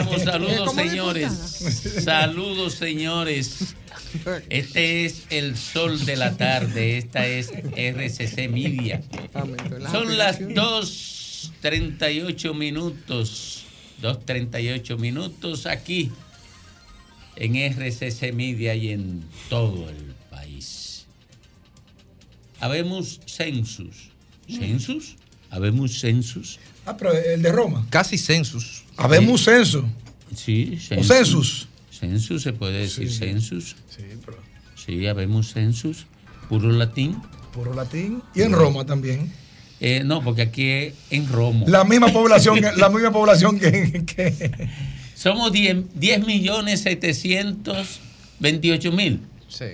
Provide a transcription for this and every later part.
estamos. Saludos, señores. Saludos, señores. Este es el sol de la tarde. Esta es RCC Media. Son las 2.38 minutos. 2.38 minutos aquí en RCC Media y en todo el país. Habemos census. ¿Census? ¿Habemos census? Ah, pero el de Roma. Casi census. Habemos Sí. censo. Sí, O census. Census, se puede decir Sí. census. Sí, pero Sí, habemos census. Puro latín. puro latín. Y en Roma también. Eh, no, porque aquí es en Romo. La misma población, la misma población que, que- Somos 10, 10 millones 728 mil. Sí.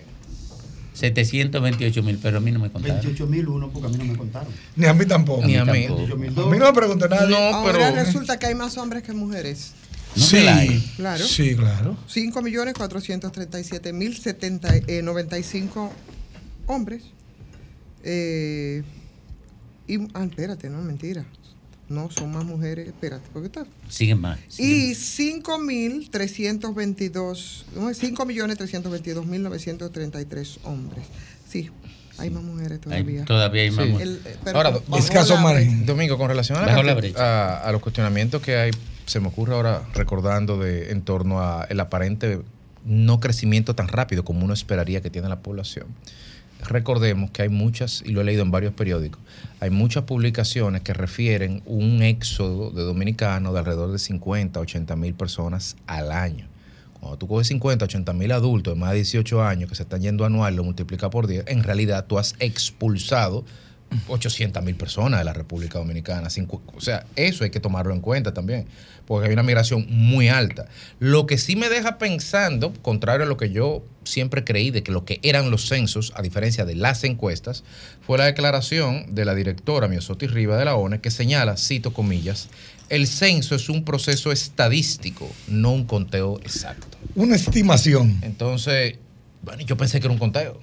728 mil, pero a mí no me contaron. 28.001 porque a mí no me contaron. ni a mí tampoco. Ni a mí. tampoco. A mí no me preguntó nadie. No, Ahora pero. resulta que hay más hombres que mujeres. No sí, hay. Claro. Sí, claro. 5.437.095 eh, hombres. Eh, y, ah, espérate, no, mentira. No, son más mujeres. Espérate, ¿por qué está? Siguen más. siguen Y 5.322, no, 5.322.933 hombres. Sí, hay más mujeres Hay- todavía. todavía hay más. Sí. mu- El- eh, pero Ahora, escaso margen. Domingo, con relación a, la la a, a los cuestionamientos que hay, se me ocurre ahora recordando de en torno a el aparente no crecimiento tan rápido como uno esperaría que tiene la población. Recordemos que hay muchas, y lo he leído en varios periódicos, hay muchas publicaciones que refieren un éxodo de dominicanos de alrededor de 50, 80 mil personas al año. Cuando tú coges 50, 80 mil adultos de más de 18 años que se están yendo anual, lo multiplicas por 10, en realidad tú has expulsado 800 mil personas de la República Dominicana. O sea, eso hay que tomarlo en cuenta también, porque hay una migración muy alta. Lo que sí me deja pensando, contrario a lo que yo siempre creí de que lo que eran los censos, a diferencia de las encuestas, fue la declaración de la directora Miosotti Riva de la ONE que señala, cito comillas, el censo es un proceso estadístico, no un conteo exacto. Una estimación. Entonces, bueno, yo pensé que era un conteo.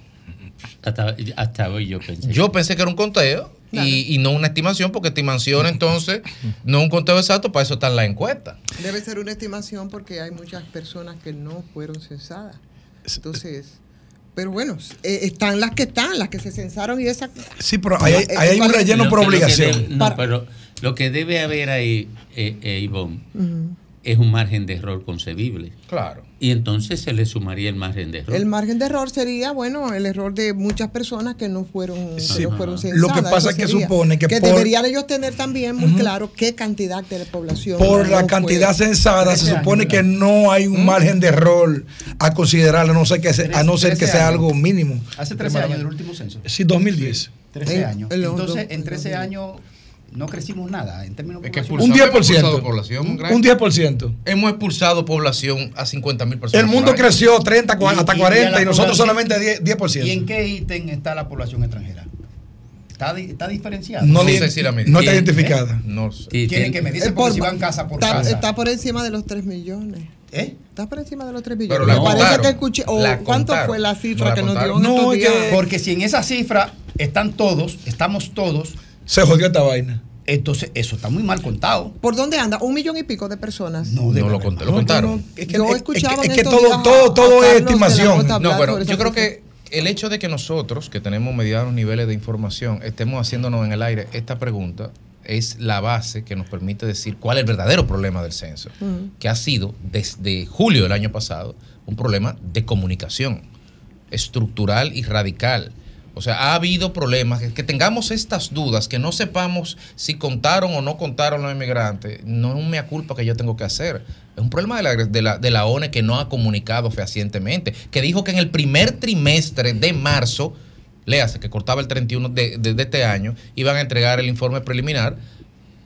Hasta, hasta hoy yo pensé. Yo pensé que era un conteo y, y no una estimación, porque estimación entonces no un conteo exacto, para eso está en la encuesta. Debe ser una estimación porque hay muchas personas que no fueron censadas. Entonces, pero bueno, eh, están las que están, las que se censaron y esas. Sí, pero ahí hay, ahí hay un relleno por obligación. debe- no, Para- pero lo que debe haber ahí, eh, eh, Ivonne. Es un margen de error concebible. Claro. Y entonces se le sumaría el margen de error. El margen de error sería, bueno, el error de muchas personas que no fueron, Sí. que no fueron Lo censadas. que pasa es que supone que por- deberían ellos tener también muy claro qué cantidad de la población. Por la no cantidad fue. censada se 13 supone años, que no hay un margen de error a considerar, a no ser que, se- a no ser que 13 sea años. algo mínimo. Hace 13 años del último censo. Sí, 2010. 13 En- años. Entonces, en 13 en los años no crecimos nada en términos Es que. Un Hemos expulsado 10%. población, Greg. Un 10%. Hemos expulsado población a 50 mil personas. El mundo creció 30, cua- Y- hasta y- y a 40 la y nosotros solamente 10%. 10%. ¿Y en qué ítem está la población extranjera? ¿Está, está diferenciada? No, No sé si la no está identificada. No sé. Tienen tiene- que medirse Eh, por- si van casa por está, casa. está por encima de los 3 millones. ¿Eh? Está por encima de los 3 Pero millones. la Me parece contaron. que escuché. o La ¿Cuánto contaron. fue la No cifra la que nos dio en contaron. No? Porque si en esa cifra están todos, estamos todos, Se jodió esta vaina. Entonces eso está muy mal contado. ¿Por dónde anda? Un millón y pico de personas. No, debe No lo, haber cont- más. lo contaron. No, es que, Yo es- escuchaba es que- en es que estos todo, todo, todo es de estimación. No, bueno, yo creo que el hecho de que nosotros, que tenemos medianos niveles de información, estemos haciéndonos en el aire esta pregunta, es la base que nos permite decir cuál es el verdadero problema del censo, Ujú. que ha sido desde julio del año pasado un problema de comunicación estructural y radical. O sea, ha habido problemas, que, tengamos estas dudas, que no sepamos si contaron o no contaron los inmigrantes, no es un mea culpa que yo tengo que hacer. Es un problema de la, ONE que no ha comunicado fehacientemente, que dijo que en el primer trimestre de marzo, léase que cortaba el 31 de, de- de este año, iban a entregar el informe preliminar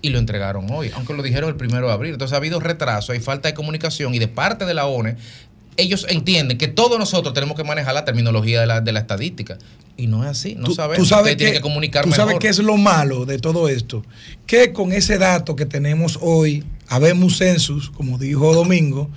y lo entregaron hoy, aunque lo dijeron el primero de abril. Entonces ha habido retraso, hay falta de comunicación y de parte de la ONE, ellos entienden que todos nosotros tenemos que manejar la terminología de la, de la estadística. Y no es así, no Tú- sabemos. Tú sabes, Usted tiene que, que comunicar tú sabes mejor. qué es lo malo de todo esto. Que con ese dato que tenemos hoy habemos census, como dijo Domingo,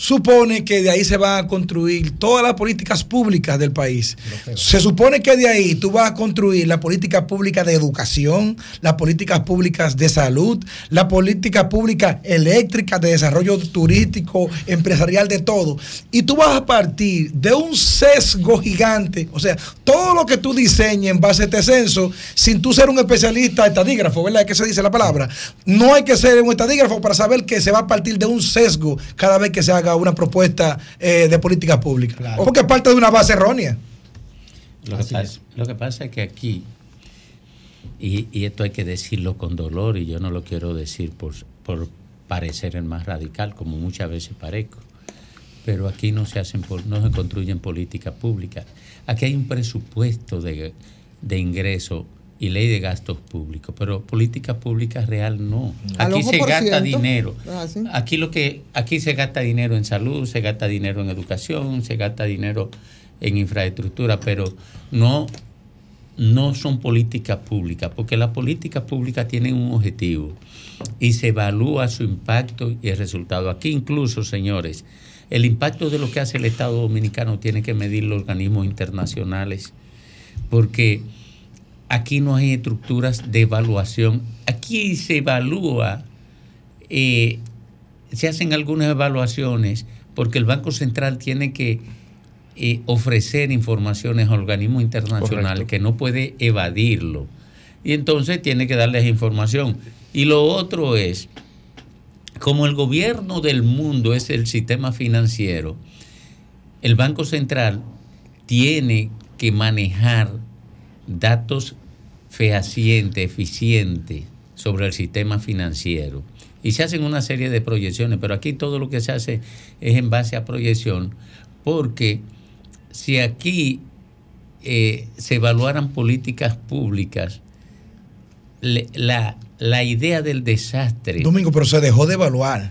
supone que de ahí se van a construir todas las políticas públicas del país. Se supone que de ahí tú vas a construir la política pública de educación, las políticas públicas de salud, la política pública eléctrica, de desarrollo turístico, empresarial, de todo. Y tú vas a partir de un sesgo gigante, o sea, todo lo que tú diseñes en base a este censo, sin tú ser un especialista estadígrafo, ¿verdad? ¿Qué se dice la palabra? No hay que ser un estadígrafo para saber que se va a partir de un sesgo cada vez que se haga una propuesta eh, de política pública. Claro. Porque es parte de una base errónea. Lo que, pasa, es. lo que pasa es que aquí, y, y esto hay que decirlo con dolor, y yo no lo quiero decir por, por parecer el más radical, como muchas veces parezco, pero aquí no se hacen, no se construyen políticas públicas. Aquí hay un presupuesto de, de ingreso y ley de gastos públicos, pero política pública real no. Aquí se gasta dinero. Ah, sí. Aquí lo que aquí se gasta dinero en salud, se gasta dinero en educación, se gasta dinero en infraestructura, pero no no son políticas públicas, porque las políticas públicas tienen un objetivo y se evalúa su impacto y el resultado. Aquí incluso, señores, el impacto de lo que hace el Estado Dominicano tiene que medir los organismos internacionales, porque aquí no hay estructuras de evaluación. Aquí se evalúa, eh, se hacen algunas evaluaciones, porque el Banco Central tiene que eh, ofrecer informaciones a organismos internacionales Correcto. que no puede evadirlo. Y entonces tiene que darles información. Y lo otro es, como el gobierno del mundo es el sistema financiero, el Banco Central tiene que manejar datos fehacientes, eficientes sobre el sistema financiero. Y se hacen una serie de proyecciones, pero aquí todo lo que se hace es en base a proyección, porque si aquí eh, se evaluaran políticas públicas, la, la idea del desastre... Domingo, pero se dejó de evaluar.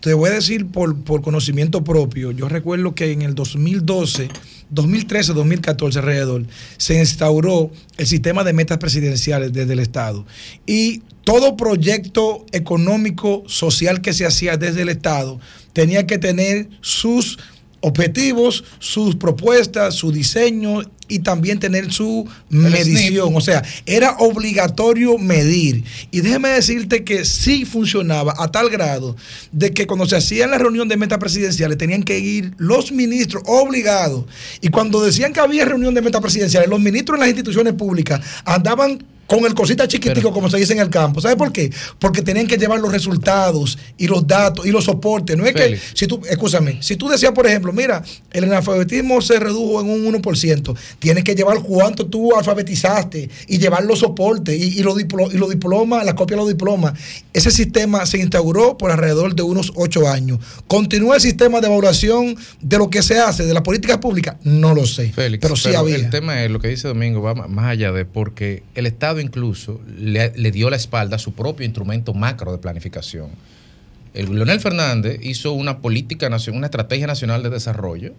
Te voy a decir por, por conocimiento propio. Yo recuerdo que en el 2012, 2013, 2014 alrededor, se instauró el sistema de metas presidenciales desde el Estado. Y todo proyecto económico, social que se hacía desde el Estado tenía que tener sus objetivos, sus propuestas, su diseño y también tener su medición. O sea, era obligatorio medir. Y déjeme decirte que sí funcionaba a tal grado de que cuando se hacía la reunión de metas presidenciales tenían que ir los ministros obligados. Y cuando decían que había reunión de metas presidenciales, los ministros en las instituciones públicas andaban con el cosita chiquitico, Pero- como se dice en el campo. ¿Sabe por qué? Porque tenían que llevar los resultados y los datos y los soportes. No es que, si tú, escúchame, si tú decías, por ejemplo, mira, el analfabetismo se redujo en un 1%, tienes que llevar cuánto tú alfabetizaste y llevar los soportes y, y los, diplo- y los diplomas, la copia de los diplomas. Ese sistema se instauró por alrededor de unos 8 años. ¿Continúa el sistema de evaluación de lo que se hace, de la política pública? No lo sé. Félix, pero sí había. el tema es lo que dice Domingo, va más allá de porque el Estado incluso le, le dio la espalda a su propio instrumento macro de planificación. El Leonel Fernández hizo una política nacional, una estrategia nacional de desarrollo.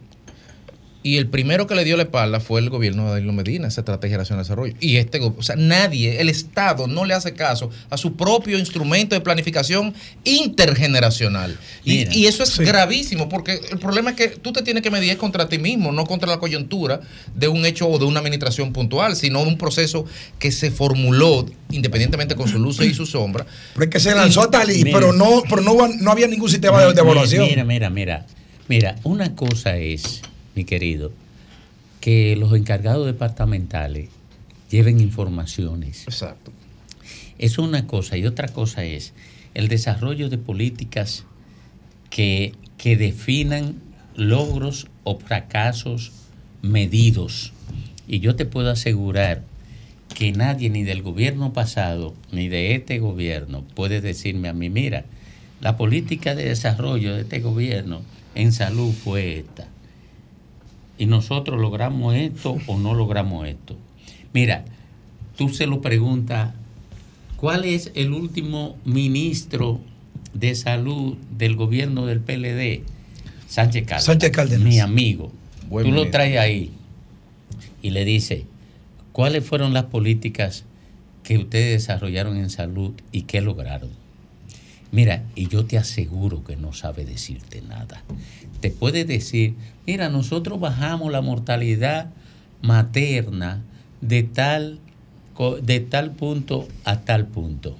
Y el primero que le dio la espalda fue el gobierno de Danilo Medina, esa estrategia nacional de desarrollo. Y este, o sea, nadie, el Estado no le hace caso a su propio instrumento de planificación intergeneracional. Y, eso es Sí. gravísimo, porque el problema es que tú te tienes que medir contra ti mismo, no contra la coyuntura de un hecho o de una administración puntual, sino un proceso que se formuló independientemente con su luz y su sombra. Porque se lanzó a tal y, Mira. pero no, pero no, no había ningún sistema de, de evaluación. Mira, mira, mira. Mira, una cosa es, mi querido, que los encargados departamentales lleven informaciones. Exacto. Eso es una cosa. Y otra cosa es el desarrollo de políticas que, que definan logros o fracasos medidos. Y yo te puedo asegurar que nadie ni del gobierno pasado ni de este gobierno puede decirme a mí, mira, la política de desarrollo de este gobierno en salud fue esta. Y nosotros logramos esto o no logramos esto. Mira, tú se lo preguntas, ¿cuál es el último ministro de salud del gobierno del PLD? Sánchez Cárdenas. Sánchez Cárdenas. Mi amigo. Buen tú lo traes ahí y le dices, ¿cuáles fueron las políticas que ustedes desarrollaron en salud y qué lograron? Mira, y yo te aseguro que no sabe decirte nada. Te puede decir, mira, nosotros bajamos la mortalidad materna de tal, de tal punto a tal punto.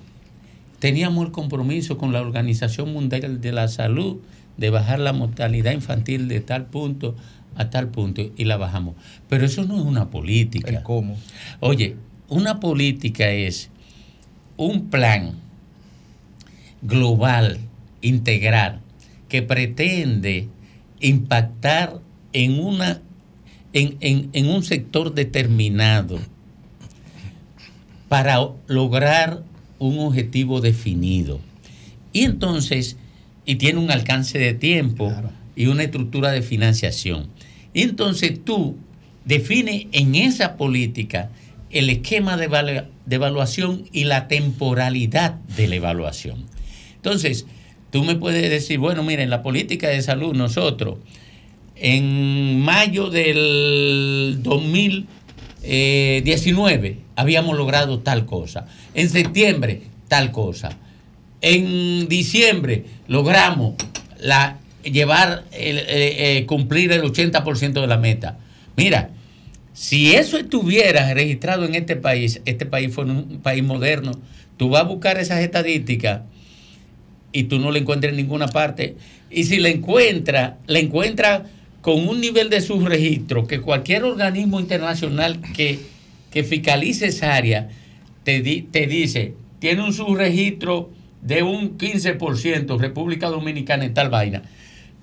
Teníamos el compromiso con la Organización Mundial de la Salud de bajar la mortalidad infantil de tal punto a tal punto y la bajamos. Pero eso no es una política. Cómo. Oye, una política es un plan global, integral, que pretende impactar en, una, en, en- en un sector determinado para lograr un objetivo definido. Y entonces, y tiene un alcance de tiempo Claro. y una estructura de financiación. Y entonces tú defines en esa política el esquema de evaluación y la temporalidad de la evaluación. Entonces, tú me puedes decir, bueno, mira, en la política de salud nosotros, en mayo del 2019 habíamos logrado tal cosa. En septiembre, tal cosa. En diciembre logramos la, llevar, eh, eh, cumplir el 80% de la meta. Mira, si eso estuviera registrado en este país, este país fuera un país moderno, tú vas a buscar esas estadísticas y tú no la encuentras en ninguna parte. Y si la encuentras, la encuentras con un nivel de subregistro que cualquier organismo internacional que, que fiscalice esa área te, di- te dice, tiene un subregistro de un 15%, República Dominicana en tal vaina.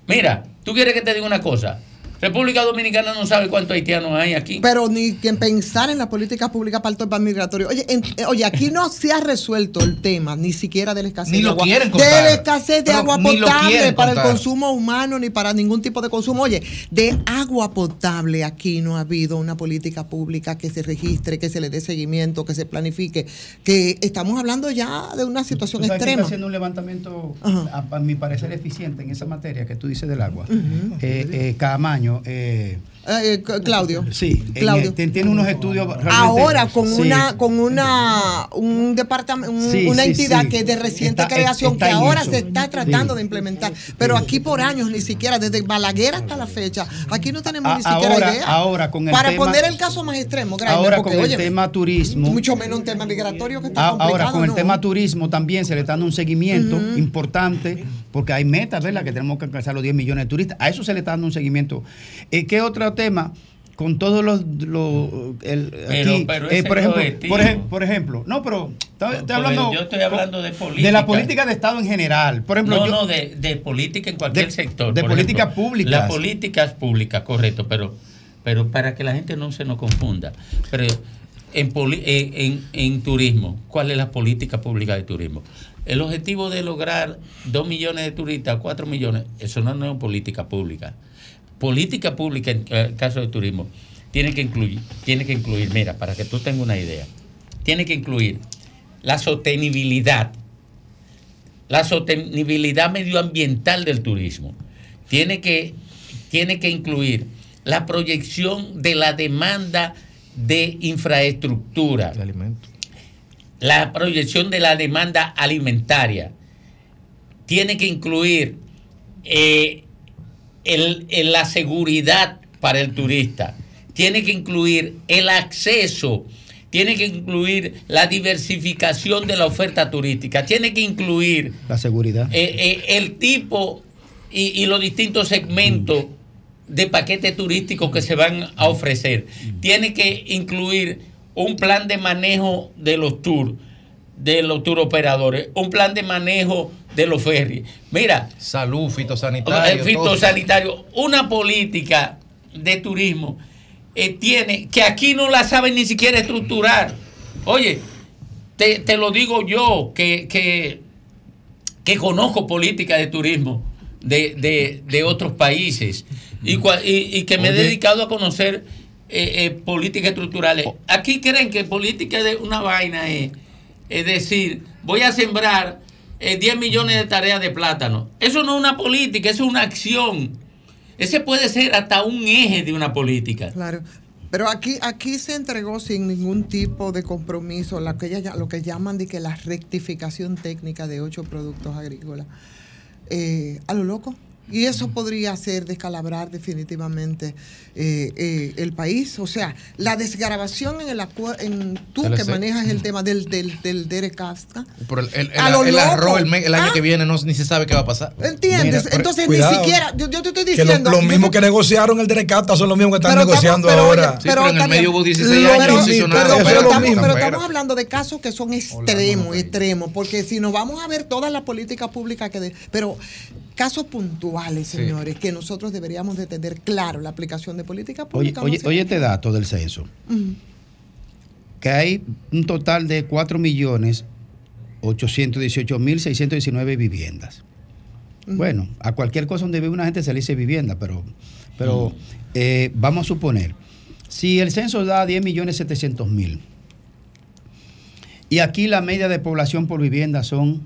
Mira, tú quieres que te diga una cosa. República Dominicana no sabe cuántos haitianos hay aquí. Pero ni que pensar en la política pública para el tema migratorio. Oye, en- eh, oye, aquí no se ha resuelto el tema ni siquiera de la escasez Ni de lo agua. quieren de la escasez de Pero agua potable para el consumo humano ni para ningún tipo de consumo. Oye, de agua potable aquí no ha habido una política pública que se registre, que se le dé seguimiento, que se planifique. Que estamos hablando ya de una situación Tú sabes que extrema. está haciendo un levantamiento, a, a mi parecer, eficiente en esa materia que tú dices del agua. Eh, eh, Camaño, eh, Eh, eh, Claudio. sí, Claudio. eh, tiene unos estudios. Ahora con Sí. una con una un departamento Sí, una sí, entidad que es de reciente Está- creación está que ahora eso. se está tratando de implementar pero aquí por años ni siquiera desde Balaguer hasta la fecha aquí no tenemos A- ni siquiera ahora- idea ahora con el para tema- poner el caso más extremo Graeme, Ahora porque, con el tema turismo. mucho menos un tema migratorio que está A- complicado Ahora, con el tema turismo también se le está dando un seguimiento importante, porque hay metas, ¿verdad? Que tenemos que alcanzar los 10 millones de turistas. A eso se le está dando un seguimiento. Eh, ¿Qué otro tema? Con todos los. los- el- Pero- aquí, pero eh, por, ejemplo, por, ejem- por ejemplo, no, pero estoy, hablando. yo estoy hablando de política. De la política de Estado en general. Por ejemplo, no, yo- no, de, de política en cualquier De- sector. de políticas públicas. Las políticas públicas, correcto, pero, pero para que la gente no se nos confunda. Pero en, poli- eh, en, en turismo, ¿cuál es la política pública de turismo? El objetivo de lograr 2 millones de turistas, 4 millones, eso no, no es política pública. Política pública en el caso de turismo tiene que incluir, tiene que incluir, mira, para que tú tengas una idea, tiene que incluir la sostenibilidad la sostenibilidad medioambiental del turismo. Tiene que, tiene que incluir la proyección de la demanda de infraestructura, de la proyección de la demanda alimentaria. Tiene que incluir eh, el- el- la seguridad para el turista. Tiene que incluir el acceso. Tiene que incluir la diversificación de la oferta turística. Tiene que incluir La seguridad. eh, eh, el tipo y, y los distintos segmentos de paquetes turísticos que se van a ofrecer. Tiene que incluir un plan de manejo de los tours, de los tour operadores, un plan de manejo de los ferries. Mira, Salud, fitosanitario. fitosanitario, una política de turismo eh, tiene que aquí no la saben ni siquiera estructurar. Oye, te, te lo digo yo, que, que, que conozco política de turismo de, de- de otros países y, y- y que me he dedicado a conocer eh, eh, políticas estructurales. Aquí creen que política de una vaina es, es decir, voy a sembrar eh, 10 millones de tareas de plátano. Eso no es una política, eso es una acción. Ese puede ser hasta un eje de una política. Claro. Pero aquí, aquí se entregó sin ningún tipo de compromiso la que ella- lo que llaman de que la rectificación técnica de ocho productos agrícolas. Eh, a lo loco. Y eso podría hacer descalabrar definitivamente eh, eh, el país. O sea, la desgrabación en el en tú que manejas el tema del, del, del Derek Casta. Por el, el, el- A lo el arroz el, el año Ah. que viene no, ni se sabe qué va a pasar. ¿Entiendes? Mira, Entonces cuidado, ni siquiera, yo, yo te estoy Que lo- diciendo. los yo mismos que negociaron el Derecata son los mismos que están Pero estamos- negociando pero ahora. Sí, pero en el medio hubo 16 Lo años posicionados. pero, pero es lo estamos, pero estamos hablando de casos que son extremos, extremos, porque si nos vamos a ver todas las políticas públicas que... de- pero casos puntuales, Sí. señores, que nosotros deberíamos de tener claro la aplicación de política Oye, pública. no oye, oye este dato del censo. Que hay un total de 4 millones 818 mil 619 viviendas. Bueno, a cualquier cosa donde vive una gente se le dice vivienda, pero, pero eh, vamos a suponer, si el censo da 10 millones 700 mil y aquí la media de población por vivienda son,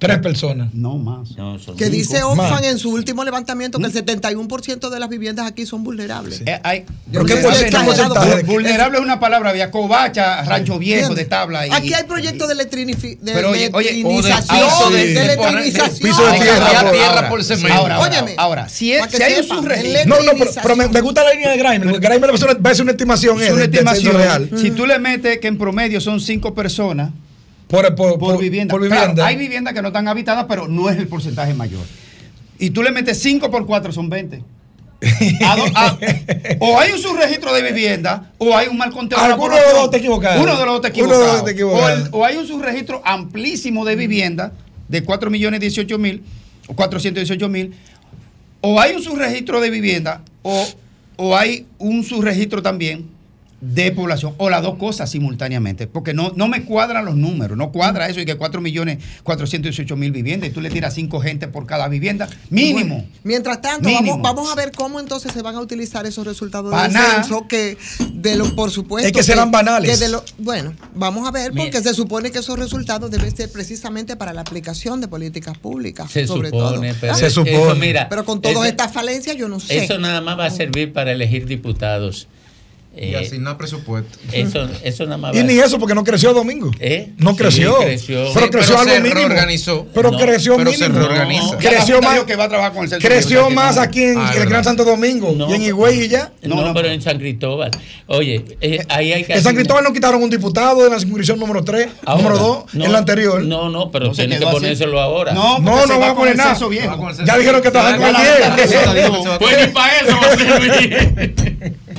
Tres personas. no más. No, son Que cinco. dice. Oxfam en su último levantamiento que el 71% de las viviendas aquí son vulnerables. Eh, hay- ¿Pero qué vulnerable- porcentaje- es una palabra, había covacha, rancho viejo ¿Entiendes? de tabla. y- Aquí hay proyectos de, electrinifi- de Pero oye, oye, o de electrinización, piso de, electrinización. piso de tierra, cambiar por- tierra ahora, por cemento. Ahora, ahora, Óyeme, ahora, si, es- si hay un subregistro, el- No, no, pero, pero me, me gusta la línea de Grimer, porque Grimer va a ser una, estimación, es eh, una de estimación real. Si tú le metes que en promedio son cinco personas Por, por, por, por- vivienda. por Claro, vivienda. hay viviendas que no están habitadas, pero no es el porcentaje mayor. Y tú le metes 5 por 4 son 20. A do- a- o hay un subregistro de vivienda o hay un mal conteo de la. Uno de los dos está Uno de los equivocado. O, el- o hay un subregistro amplísimo de vivienda de 4 millones 18 mil o 418 mil. O hay un subregistro de vivienda o, o hay un subregistro también de población o las dos cosas simultáneamente, porque no, no me cuadran los números, no cuadra eso y que 4 millones 418 mil viviendas y tú le tiras 5 gente por cada vivienda, mínimo. Bueno, mientras tanto, Mínimo. vamos, vamos a ver cómo entonces se van a utilizar esos resultados del Baná. censo que de lo, por supuesto Es que serán banales. que de lo- bueno, vamos a ver Mira. porque se supone que esos resultados deben ser precisamente para la aplicación de políticas públicas, Se sobre supone, todo. pero ¿Ah? Se eso, supone. mira, Pero con todas estas falencias yo no sé. Eso nada más va a servir para elegir diputados. Y Eh, asignar presupuesto. eso, eso nada más Y ni eso, porque no creció domingo. ¿Eh? No Sí, creció. creció. Pero Sí, creció pero algo se mínimo. reorganizó. Pero No, creció pero se mínimo. reorganiza. No. Creció más, que va a trabajar con el creció que más no. aquí en Ah, el. Gran Santo Domingo No. y en Higüey y ya. No, No, no, pero no. en San Cristóbal. Oye, eh, ahí hay que. En San Cristóbal nos quitaron un diputado de la circunscripción número 3, Ahora, número 2, no, en la anterior. No, no, pero No se tiene que quedó así. ponérselo ahora. No, No, se no va a poner nada. Ya dijeron que trabajan con el Ya la- viejo. la Junta dijo, Pues ni para eso va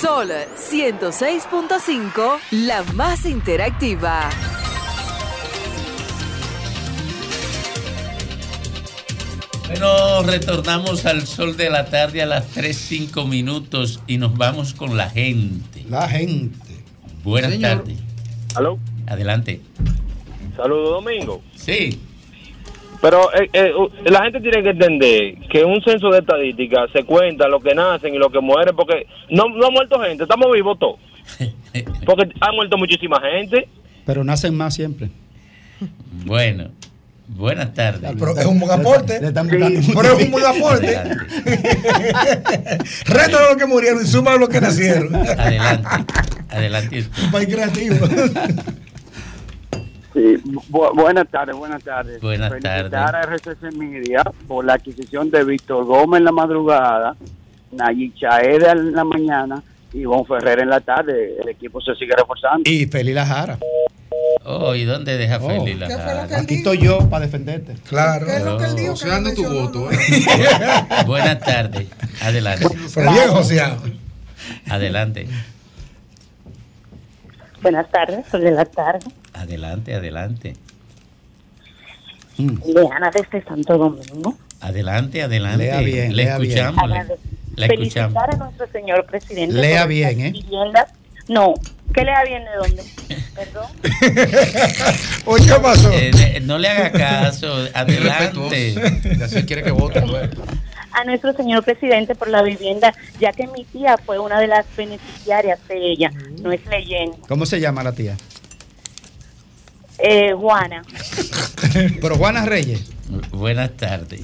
Sol 106.5, la más interactiva. Bueno, retornamos al sol de la tarde a las 3.05 minutos y nos vamos con la gente. La gente. Buenas tardes. Aló, Adelante. saludos Domingo. Sí, Pero eh, eh, la gente tiene que entender que un censo de estadística se cuenta lo que nacen y lo que mueren, porque no, no ha muerto gente, estamos vivos todos. Porque ha muerto muchísima gente. Pero nacen más siempre. bueno. Buenas tardes. Pero es un buen aporte. Le están Pero es un buen aporte. Adelante. Rétalo lo que murieron y súmalo lo que nacieron. Adelante. Adelante. Un país creativo. Sí, bu- buenas tardes, buenas tardes. Buenas Felicitar tardes. a RCC Media por la adquisición de Víctor Gómez en la madrugada, Chaeda en la mañana y Ivonne Ferrer en la tarde. El equipo se sigue reforzando. Y Feli Lajara. Oh, ¿y dónde deja Oh. Feli la ¿Qué fue lo que él Aquí estoy yo para defenderte. Claro. ¿Qué es lo que él dijo? Tu voto? ¿eh? Buenas tardes. Adelante. Pero bien joseado. Adelante. Buenas tardes, soy de la tarde. Adelante, adelante. Leana desde Santo Domingo. Adelante, adelante. Lea bien, Le lea bien. escuchamos. le- Agradec- Le escuchamos. Felicitar a nuestro señor presidente. Lea bien, ¿eh? Viviendas. No, ¿qué lea bien de dónde? Perdón. Oye, ¿qué pasó? Eh, no le haga caso. Adelante. Así quiere que voten luego. A nuestro señor presidente por la vivienda, ya que mi tía fue una de las beneficiarias de ella. No es leyenda. ¿Cómo se llama la tía? Eh, Juana. Pero Juana Reyes. Buenas tardes.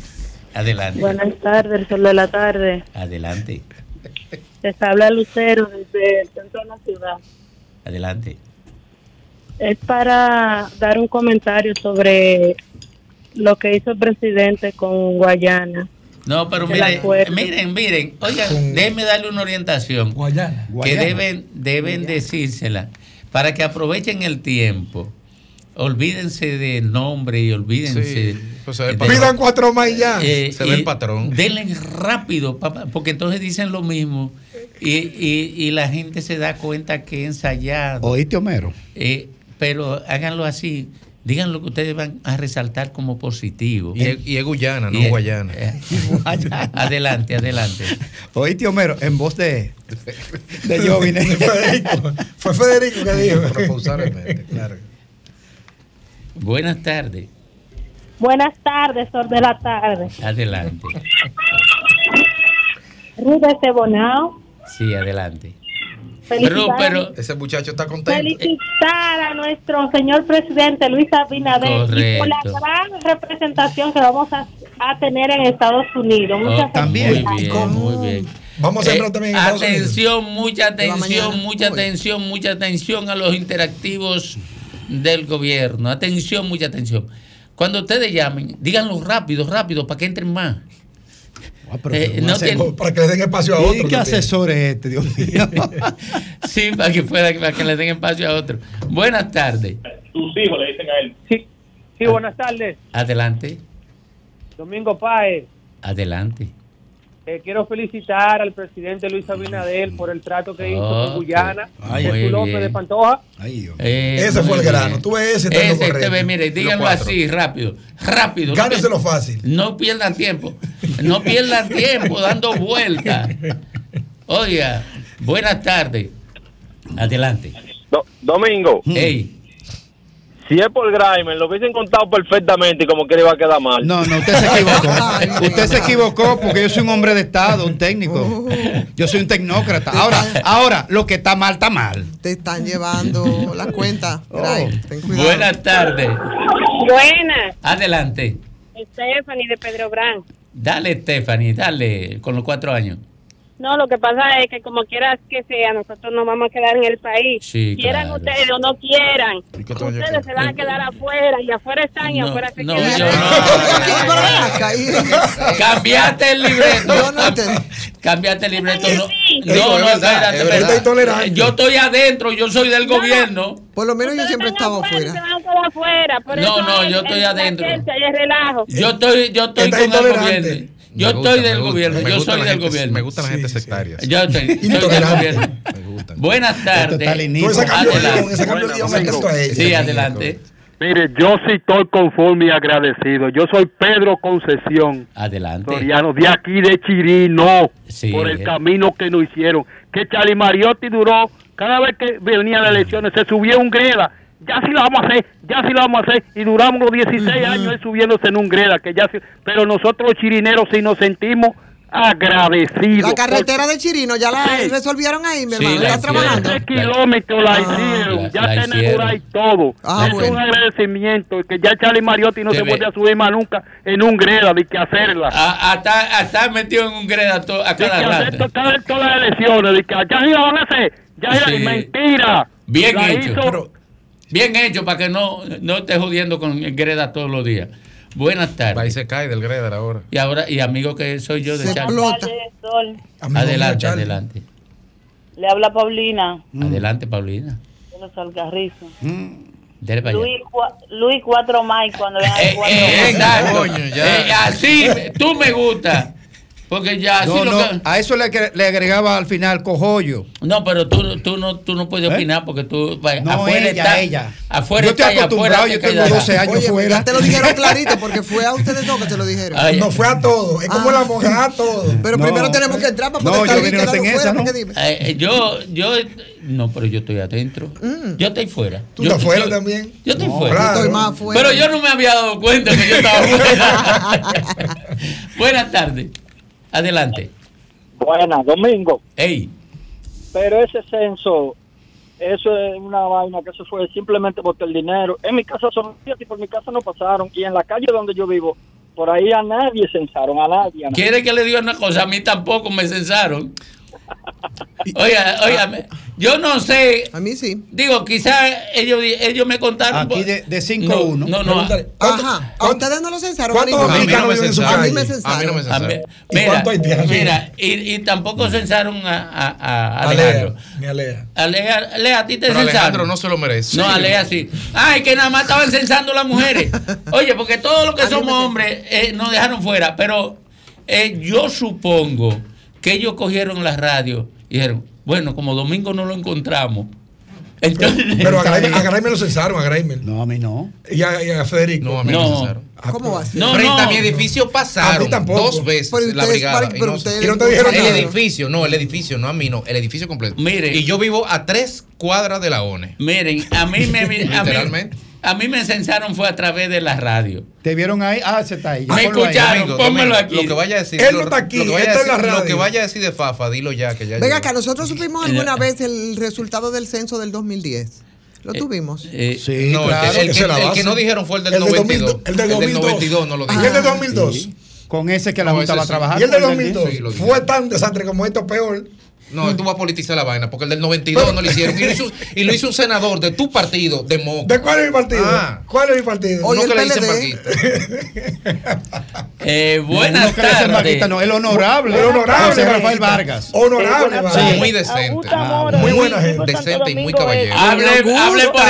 Adelante. Buenas tardes, sol de la tarde. Adelante. Les habla Lucero desde el centro de la ciudad. Adelante. Es para dar un comentario sobre lo que hizo el presidente con Guayana. No, pero El miren, miren, miren, oigan, déjenme darle una orientación Guayana. que deben, deben decírsela para que aprovechen el tiempo. Olvídense de nombre y olvídense. Sí, pues de-. Pidan cuatro más y ya. Eh, Se ve el patrón. Denle rápido, papá, porque entonces dicen lo mismo y, y- y la gente se da cuenta que es ensayado. ¿Oíste, Homero? Eh, pero háganlo así. Digan lo que ustedes van a resaltar como positivo. Y es, y es Guyana, no es- Guayana. eh, adelante, adelante. ¿Oíste, Homero? En voz de, de Jovine. Federico. Fue Federico que dijo. Responsablemente, claro. Buenas tardes. Buenas tardes, sol de la tarde. Adelante. Ruth de Bonao. Sí, adelante. Felicitar, Pero, pero, Ese muchacho está contento. felicitar a nuestro señor presidente Luis Abinader y por la gran representación que vamos a, a tener en Estados Unidos. Muchas oh, también. Muy bien, muy bien. Vamos a Eh, entrar también en Estados Unidos. atención, mucha atención, mucha atención, mucha atención a los interactivos del gobierno. Atención, mucha atención. Cuando ustedes llamen, díganlo rápido, rápido, para que entren más. Ah, pero Eh, no hace- tiene- Para que le den espacio a ¿Y otro. qué también. asesor es este, Dios mío? Sí, para que pueda, para que le den espacio a otro. Buenas tardes. Tus hijos le dicen a él. Sí, sí, buenas tardes. Adelante, Domingo Páez. adelante. Eh, quiero felicitar al presidente Luis Abinader por el trato que hizo con Guyana. Ay, Jesús López bien. de Pantoja. Ay, Dios. Eh, Ese fue el grano. bien. Tú ves, ese Ese, correcto. este ve, mire, díganlo así, rápido, rápido. no Gáneselo pi- fácil. No pierdan tiempo. No pierdan tiempo dando vueltas. Oiga, buenas tardes. Adelante. Do- Domingo, Ey, si es por Grimer, lo hubiesen contado perfectamente y como que le iba a quedar mal. No, no, usted se equivocó. Usted se equivocó porque yo soy un hombre de Estado, un técnico. Yo soy un tecnócrata. Ahora, ahora, lo que está mal, está mal. Te están llevando la cuenta. Ten cuidado. buenas tardes. Buenas, Adelante. Stephanie de Pedro Brán. Dale, Stephanie, dale, con los cuatro años. No, lo que pasa es que como quieras que sea, nosotros nos vamos a quedar en el país. Sí, quieran claro. ustedes o no quieran. ¿Y qué te vaya a Ustedes se van a quedar afuera y afuera están y No, afuera se no, quedan. Cambiaste el libreto. Cambiaste el libreto. No, no, espérate. Yo estoy adentro, yo soy del gobierno. Por lo menos yo siempre he estado afuera afuera. No, no, yo estoy adentro. Yo estoy, yo estoy con el gobierno. Yo estoy del gobierno, yo soy del gente- gobierno. Me gustan las sí. sectarias. Yo estoy, del gobierno. Buenas tardes. Adelante. Sí, adelante. Mire, yo sí estoy conforme y agradecido. Yo soy Pedro Concesión, Adelante. Soriano, de aquí de Chirino, Sí. por el camino que nos hicieron. Que Charlie Mariotti duró, cada vez que venía las elecciones, se subía un greda. Ya sí lo vamos a hacer, ya sí lo vamos a hacer. Y duramos los 16 años él subiéndose en un greda. que ya sí- Pero nosotros los chirineros sí nos sentimos agradecidos. La carretera de Chirino ya la Sí. resolvieron ahí, mi Sí, hermano. la ¿Estás trabajando? hicieron. 13 kilómetros la Ah, hicieron, la- ya la está inaugurada y hicieron. todo. Ah, es bueno. un agradecimiento que ya Charlie Mariotti no Se se ve. puede subir más nunca en un greda de que hacerla. A- Hasta, hasta metido en un greda to- a de que cada hacer to- cada- todas las elecciones, de que ya sí la van a hacer, ya era Sí. mentira. Bien La hecho. hizo- Pero, Bien hecho para que no, no esté jodiendo con el greda todos los días. Buenas tardes. se cae del greder ahora. Y ahora, y amigo que soy yo de Se Charlie. Adelante, Charlie. adelante. Le habla Paulina Adelante, Paulina. de los Alcarrizos. Dele para allá. Luis, cua- Luis 4 Mike cuando vean Eh, el 4 eh, Mike. exacto. Coño, ya. Eh, así, tú me gusta. Porque ya, así No, lo no, que- a eso le, agre- le agregaba al final cojollo. No, pero tú, tú, no, tú no puedes ¿Eh? opinar porque tú pa- No, afuera ella, está. ella. Afuera Yo estoy acostumbrado, te yo tengo quedará. 12 años Oye, fuera. ya te lo dijeron clarito porque fue a ustedes dos que se lo dijeron. Ay, No fue a todo. Es como Ah. la abogada a todo. Pero No. primero tenemos que entrar para No, poder yo no quedarnos en fuera. Eh, yo, yo, no, pero yo estoy adentro. Yo estoy fuera. Tú Yo- estás fuera yo- también. Yo estoy No, fuera. claro. Estoy más afuera. Pero yo no me había dado cuenta que yo estaba fuera. Buenas tardes. Adelante. Buenas, Domingo. Ey, Pero ese censo, eso es una vaina que eso fue simplemente porque el dinero. En mi casa son y por mi casa no pasaron. Y en la calle donde yo vivo, por ahí a nadie censaron, a nadie. a nadie. ¿Quiere que le diga una cosa? A mí tampoco me censaron. Oiga, óigame, yo no sé. A mí sí. Digo, quizás ellos, ellos me contaron. Aquí de, de 5 a 1. No, no. Ajá. ¿A ustedes no lo censaron? ¿Cuántos dominicanos me viven en su A mí me A mí censaron. no me A censaron. mí- ¿Y Mira, cuánto haitianos? mira, y, y tampoco censaron a, a, a Alea, Alejandro. mi Alea. Alea, Alea, a ti te Pero censaron. Alejandro no se lo merece. No, Alea sí. Ay, que nada más estaban censando las mujeres. Oye, porque todos los que A somos hombres eh, nos dejaron fuera. Pero eh, yo supongo que ellos cogieron la radio y dijeron, bueno, como domingo no lo encontramos. Entonces, Pero a Graimel lo censaron, a Graimel. No, a mí no. Y a, y a Federico. No, a mí no, No. me censaron. Ah, ¿Cómo va a ser? No, Frente no. a mi edificio A pasaron mí tampoco. dos veces Pero la brigada. pero y no, ustedes- Y no te dijeron el nada. edificio, no, el edificio, no a mí, no, el edificio completo. Mire. Y yo vivo a tres cuadras de la ONE. Miren, a mí me, a mí, Literalmente. A mí me censaron fue a través de la radio. ¿Te vieron ahí? Ah, se está ahí. Me escucharon. Domingo, pónmelo Domingo, aquí. Lo que vaya a decir. Él no lo- está aquí, Lo que vaya, está en decir, la lo que radio. vaya a decir de Fafa, dilo ya, que ya Venga acá, nosotros supimos alguna vez el resultado del censo del 2010. Lo tuvimos. Eh, Sí, No, el claro. que- el, que, el base. que no dijeron fue el del El del 92. 2002, el del 2002. 92 no lo ¿Y dijeron. el de 2002? Sí. Con ese que la No, Junta va a trabajar. Y el de con 2002 sí, fue tan desastre como esto, peor. No, tú vas a politizar la vaina, porque el del 92 no lo hicieron. Y lo, hizo, y lo hizo un senador de tu partido, de Moca. ¿De cuál es mi partido? Ah. ¿Cuál es mi partido? Oye, Uno el que le dicen. Paquita. eh, buenas dicen tardes. Marquita, no, el honorable. El honorable José Rafael. Vargas. Honorable, tardes. Muy decente. Ah, muy buena gente. Decente y muy caballero. Hable, hable por,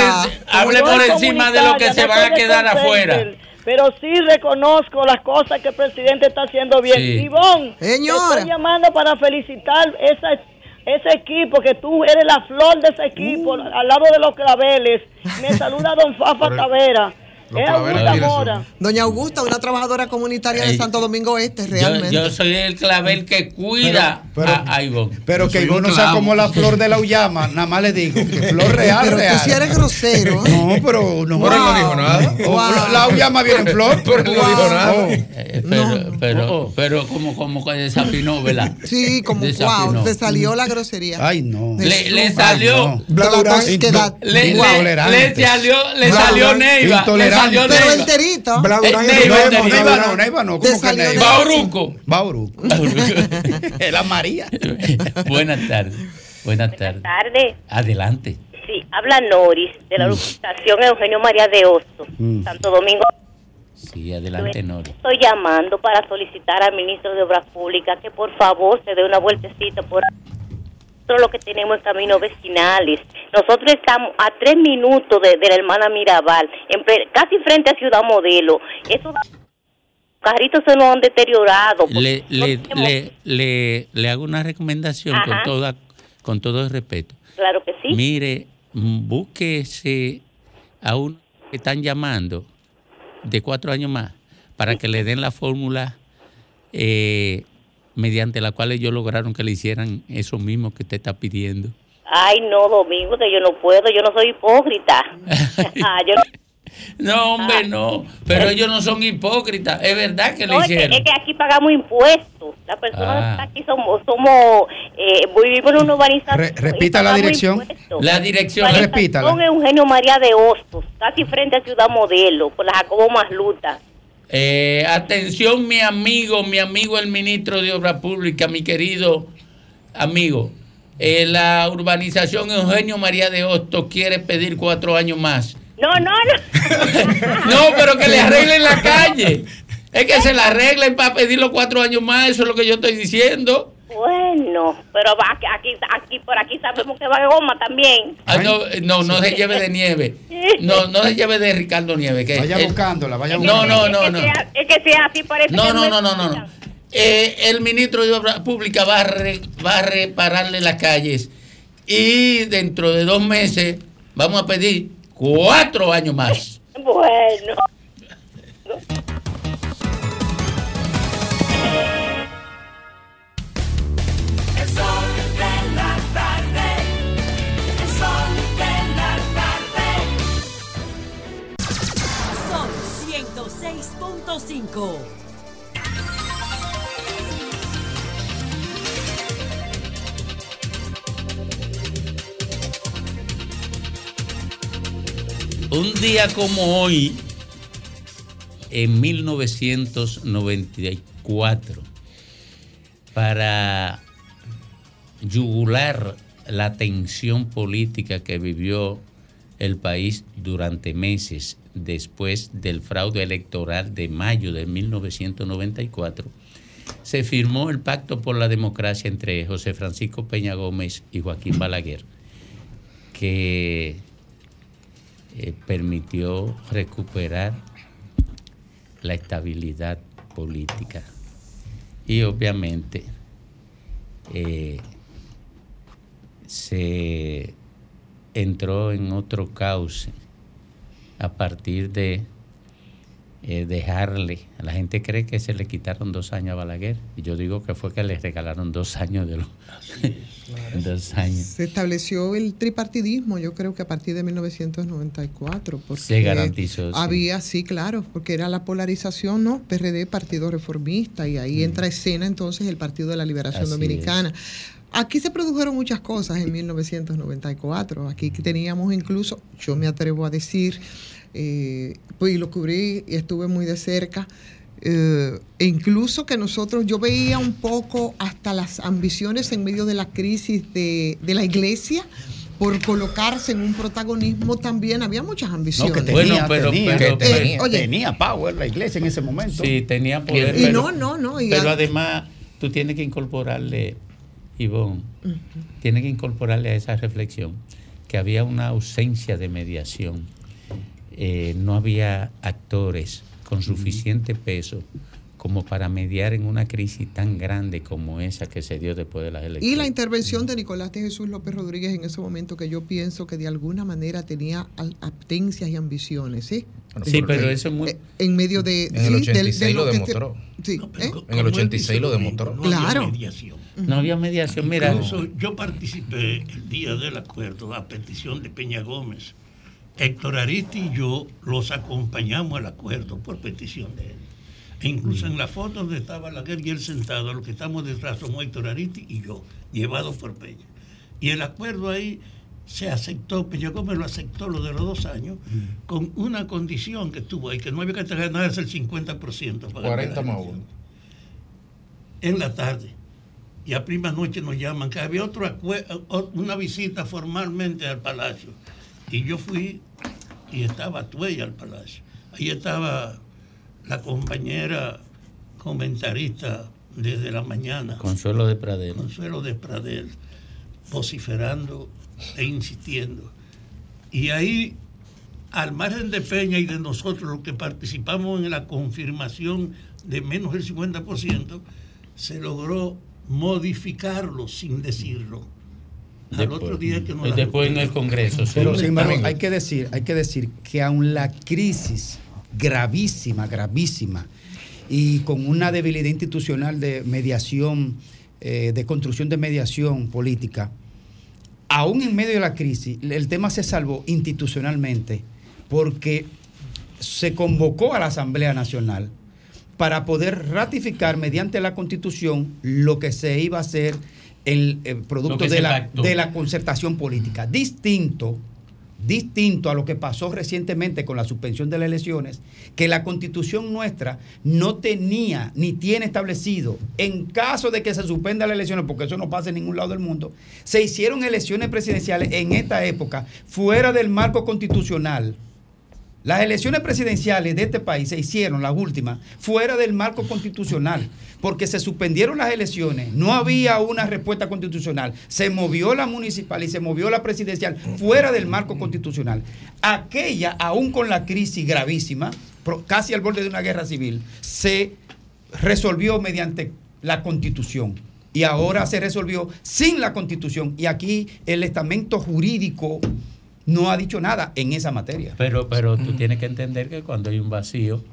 hable por encima de lo que se no van a quedar afuera. Pero sí reconozco las cosas que el presidente está haciendo bien. Sí. Ivonne, te estoy llamando para felicitar esa, ese equipo, que tú eres la flor de ese equipo, al lado de los claveles. Me saluda don Fafa Tavera. Doña Augusta, una trabajadora comunitaria de Santo Domingo Este, realmente. yo soy el clavel que cuida Pero- pero- a, a Ivonne. Pero Yo que Ivonne no sea como la flor de la Uyama, nada más le digo que flor real, pero real. tú sí eres grosero. ¿eh? No, pero no. Él no dijo nada. Wow. La Uyama viene en flor. Pero él no dijo Wow. nada. Oh. Eh, pero, pero, pero como, como que desafinó, ¿verdad? Sí, como Desafinó. wow, te salió la grosería. Ay, no. Le, le Ay, salió. no. Le, le- salió, le salió Neiva. Pero Neiva. enterito. De- Bauruco. Bauruco. la María. Buenas tardes. Buenas tardes. tarde. Adelante. Sí, habla Noris de la urbanización Eugenio María de Hosto, Mm. Santo Domingo. Sí, adelante, Nori. Estoy llamando para solicitar al ministro de Obras Públicas que por favor se dé una vueltecita por todo lo que tenemos en caminos vecinales. Nosotros estamos a tres minutos de, de la hermana Mirabal, en casi frente a Ciudad Modelo. Esos carritos se nos han deteriorado. Le, No le, tenemos- le, le, le hago una recomendación con, toda, con todo el respeto. Claro que sí. Mire, búsquese a uno que están llamando de cuatro años más para que le den la fórmula eh, mediante la cual ellos lograron que le hicieran eso mismo que usted está pidiendo. Ay, no, Domingo, que yo no puedo, yo no soy hipócrita. Ah, yo no- No, hombre, no. Pero ellos no son hipócritas. Es verdad que le No, es que, hicieron. es que aquí pagamos impuestos. Las personas Ah. aquí somos, somos eh, vivimos en una urbanización. Re- repita la dirección. impuestos. La dirección. Repítala. Eugenio María de Hostos, casi frente a Ciudad Modelo, por la Jacobo Masluta. Eh, atención, mi amigo, mi amigo el ministro de Obras Públicas, mi querido amigo. Eh, la urbanización Eugenio María de Hostos quiere pedir cuatro años más. No, no, no. No, pero que le arreglen la calle. Es que se la arreglen para pedir los cuatro años más, eso es lo que yo estoy diciendo. Bueno, pero va, aquí, aquí, por aquí sabemos que va de goma también. Ah, no, no, no se lleve de nieve. No, no se lleve de Ricardo Nieve. Que Vaya buscándola, vaya No, buscándola. no, Es no, que no. sea- Es que sea así, parece No, que no, no, no, no. no. Eh, el ministro de Obras Públicas va a, re- va a repararle las calles y dentro de dos meses vamos a pedir cuatro años más. Bueno. Sol 106.5. Un día como hoy, en 1994 para yugular la tensión política que vivió el país durante meses después del fraude electoral de mayo de 1994, se firmó el Pacto por la Democracia entre José Francisco Peña Gómez y Joaquín Balaguer, que eh, permitió recuperar la estabilidad política. Y obviamente eh, se entró en otro cauce a partir de eh, dejarle. La gente cree que se le quitaron dos años a Balaguer. Y yo digo que fue que le regalaron dos años de los dos años. Se estableció el tripartidismo, yo creo que a partir de 1994. Porque Se garantizó. Había, sí, claro, porque era la polarización, ¿no? PRD, Partido Reformista, y ahí entra escena entonces el Partido de la Liberación Así Dominicana. Aquí se produjeron muchas cosas en 1994. Aquí teníamos incluso, yo me atrevo a decir, eh, pues y lo cubrí y estuve muy de cerca. eh, e incluso que nosotros, yo veía un poco hasta las ambiciones en medio de la crisis de, de la iglesia por colocarse en un protagonismo también. Había muchas No, ambiciones. que tenía, Bueno, pero- tenía, pero- que pero- tenía, oye. tenía power la iglesia en ese momento. Sí, tenía poder. Y pero- no, no, no. y Pero además, tú tienes que incorporarle, Ivonne, Ujú. tienes que incorporarle a esa reflexión que había una ausencia de mediación. Eh, no había actores con suficiente peso como para mediar en una crisis tan grande como esa que se dio después de las elecciones. Y la intervención de Nicolás de Jesús López Rodríguez en ese momento que yo pienso que de alguna manera tenía aptencias y ambiciones, ¿sí? Sí, pero eso es muy... Eh, En medio de... En el sí, del- 86 de lo te- demostró. Sí, ¿eh? En el 86 lo demostró. No Claro. mediación. No había mediación, mira. Incluso yo participé el día del acuerdo a petición de Peña Gómez. Héctor Aristi y yo los acompañamos al acuerdo por petición de él. E incluso en la foto donde estaba la guerra y él sentado, los que estamos detrás somos Héctor Aristi y yo, llevados por Peña. Y el acuerdo ahí se aceptó, Peña Gómez lo aceptó lo de los dos años, con una condición que estuvo ahí, que no había que ganarse el 50%. para 40 ganar la más elección. uno. En la tarde. Y a prima noche nos llaman que había otro una visita formalmente al palacio. Y yo fui y estaba Tuey al palacio. Ahí estaba la compañera comentarista desde la mañana, Consuelo de Pradera. Consuelo de Pradel, vociferando e insistiendo. Y ahí, al margen de Peña y de nosotros, los que participamos en la confirmación de menos del 50%, se logró modificarlo sin decirlo. Al Después. otro día que nos Y después en el Congreso. sí. Pero sin embargo, hay que decir, hay que decir que aun la crisis gravísima, gravísima, y con una debilidad institucional de mediación, eh, de construcción de mediación política, aún en medio de la crisis, el tema se salvó institucionalmente porque se convocó a la Asamblea Nacional para poder ratificar mediante la Constitución lo que se iba a hacer el, eh, producto de la, de la concertación política. Distinto, distinto a lo que pasó recientemente con la suspensión de las elecciones, que la constitución nuestra no tenía ni tiene establecido, en caso de que se suspenda las elecciones, porque eso no pasa en ningún lado del mundo, se hicieron elecciones presidenciales en esta época fuera del marco constitucional. Las elecciones presidenciales de este país se hicieron, las últimas, fuera del marco constitucional, porque se suspendieron las elecciones, no había una respuesta constitucional, se movió la municipal y se movió la presidencial fuera del marco constitucional. Aquella, aún con la crisis gravísima, casi al borde de una guerra civil, se resolvió mediante la constitución. Y ahora se resolvió sin la constitución. Y aquí el estamento jurídico no ha dicho nada en esa materia. Pero, pero tú tienes que entender que cuando hay un vacío,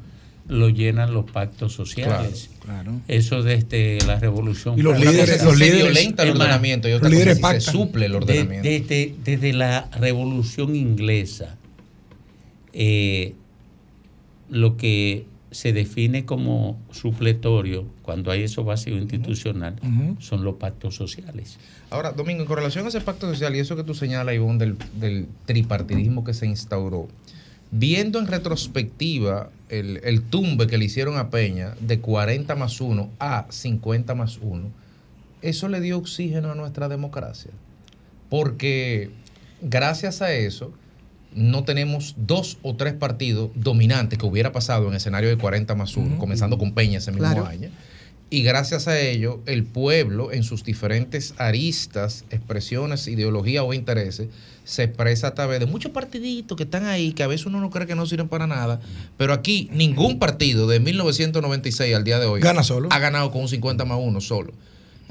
lo llenan los pactos sociales. Claro. Eso desde la revolución. Y los Francesa. líderes- los líderes- violenta el ordenamiento y otra los líderes se pactan. suple el de- ordenamiento. desde, desde la revolución inglesa, eh, lo que se define como supletorio, cuando hay esos vacíos institucional, son los pactos sociales. Ahora, Domingo, con relación a ese pacto social y eso que tú señalas, Ivonne, del, del tripartidismo que se instauró, viendo en retrospectiva el, el tumbe que le hicieron a Peña de 40 más 1 a 50 más 1, eso le dio oxígeno a nuestra democracia. Porque gracias a eso no tenemos dos o tres partidos dominantes que hubiera pasado en escenario de 40 más 1, comenzando con Peña ese mismo Claro. año. Y gracias a ello, el pueblo en sus diferentes aristas, expresiones, ideologías o intereses, se expresa a través de muchos partiditos que están ahí, que a veces uno no cree que no sirven para nada, pero aquí ningún partido de 1996 al día de hoy Gana solo. ha ganado con un 50 más 1 solo.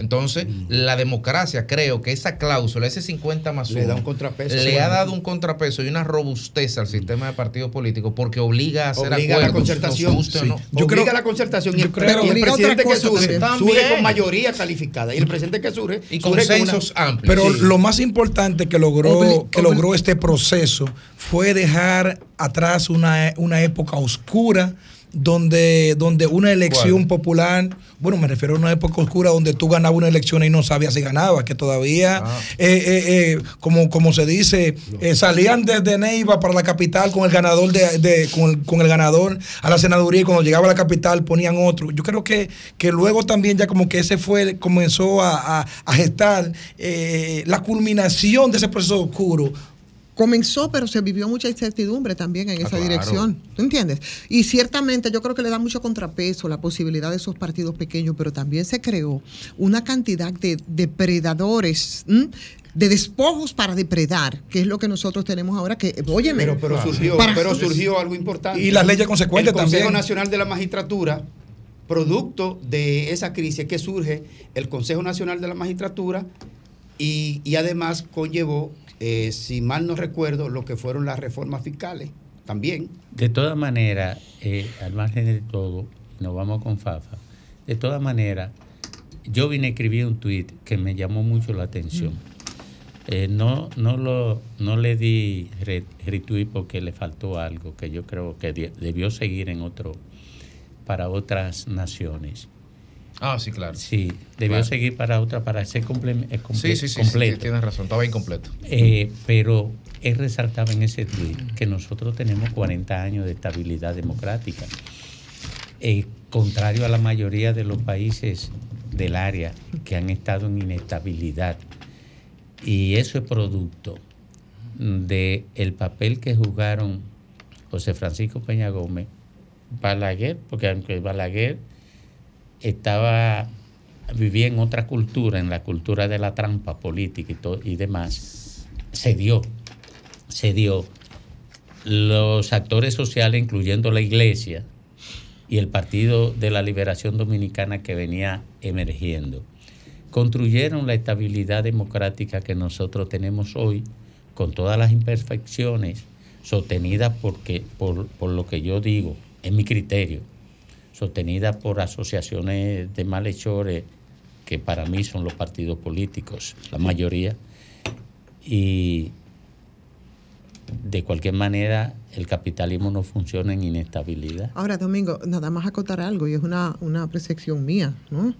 Entonces, la democracia, creo que esa cláusula, ese 50 más 1, Le da un contrapeso. le ha dado un contrapeso y una robustez al sistema de partidos políticos porque obliga a hacer Obliga a la acuerdos, concertación. nos guste o Sí. no. Yo obliga a la concertación y el, creo- y el presidente que surge, también. surge con mayoría calificada. Y el presidente que surge Y surge con una- consensos amplios. Pero Sí. lo más importante que logró, Obli- que logró este proceso fue dejar atrás una, una época oscura donde, donde una elección popular, bueno, me refiero a una época oscura donde tú ganabas una elección y no sabías si ganabas, que todavía, eh, eh, eh, como, como se dice, salían desde Neiva para la capital con el ganador de, de- con, el, con el ganador a la senaduría y cuando llegaba a la capital ponían otro. Yo creo que, que luego también ya como que ese fue, comenzó a, a- a gestar eh, la culminación de ese proceso oscuro. Comenzó, pero se vivió mucha incertidumbre también en Ah, esa claro. dirección. ¿Tú entiendes? Y ciertamente yo creo que le da mucho contrapeso la posibilidad de esos partidos pequeños, pero también se creó una cantidad de depredadores. ¿m? de despojos para depredar, que es lo que nosotros tenemos ahora que, óyeme, Pero, pero surgió, para- pero surgió algo importante. Y las leyes consecuentes El Consejo también. Nacional de la Magistratura, producto de esa crisis que surge, el Consejo Nacional de la Magistratura y, y además conllevó, eh, si mal no recuerdo, lo que fueron las reformas fiscales también. De todas maneras, eh, al margen de todo, nos vamos con Fafa. De todas maneras, yo vine a escribir un tuit que me llamó mucho la atención. Eh, no, no, lo, no le di re- retweet porque le faltó algo que yo creo que de- debió seguir en otro para otras naciones. Ah, sí, claro. Sí, debió Claro. seguir para otra para ser comple- eh, comple- Sí, sí, sí, sí, completo. tienes razón, estaba incompleto. Eh, pero él resaltaba en ese tweet que nosotros tenemos 40 años de estabilidad democrática. Eh, contrario a la mayoría de los países del área que han estado en inestabilidad. Y eso es producto de el papel que jugaron José Francisco Peña Gómez, Balaguer, porque aunque Balaguer estaba vivía en otra cultura, en la cultura de la trampa política y, y demás, se dio, se dio. Los actores sociales, incluyendo la iglesia y el Partido de la Liberación Dominicana que venía emergiendo, construyeron la estabilidad democrática que nosotros tenemos hoy, con todas las imperfecciones, sostenida porque, por, por lo que yo digo, es mi criterio, sostenida por asociaciones de malhechores que para mí son los partidos políticos, la mayoría, y de cualquier manera el capitalismo no funciona en inestabilidad. Ahora, Domingo, nada más acotar algo, y es una, una percepción mía, ¿no?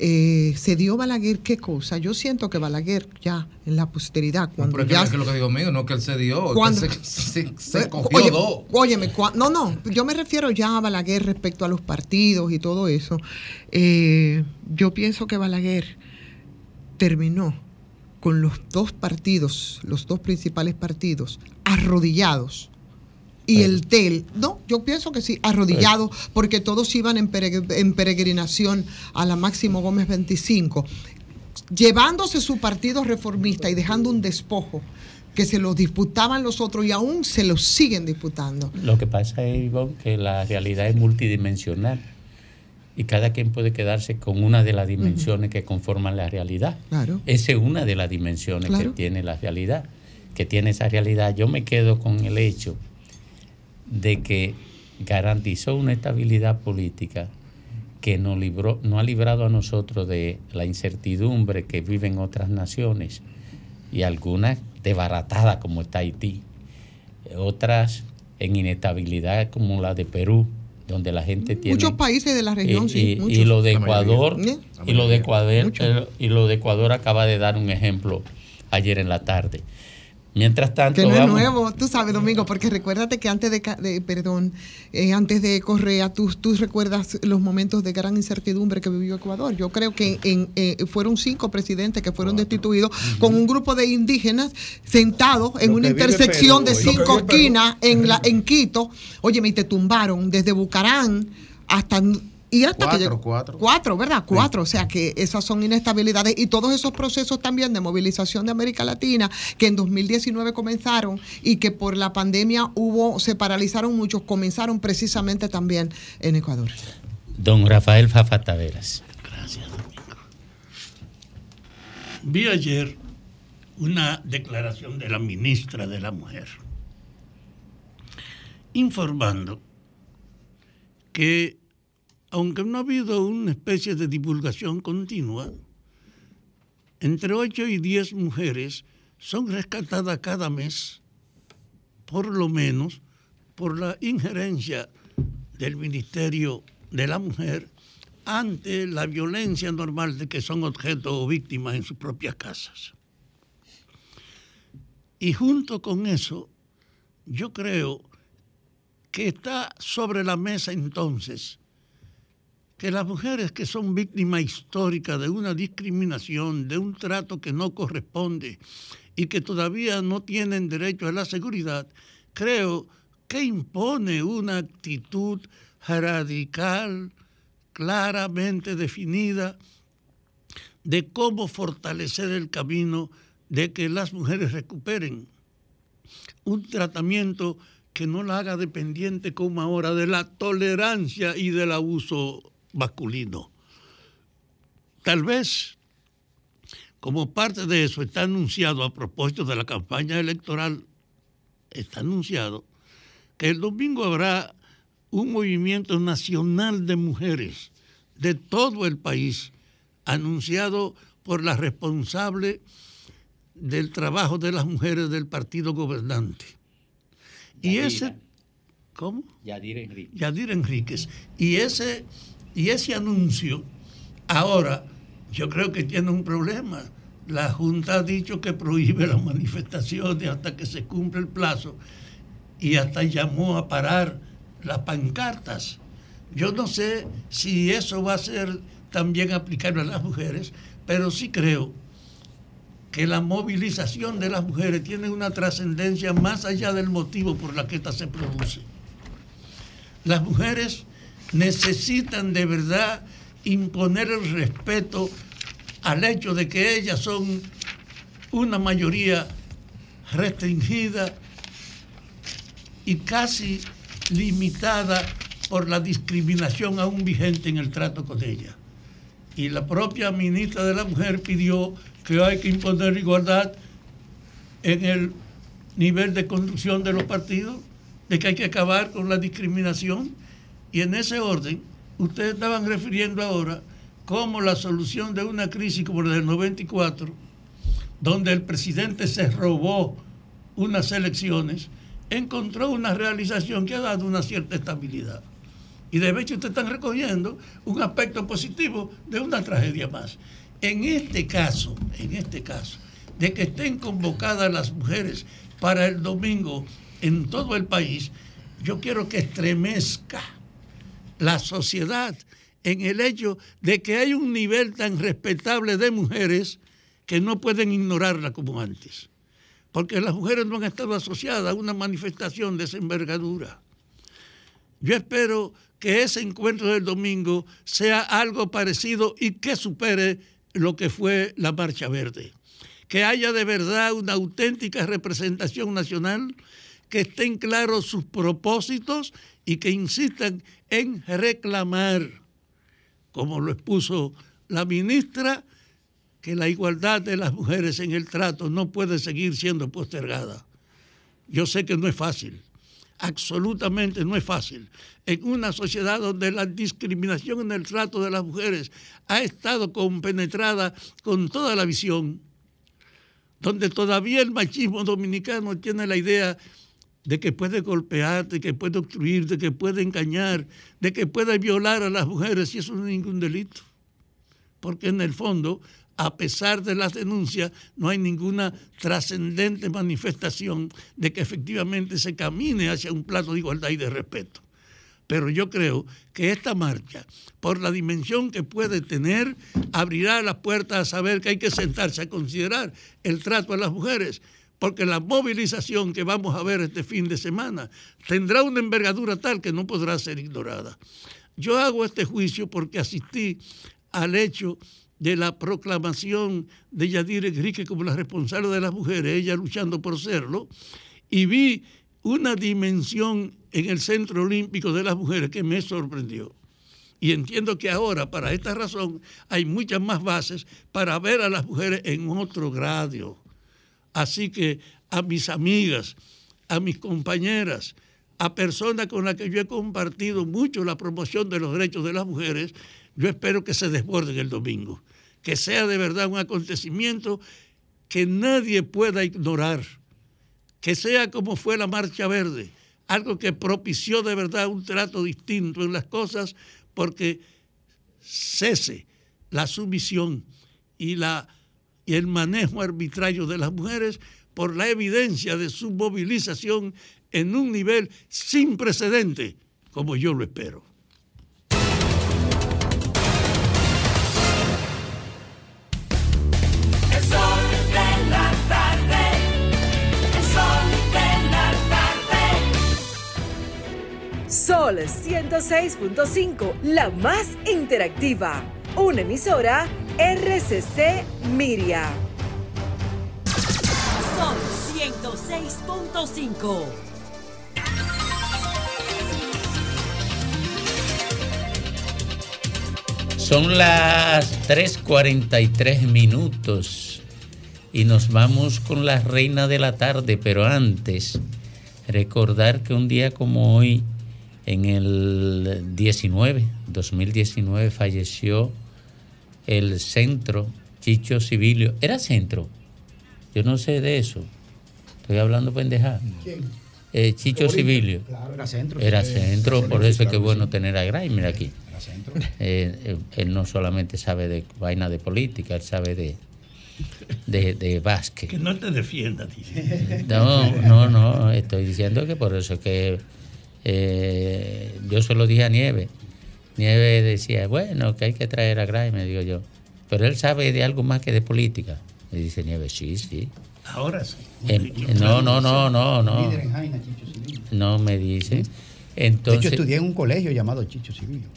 Eh, se dio Balaguer qué cosa. Yo siento que Balaguer ya en la posteridad, cuando Pero es que ya es que lo que digo mío, no es que él se dio, es que Cuando- se, se- se cogió oye, dos. Óyeme, cua- no, no, yo me refiero ya a Balaguer respecto a los partidos y todo eso. Eh, yo pienso que Balaguer terminó con los dos partidos, los dos principales partidos, arrodillados. Y el TEL, no, yo pienso que sí, arrodillado, porque todos iban en, peregr- en peregrinación a la Máximo Gómez 25, llevándose su partido reformista y dejando un despojo que se lo disputaban los otros y aún se lo siguen disputando. Lo que pasa es, Ivonne, que la realidad es multidimensional y cada quien puede quedarse con una de las dimensiones que conforman la realidad. Claro. Esa es una de las dimensiones Claro. que tiene la realidad, que tiene esa realidad. Yo me quedo con el hecho de que garantizó una estabilidad política que nos libró, no ha librado a nosotros de la incertidumbre que viven otras naciones y algunas desbaratadas como está Haití, otras en inestabilidad como la de Perú, donde la gente tiene Muchos países de la región, y, sí. y- lo de. Ecuador ¿Eh? y lo de Ecuador Mucho. eh, y lo de Ecuador acaba de dar un ejemplo ayer en la tarde Mientras tanto, Que no es nuevo, tú sabes, Domingo, porque recuérdate que antes de, perdón, eh, antes de Correa, tú, tú recuerdas los momentos de gran incertidumbre que vivió Ecuador. Yo creo que en, eh, fueron cinco presidentes que fueron destituidos con un grupo de indígenas sentados en una intersección Perú de cinco esquinas en, la, en Quito. Oye, y te tumbaron desde Bucarán hasta... Y hasta que Cuatro, llegó- cuatro. Cuatro, ¿verdad? Cuatro. O sea que esas son inestabilidades y todos esos procesos también de movilización de América Latina que en 2019 comenzaron y que por la pandemia hubo, se paralizaron muchos, comenzaron precisamente también en Ecuador. Don Rafael Fafa Taveras. Vi ayer una declaración de la ministra de la Mujer informando que aunque no ha habido una especie de divulgación continua, entre 8 y 10 mujeres son rescatadas cada mes, por lo menos por la injerencia del Ministerio de la Mujer ante la violencia normal de que son objeto o víctimas en sus propias casas. Y junto con eso, yo creo que está sobre la mesa entonces que las mujeres que son víctimas históricas de una discriminación, de un trato que no corresponde y que todavía no tienen derecho a la seguridad, creo que impone una actitud radical, claramente definida, de cómo fortalecer el camino de que las mujeres recuperen un tratamiento que no la haga dependiente como ahora de la tolerancia y del abuso masculino. Tal vez, como parte de eso, está anunciado a propósito de la campaña electoral, está anunciado que el domingo habrá un movimiento nacional de mujeres de todo el país, anunciado por la responsable del trabajo de las mujeres del partido gobernante. Y Yadira. ese, ¿cómo? Yadir Enrique. Yadir Enríquez. Y ese, y ese anuncio, ahora, yo creo que tiene un problema. La Junta ha dicho que prohíbe las manifestaciones hasta que se cumpla el plazo y hasta llamó a parar las pancartas. Yo no sé si eso va a ser también aplicable a las mujeres, pero sí creo que la movilización de las mujeres tiene una trascendencia más allá del motivo por la que ésta se produce. Las mujeres necesitan de verdad imponer el respeto al hecho de que ellas son una mayoría restringida y casi limitada por la discriminación aún vigente en el trato con ella. Y la propia ministra de la Mujer pidió que hay que imponer igualdad en el nivel de conducción de los partidos, de que hay que acabar con la discriminación. Y en ese orden, ustedes estaban refiriendo ahora cómo la solución de una crisis como la del 94, donde el presidente se robó unas elecciones, encontró una realización que ha dado una cierta estabilidad. Y de hecho ustedes están recogiendo un aspecto positivo de una tragedia más. En este caso, en este caso, de que estén convocadas las mujeres para el domingo en todo el país, yo quiero que estremezca la sociedad en el hecho de que hay un nivel tan respetable de mujeres que no pueden ignorarla como antes. Porque las mujeres no han estado asociadas a una manifestación de esa envergadura. Yo espero que ese encuentro del domingo sea algo parecido y que supere lo que fue la Marcha Verde. Que haya de verdad una auténtica representación nacional, que estén claros sus propósitos y que insistan en reclamar, como lo expuso la ministra, que la igualdad de las mujeres en el trato no puede seguir siendo postergada. Yo sé que no es fácil, absolutamente no es fácil. En una sociedad donde la discriminación en el trato de las mujeres ha estado compenetrada con toda la visión, donde todavía el machismo dominicano tiene la idea de que puede golpear, de que puede obstruir, de que puede engañar, de que puede violar a las mujeres y eso no es ningún delito. Porque en el fondo a pesar de las denuncias, no hay ninguna trascendente manifestación de que efectivamente se camine hacia un plato de igualdad y de respeto. Pero yo creo que esta marcha, por la dimensión que puede tener, abrirá las puertas a saber que hay que sentarse a considerar el trato a las mujeres, porque la movilización que vamos a ver este fin de semana tendrá una envergadura tal que no podrá ser ignorada. Yo hago este juicio porque asistí al hecho de la proclamación de Yadira Enrique como la responsable de las mujeres, ella luchando por serlo, y vi una dimensión en el Centro Olímpico de las Mujeres que me sorprendió. Y entiendo que ahora, para esta razón, hay muchas más bases para ver a las mujeres en otro grado. Así que a mis amigas, a mis compañeras, a personas con las que yo he compartido mucho la promoción de los derechos de las mujeres, yo espero que se desborden el domingo, que sea de verdad un acontecimiento que nadie pueda ignorar, que sea como fue la Marcha Verde, algo que propició de verdad un trato distinto en las cosas, porque cese la sumisión y, la, y el manejo arbitrario de las mujeres por la evidencia de su movilización en un nivel sin precedente, como yo lo espero. El sol de la tarde. El sol de la tarde. Sol 106.5, la más interactiva. Una emisora RCC Miria. Sol 106.5. Son las 3.43 minutos y nos vamos con la reina de la tarde, pero antes recordar que un día como hoy, en el 19, 2019, falleció el centro Chicho Civilio. ¿Era centro? Yo no sé de eso. Estoy hablando pendejada. Eh, Chicho Civilio. Claro, era centro. Era Sí, centro, por eso es que claro, es bueno tener a Grimer aquí. Era centro. Eh, eh, él no solamente sabe de vaina de política, él sabe de, de, de básquet. Que no te defienda, dice. No, no, no, estoy diciendo que por eso es que eh, yo se lo dije a Nieve. Nieve decía, bueno, que hay que traer a Grimer, digo yo. Pero él sabe de algo más que de política. Me dice Nieve, sí, sí. Ahora sí. Eh, no, no, no, no, no. Líder en Jaina, Chicho Civilio. No me dice. De hecho, Entonces, estudié en un colegio llamado Chicho Civilio.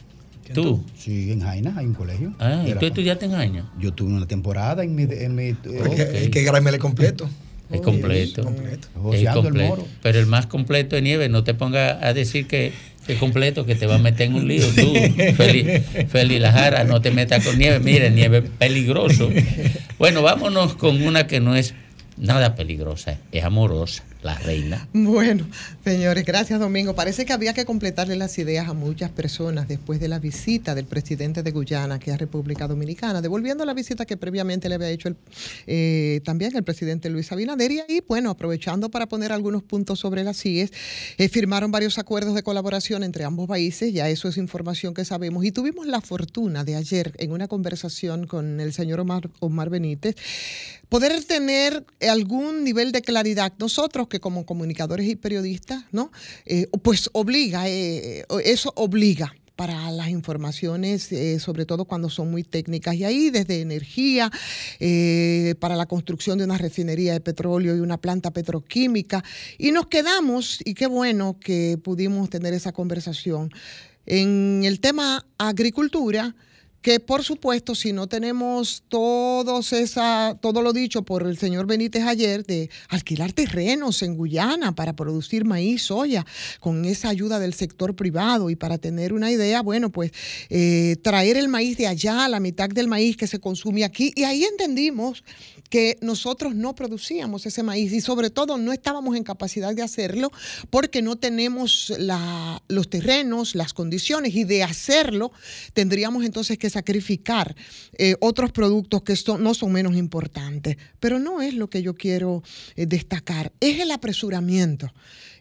¿Tú? Sí, en Jaina hay un colegio. Ah, ¿y tú estudiaste en Jaina? Yo tuve una temporada en mi... En mi Es que Grimer es completo. Es completo. completo. Es Joseando el completo. Pero el más completo de nieve, no te ponga a decir que es completo, que te va a meter en un lío. Tú, Feli, Feli Lajara, no te metas con nieve. Mire, nieve peligroso. Bueno, vámonos con una que no es nada peligrosa, es amorosa, la reina. Bueno, señores, gracias Domingo. Parece que había que completarle las ideas a muchas personas después de la visita del presidente de Guyana aquí a República Dominicana, devolviendo la visita que previamente le había hecho eh, también el presidente Luis Abinader. Y bueno, aprovechando para poner algunos puntos sobre las CIES, eh, firmaron varios acuerdos de colaboración entre ambos países, ya eso es información que sabemos. Y tuvimos la fortuna de ayer en una conversación con el señor Omar Benítez poder tener algún nivel de claridad. Nosotros que como comunicadores y periodistas, ¿no? Eh, pues obliga, eh, eso obliga para las informaciones, eh, sobre todo cuando son muy técnicas. Y ahí desde energía, para la construcción de una refinería de petróleo y una planta petroquímica. Y nos quedamos, y qué bueno que pudimos tener esa conversación, en el tema agricultura que por supuesto si no tenemos todos esa, todo lo dicho por el señor Benítez ayer de alquilar terrenos en Guyana para producir maíz, soya, con esa ayuda del sector privado y para tener una idea, bueno, pues eh, traer el maíz de allá, la mitad del maíz que se consume aquí, y ahí entendimos que nosotros no producíamos ese maíz y sobre todo no estábamos en capacidad de hacerlo porque no tenemos los terrenos, las condiciones y de hacerlo tendríamos entonces que sacrificar eh, otros productos que no son menos importantes. Pero no es lo que yo quiero eh, destacar, es el apresuramiento.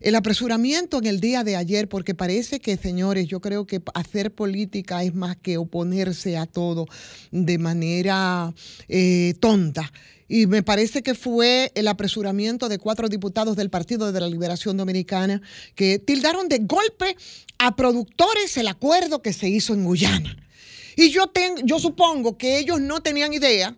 El apresuramiento en el día de ayer, porque parece que, señores, yo creo que hacer política es más que oponerse a todo de manera eh, tonta. Y me parece que fue el apresuramiento de cuatro diputados del Partido de la Liberación Dominicana que tildaron de golpe a productores el acuerdo que se hizo en Guyana. Y yo, ten- yo supongo que ellos no tenían idea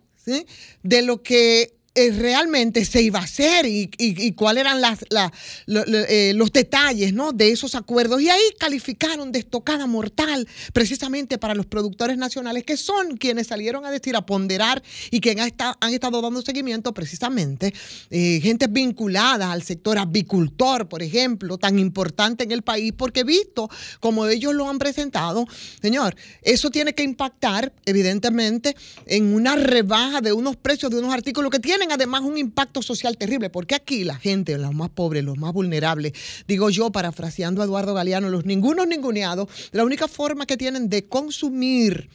de lo que eh, realmente se iba a hacer y, y- y cuáles eran las, la- eh, los detalles ¿no? de esos acuerdos. Y ahí calificaron de estocada mortal precisamente para los productores nacionales, que son quienes salieron a decir, a ponderar y que han, esta- han estado dando seguimiento precisamente, eh, gente vinculada al sector avicultor, por ejemplo, tan importante en el país, porque visto como ellos lo han presentado, señor, eso tiene que impactar, evidentemente, en una rebaja de unos precios de unos artículos que tienen además un impacto social terrible, porque aquí la gente, los más pobres, los más vulnerables, digo yo, parafraseando a Eduardo Galeano, los ningunos ninguneados, la única forma que tienen de consumir,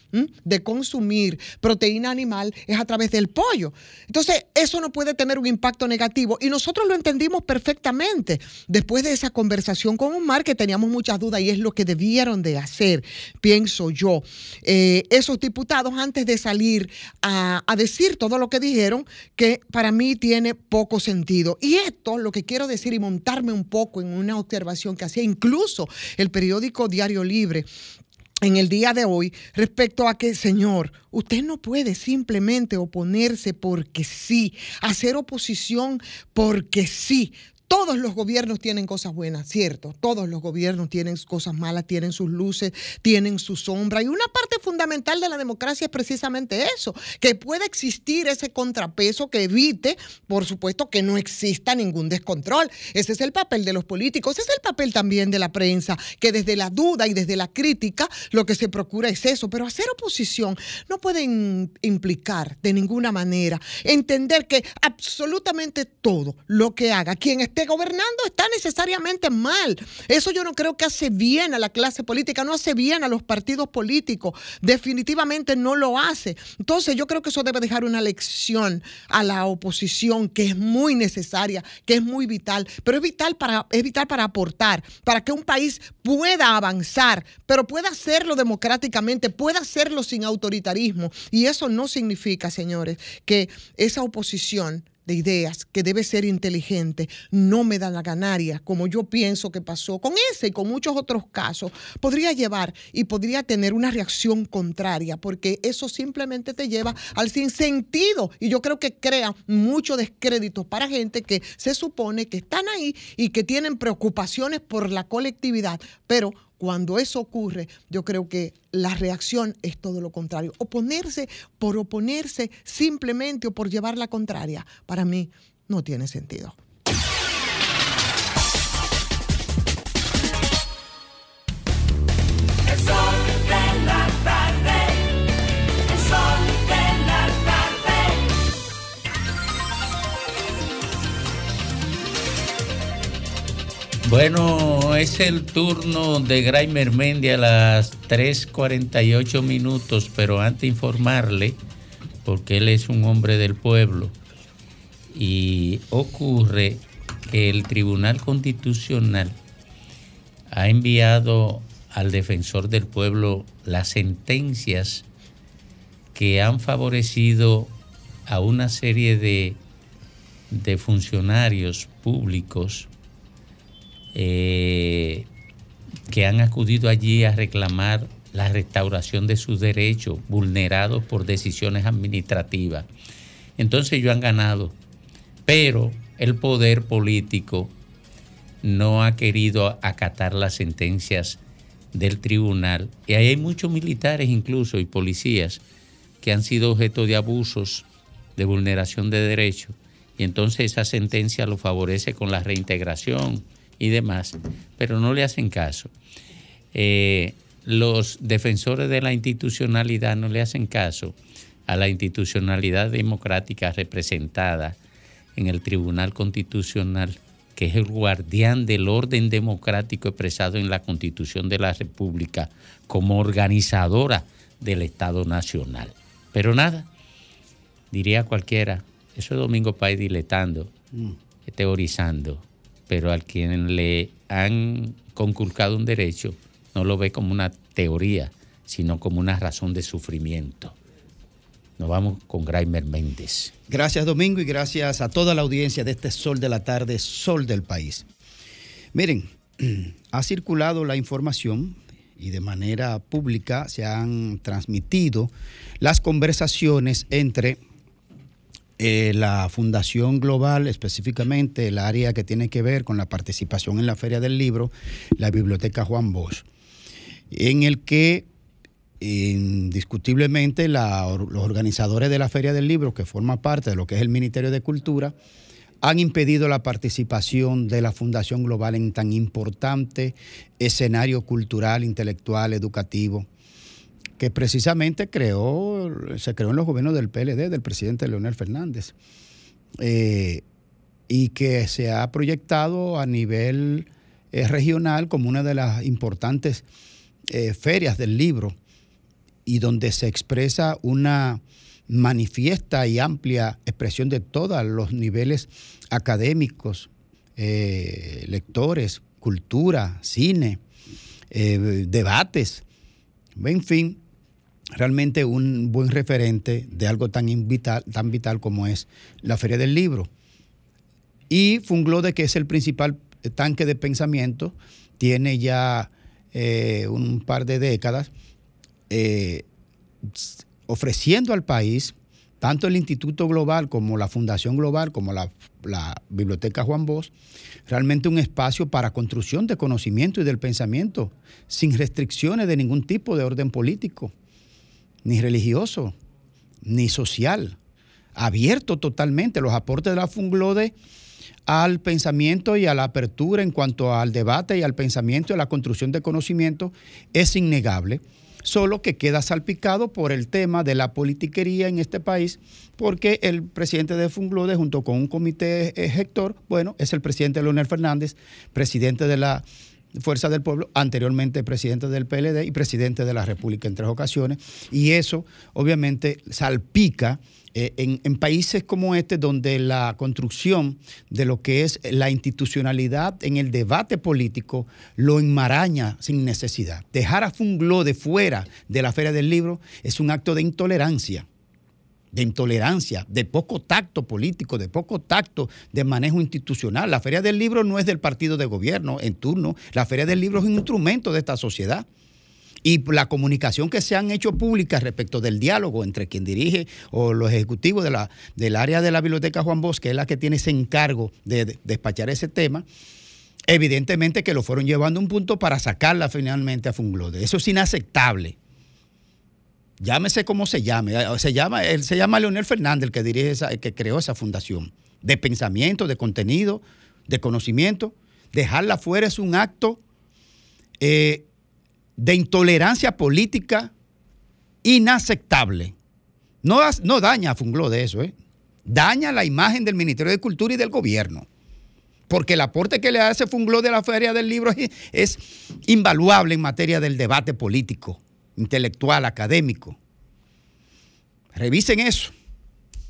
de consumir proteína animal es a través del pollo. Entonces, eso no puede tener un impacto negativo y nosotros lo entendimos perfectamente después de esa conversación con Omar, que teníamos muchas dudas y es lo que debieron de hacer, pienso yo, eh, esos diputados antes de salir a decir todo lo que dijeron, que para mí tiene poco sentido. Y esto, lo que quiero decir y montarme un poco en una observación que hacía incluso el periódico Diario Libre, en el día de hoy respecto a que, señor, usted no puede simplemente oponerse porque sí, hacer oposición porque sí. Todos los gobiernos tienen cosas buenas, cierto. Todos los gobiernos tienen cosas malas, tienen sus luces, tienen su sombra. Y una parte fundamental de la democracia es precisamente eso, que pueda existir ese contrapeso que evite, por supuesto, que no exista ningún descontrol. Ese es el papel de los políticos, ese es el papel también de la prensa, que desde la duda y desde la crítica lo que se procura es eso. Pero hacer oposición no puede implicar de ninguna manera entender que absolutamente todo lo que haga quien esté gobernando está necesariamente mal. Eso yo no creo que hace bien a la clase política, no hace bien a los partidos políticos, definitivamente no lo hace. Entonces yo creo que eso debe dejar una lección a la oposición que es muy necesaria, que es muy vital, pero es vital para, es vital para aportar, para que un país pueda avanzar, pero pueda hacerlo democráticamente, pueda hacerlo sin autoritarismo. Y eso no significa, señores, que esa oposición de ideas que debe ser inteligente, no me da la ganaria, como yo pienso que pasó con ese y con muchos otros casos, podría llevar y podría tener una reacción contraria, porque eso simplemente te lleva al sinsentido. Y yo creo que crea mucho descrédito para gente que se supone que están ahí y que tienen preocupaciones por la colectividad, pero cuando eso ocurre, yo creo que la reacción es todo lo contrario. Oponerse por oponerse simplemente o por llevar la contraria, para mí no tiene sentido. Bueno, es el turno de Graimer Mendy a las 3.48 minutos, pero antes informarle, porque él es un hombre del pueblo, y ocurre que el Tribunal Constitucional ha enviado al defensor del pueblo las sentencias que han favorecido a una serie de, de funcionarios públicos eh, que han acudido allí a reclamar la restauración de sus derechos vulnerados por decisiones administrativas. Entonces ellos han ganado, pero el poder político no ha querido acatar las sentencias del tribunal. Y ahí hay muchos militares incluso y policías que han sido objeto de abusos, de vulneración de derechos. Y entonces esa sentencia lo favorece con la reintegración y demás, pero no le hacen caso. Eh, los defensores de la institucionalidad no le hacen caso a la institucionalidad democrática representada en el Tribunal Constitucional, que es el guardián del orden democrático expresado en la Constitución de la República como organizadora del Estado Nacional. Pero nada, diría cualquiera, eso es Domingo País diletando, Mm. teorizando, pero al quien le han conculcado un derecho no lo ve como una teoría, sino como una razón de sufrimiento. Nos vamos con Graimer Méndez. Gracias Domingo y gracias a toda la audiencia de este Sol de la Tarde, Sol del País. Miren, ha circulado la información y de manera pública se han transmitido las conversaciones entre eh, la Fundación Global, específicamente el área que tiene que ver con la participación en la Feria del Libro, la Biblioteca Juan Bosch, en el que indiscutiblemente los organizadores de la Feria del Libro, que forma parte de lo que es el Ministerio de Cultura, han impedido la participación de la Fundación Global en tan importante escenario cultural, intelectual, educativo, que precisamente creó, se creó en los gobiernos del PLD, del presidente Leonel Fernández, eh, y que se ha proyectado a nivel eh, regional como una de las importantes eh, ferias del libro y donde se expresa una manifiesta y amplia expresión de todos los niveles académicos, lectores, cultura, cine, debates, en fin, realmente un buen referente de algo tan vital, tan vital como es la Feria del Libro. Y Funglode, que es el principal tanque de pensamiento, tiene ya eh, un par de décadas eh, ofreciendo al país, tanto el Instituto Global como la Fundación Global, como la, la Biblioteca Juan Bosch, realmente un espacio para construcción de conocimiento y del pensamiento, sin restricciones de ningún tipo de orden político, ni religioso, ni social, abierto totalmente. Los aportes de la Funglode al pensamiento y a la apertura en cuanto al debate y al pensamiento y a la construcción de conocimiento es innegable, solo que queda salpicado por el tema de la politiquería en este país, porque el presidente de Funglode, junto con un comité ejecutor, bueno, es el presidente Leonel Fernández, presidente de la Fuerza del Pueblo, anteriormente presidente del PLD y presidente de la República en tres ocasiones, y eso obviamente salpica eh, en, en países como este, donde la construcción de lo que es la institucionalidad en el debate político lo enmaraña sin necesidad. Dejar a Funglode fuera de la Feria del Libro es un acto de intolerancia de intolerancia, de poco tacto político, de poco tacto de manejo institucional. La Feria del Libro no es del partido de gobierno en turno, la Feria del Libro es un instrumento de esta sociedad. Y la comunicación que se han hecho públicas respecto del diálogo entre quien dirige o los ejecutivos de la, del área de la Biblioteca Juan Bosch, que es la que tiene ese encargo de, de despachar ese tema, evidentemente que lo fueron llevando a un punto para sacarla finalmente a Funglode. Eso es inaceptable. Llámese como se llame. Se llama, él se llama Leonel Fernández, el que dirige esa, el que creó esa fundación. De pensamiento, de contenido, de conocimiento. Dejarla fuera es un acto eh, de intolerancia política inaceptable. No, no daña a Fungló de eso, ¿eh? daña la imagen del Ministerio de Cultura y del gobierno. Porque el aporte que le hace Fungló de la Feria del Libro es invaluable en materia del debate político, intelectual, académico. Revisen eso.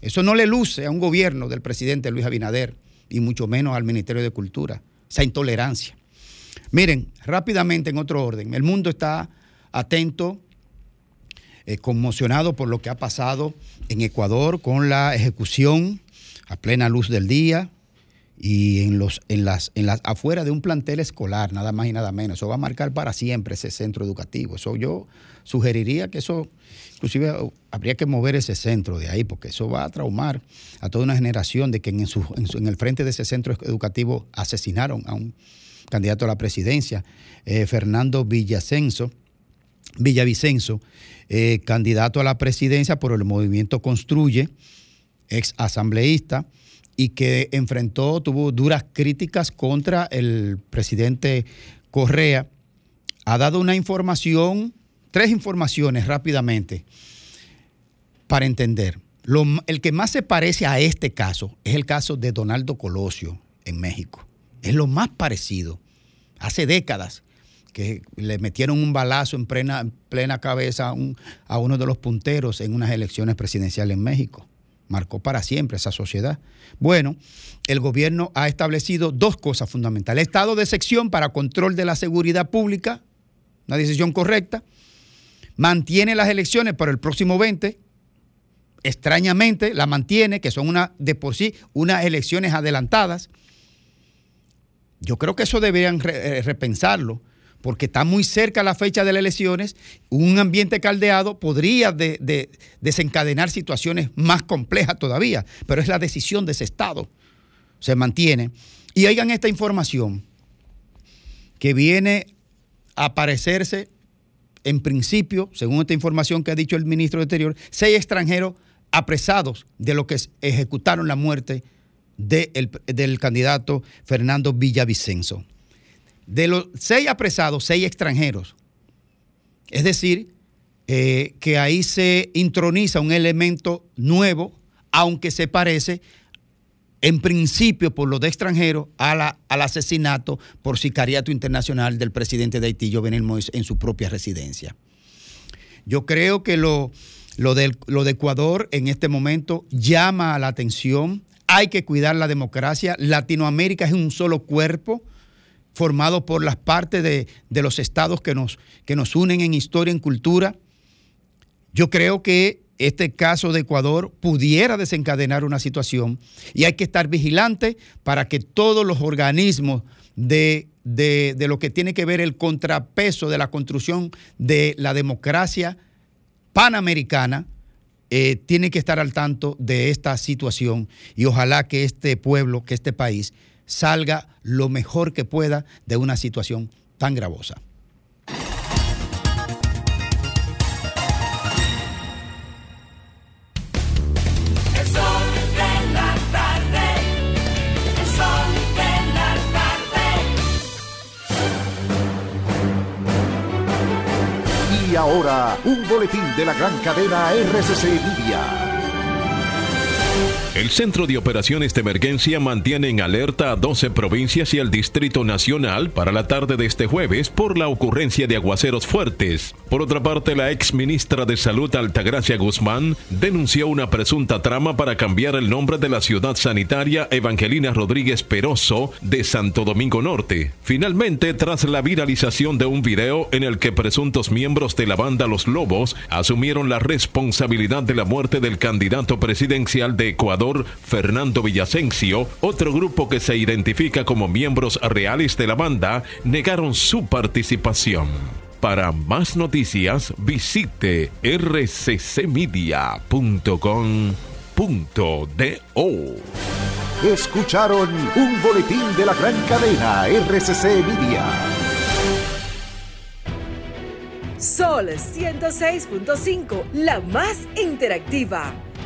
Eso no le luce a un gobierno del presidente Luis Abinader y mucho menos al Ministerio de Cultura, esa intolerancia. Miren, rápidamente en otro orden, el mundo está atento, eh, conmocionado por lo que ha pasado en Ecuador con la ejecución a plena luz del día y en los en las en las afuera de un plantel escolar, nada más y nada menos. Eso va a marcar para siempre ese centro educativo. Eso yo sugeriría que eso inclusive oh, habría que mover ese centro de ahí porque eso va a traumar a toda una generación de que en, en su- en el frente de ese centro educativo asesinaron a un candidato a la presidencia, eh, Fernando Villacenzo, Villavicenzo, eh, candidato a la presidencia por el movimiento Construye, ex asambleísta, y que enfrentó, tuvo duras críticas contra el presidente Correa. Ha dado una información, tres informaciones rápidamente para entender. Lo el que más se parece a este caso es el caso de Donaldo Colosio en México. Es lo más parecido. Hace décadas que le metieron un balazo en plena, en plena cabeza a uno de los punteros en unas elecciones presidenciales en México. Marcó para siempre esa sociedad. Bueno, el gobierno ha establecido dos cosas fundamentales. Estado de sección para control de la seguridad pública, una decisión correcta. Mantiene las elecciones para el próximo 20. Extrañamente la mantiene, que son una, de por sí unas elecciones adelantadas. Yo creo que eso deberían re- eh, repensarlo, porque está muy cerca la fecha de las elecciones. Un ambiente caldeado podría de- de- desencadenar situaciones más complejas todavía, pero es la decisión de ese Estado. Se mantiene. Y oigan esta información que viene a aparecerse en principio, según esta información que ha dicho el ministro de Interior, seis extranjeros apresados de lo que ejecutaron la muerte de el- del candidato Fernando Villavicencio. De los seis apresados, seis extranjeros. Es decir, eh, que ahí se introniza un elemento nuevo, aunque se parece en principio por los de extranjeros a la- al asesinato por sicariato internacional del presidente de Haití, Jovenel Moïse, en su propia residencia. Yo creo que lo, lo, del- lo de Ecuador en este momento llama a la atención. Hay que cuidar la democracia. Latinoamérica es un solo cuerpo formado por las partes de, de los estados que nos, que nos unen en historia, en cultura. Yo creo que este caso de Ecuador pudiera desencadenar una situación y hay que estar vigilante para que todos los organismos de, de- de lo que tiene que ver el contrapeso de la construcción de la democracia panamericana eh, tiene que estar al tanto de esta situación y ojalá que este pueblo, que este país salga lo mejor que pueda de una situación tan gravosa. Y ahora, un boletín de la gran cadena RCC Media. El Centro de Operaciones de Emergencia mantiene en alerta a 12 provincias y el Distrito Nacional para la tarde de este jueves por la ocurrencia de aguaceros fuertes. Por otra parte, la ex ministra de Salud Altagracia Guzmán denunció una presunta trama para cambiar el nombre de la ciudad sanitaria Evangelina Rodríguez Peroso de Santo Domingo Norte. Finalmente, tras la viralización de un video en el que presuntos miembros de la banda Los Lobos asumieron la responsabilidad de la muerte del candidato presidencial de Ecuador, Fernando Villasencio, otro grupo que se identifica como miembros reales de la banda negaron su participación. Para más noticias, visite rccmedia.com.do. Escucharon un boletín de la gran cadena RCC Media. Sol 106.5, la más interactiva.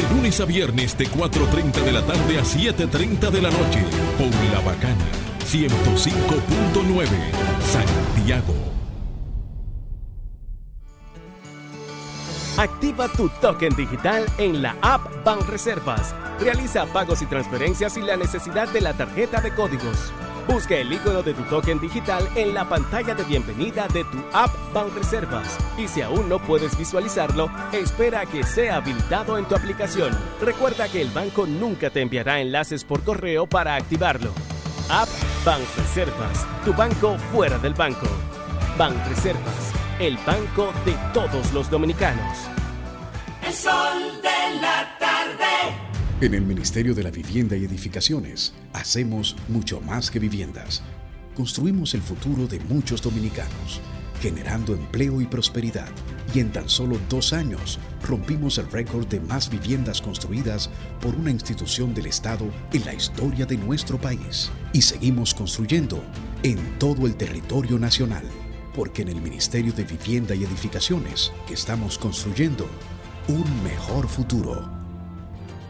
De lunes a viernes de 4.30 de la tarde a 7.30 de la noche. Por La Bacana. 105.9. Santiago. Activa tu token digital en la app Banreservas. Realiza pagos y transferencias sin la necesidad de la tarjeta de códigos. Busca el icono de tu token digital en la pantalla de bienvenida de tu app Banreservas. Y si aún no puedes visualizarlo, espera a que sea habilitado en tu aplicación. Recuerda que el banco nunca te enviará enlaces por correo para activarlo. App Banreservas, tu banco fuera del banco. Banreservas, el banco de todos los dominicanos. El sol de la tarde. En el Ministerio de la Vivienda y Edificaciones hacemos mucho más que viviendas. Construimos el futuro de muchos dominicanos, generando empleo y prosperidad. y en tan solo dos años rompimos el récord de más viviendas construidas por una institución del Estado en la historia de nuestro país. Y seguimos construyendo en todo el territorio nacional, porque en el Ministerio de Vivienda y Edificaciones estamos construyendo un mejor futuro.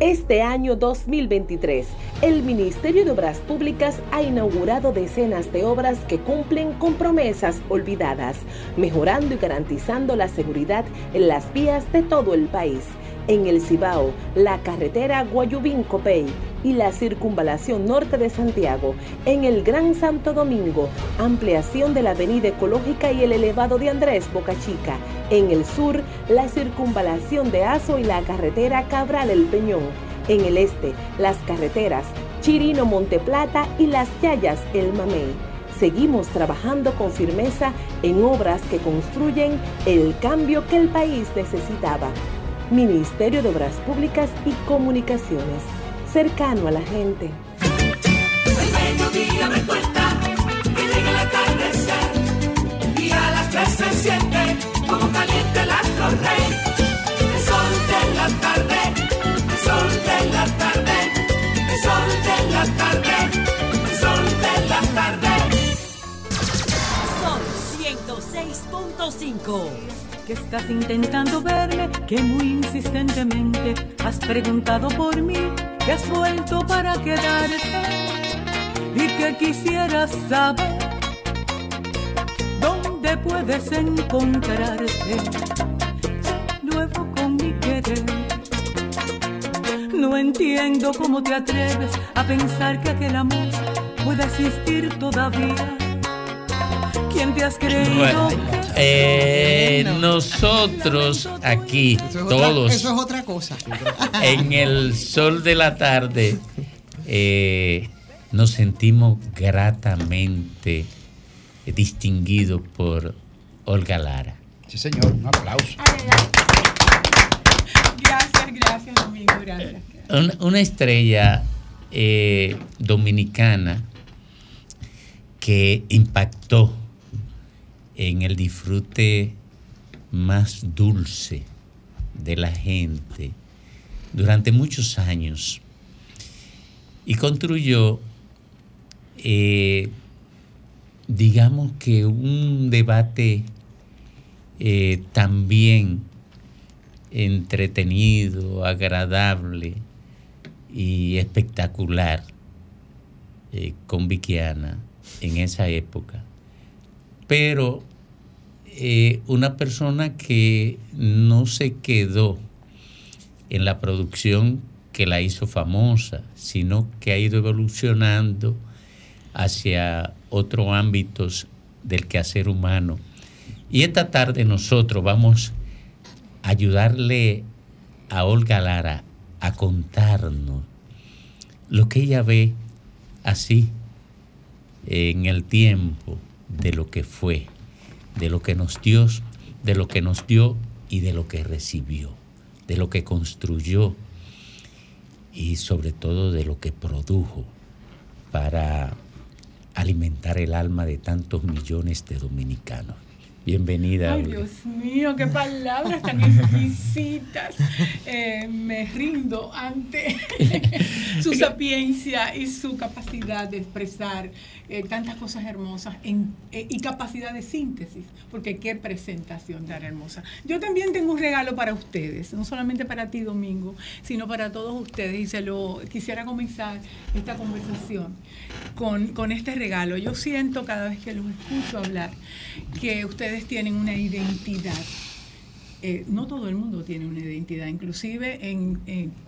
Este año 2023, el Ministerio de Obras Públicas ha inaugurado decenas de obras que cumplen con promesas olvidadas, mejorando y garantizando la seguridad en las vías de todo el país. En el Cibao, la carretera Guayubín-Copey y la circunvalación norte de Santiago. En el Gran Santo Domingo, ampliación de la avenida ecológica y el elevado de Andrés Boca Chica. En el sur, la circunvalación de Azo y la carretera Cabral El Peñón. En el este, las carreteras Chirino Monteplata y las Yayas El Mamey. Seguimos trabajando con firmeza en obras que construyen el cambio que el país necesitaba. Ministerio de Obras Públicas y Comunicaciones, cercano a la gente. Sol 106.5. Que estás intentando verme, que muy insistentemente has preguntado por mí, que has vuelto para quedarte y que quisieras saber dónde puedes encontrarte nuevo con mi querer. No entiendo cómo te atreves a pensar que aquel amor pueda existir todavía. ¿Quién te has creído? Bueno, eh, nosotros aquí, Eso es otra- todos, eso es otra cosa. en el sol de la tarde, eh, nos sentimos gratamente distinguidos por Olga Lara. Sí, señor, un aplauso. Gracias, gracias, amigo, gracias. Una, una estrella eh, dominicana que impactó en el disfrute más dulce de la gente durante muchos años y construyó, eh, digamos que un debate eh, también entretenido, agradable y espectacular eh, con Vickiana en esa época. Pero eh, una persona que no se quedó en la producción que la hizo famosa, sino que ha ido evolucionando hacia otros ámbitos del quehacer humano. Y esta tarde nosotros vamos a ayudarle a Olga Lara a contarnos lo que ella ve así en el tiempo de lo que fue, de lo que nos dio, de lo que nos dio y de lo que recibió, de lo que construyó y sobre todo de lo que produjo para alimentar el alma de tantos millones de dominicanos. Bienvenida. Ay. Dios mío, qué palabras tan exquisitas. Eh, me rindo ante su sapiencia y su capacidad de expresar eh, tantas cosas hermosas en- eh, y capacidad de síntesis, porque qué presentación tan hermosa. Yo también tengo un regalo para ustedes, no solamente para ti, Domingo, sino para todos ustedes. Y se lo quisiera comenzar esta conversación con, con este regalo. Yo siento cada vez que los escucho hablar que ustedes tienen una identidad. Eh, no todo el mundo tiene una identidad, inclusive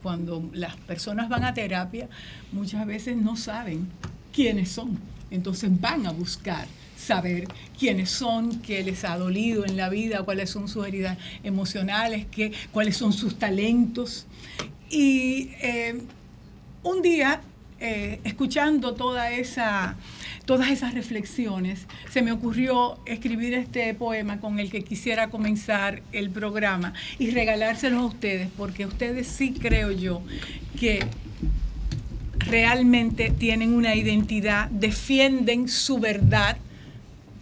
cuando las personas van a terapia, muchas veces no saben quiénes son. Entonces van a buscar saber quiénes son, qué les ha dolido en la vida, cuáles son sus heridas emocionales, qué, cuáles son sus talentos. Y eh, un día, eh, escuchando todas esas reflexiones, se me ocurrió escribir este poema con el que quisiera comenzar el programa y regalárselos a ustedes, porque ustedes sí creo yo que realmente tienen una identidad, defienden su verdad,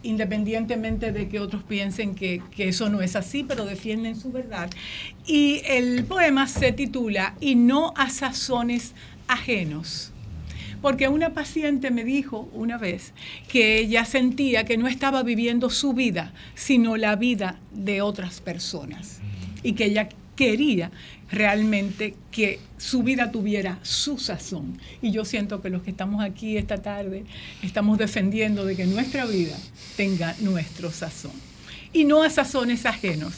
independientemente de que otros piensen que, que eso no es así, pero defienden su verdad. Y el poema se titula Y no a sazones ajenos. Porque una paciente me dijo una vez que ella sentía que no estaba viviendo su vida, sino la vida de otras personas. Y que ella quería realmente que su vida tuviera su sazón. Y yo siento que los que estamos aquí esta tarde estamos defendiendo de que nuestra vida tenga nuestro sazón. Y no a sazones ajenos.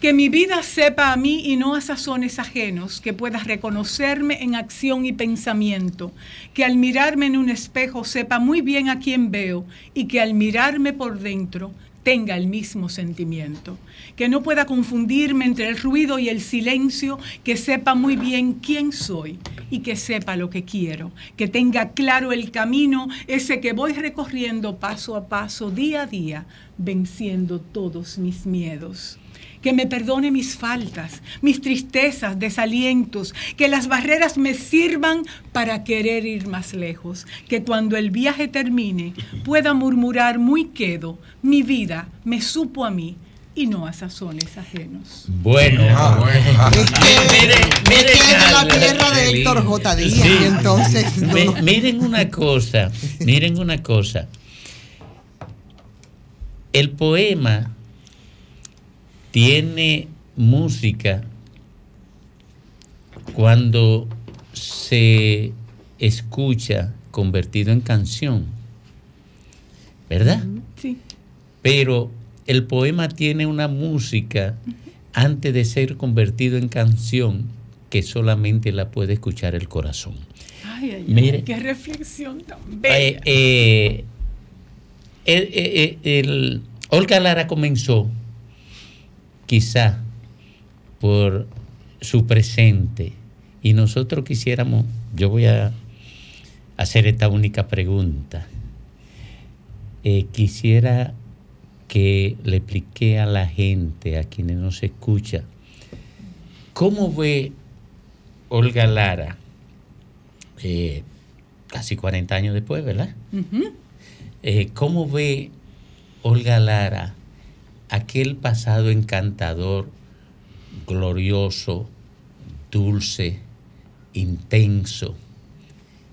Que mi vida sepa a mí y no a sazones ajenos, que puedas reconocerme en acción y pensamiento, que al mirarme en un espejo sepa muy bien a quién veo y que al mirarme por dentro tenga el mismo sentimiento, que no pueda confundirme entre el ruido y el silencio, que sepa muy bien quién soy y que sepa lo que quiero, que tenga claro el camino, ese que voy recorriendo paso a paso, día a día, venciendo todos mis miedos que me perdone mis faltas, mis tristezas, desalientos, que las barreras me sirvan para querer ir más lejos, que cuando el viaje termine pueda murmurar muy quedo, mi vida me supo a mí y no a sazones ajenos. Bueno, miren, miren Es que es de la tierra de Héctor J. Díaz, Sí. y entonces no. miren una cosa, miren una cosa. El poema tiene música cuando se escucha convertido en canción, ¿verdad? Sí. Pero el poema tiene una música antes de ser convertido en canción que solamente la puede escuchar el corazón. Ay, ay, ay, qué reflexión tan Eh, bella. eh, el, eh, eh, el- Olga Lara comenzó quizá por su presente y nosotros quisiéramos, yo voy a hacer esta única pregunta. Eh, quisiera que le explique a la gente, a quienes nos escuchan, cómo ve Olga Lara, eh, casi 40 años después, ¿verdad? Eh, ¿Cómo ve Olga Lara aquel pasado encantador, glorioso, dulce, intenso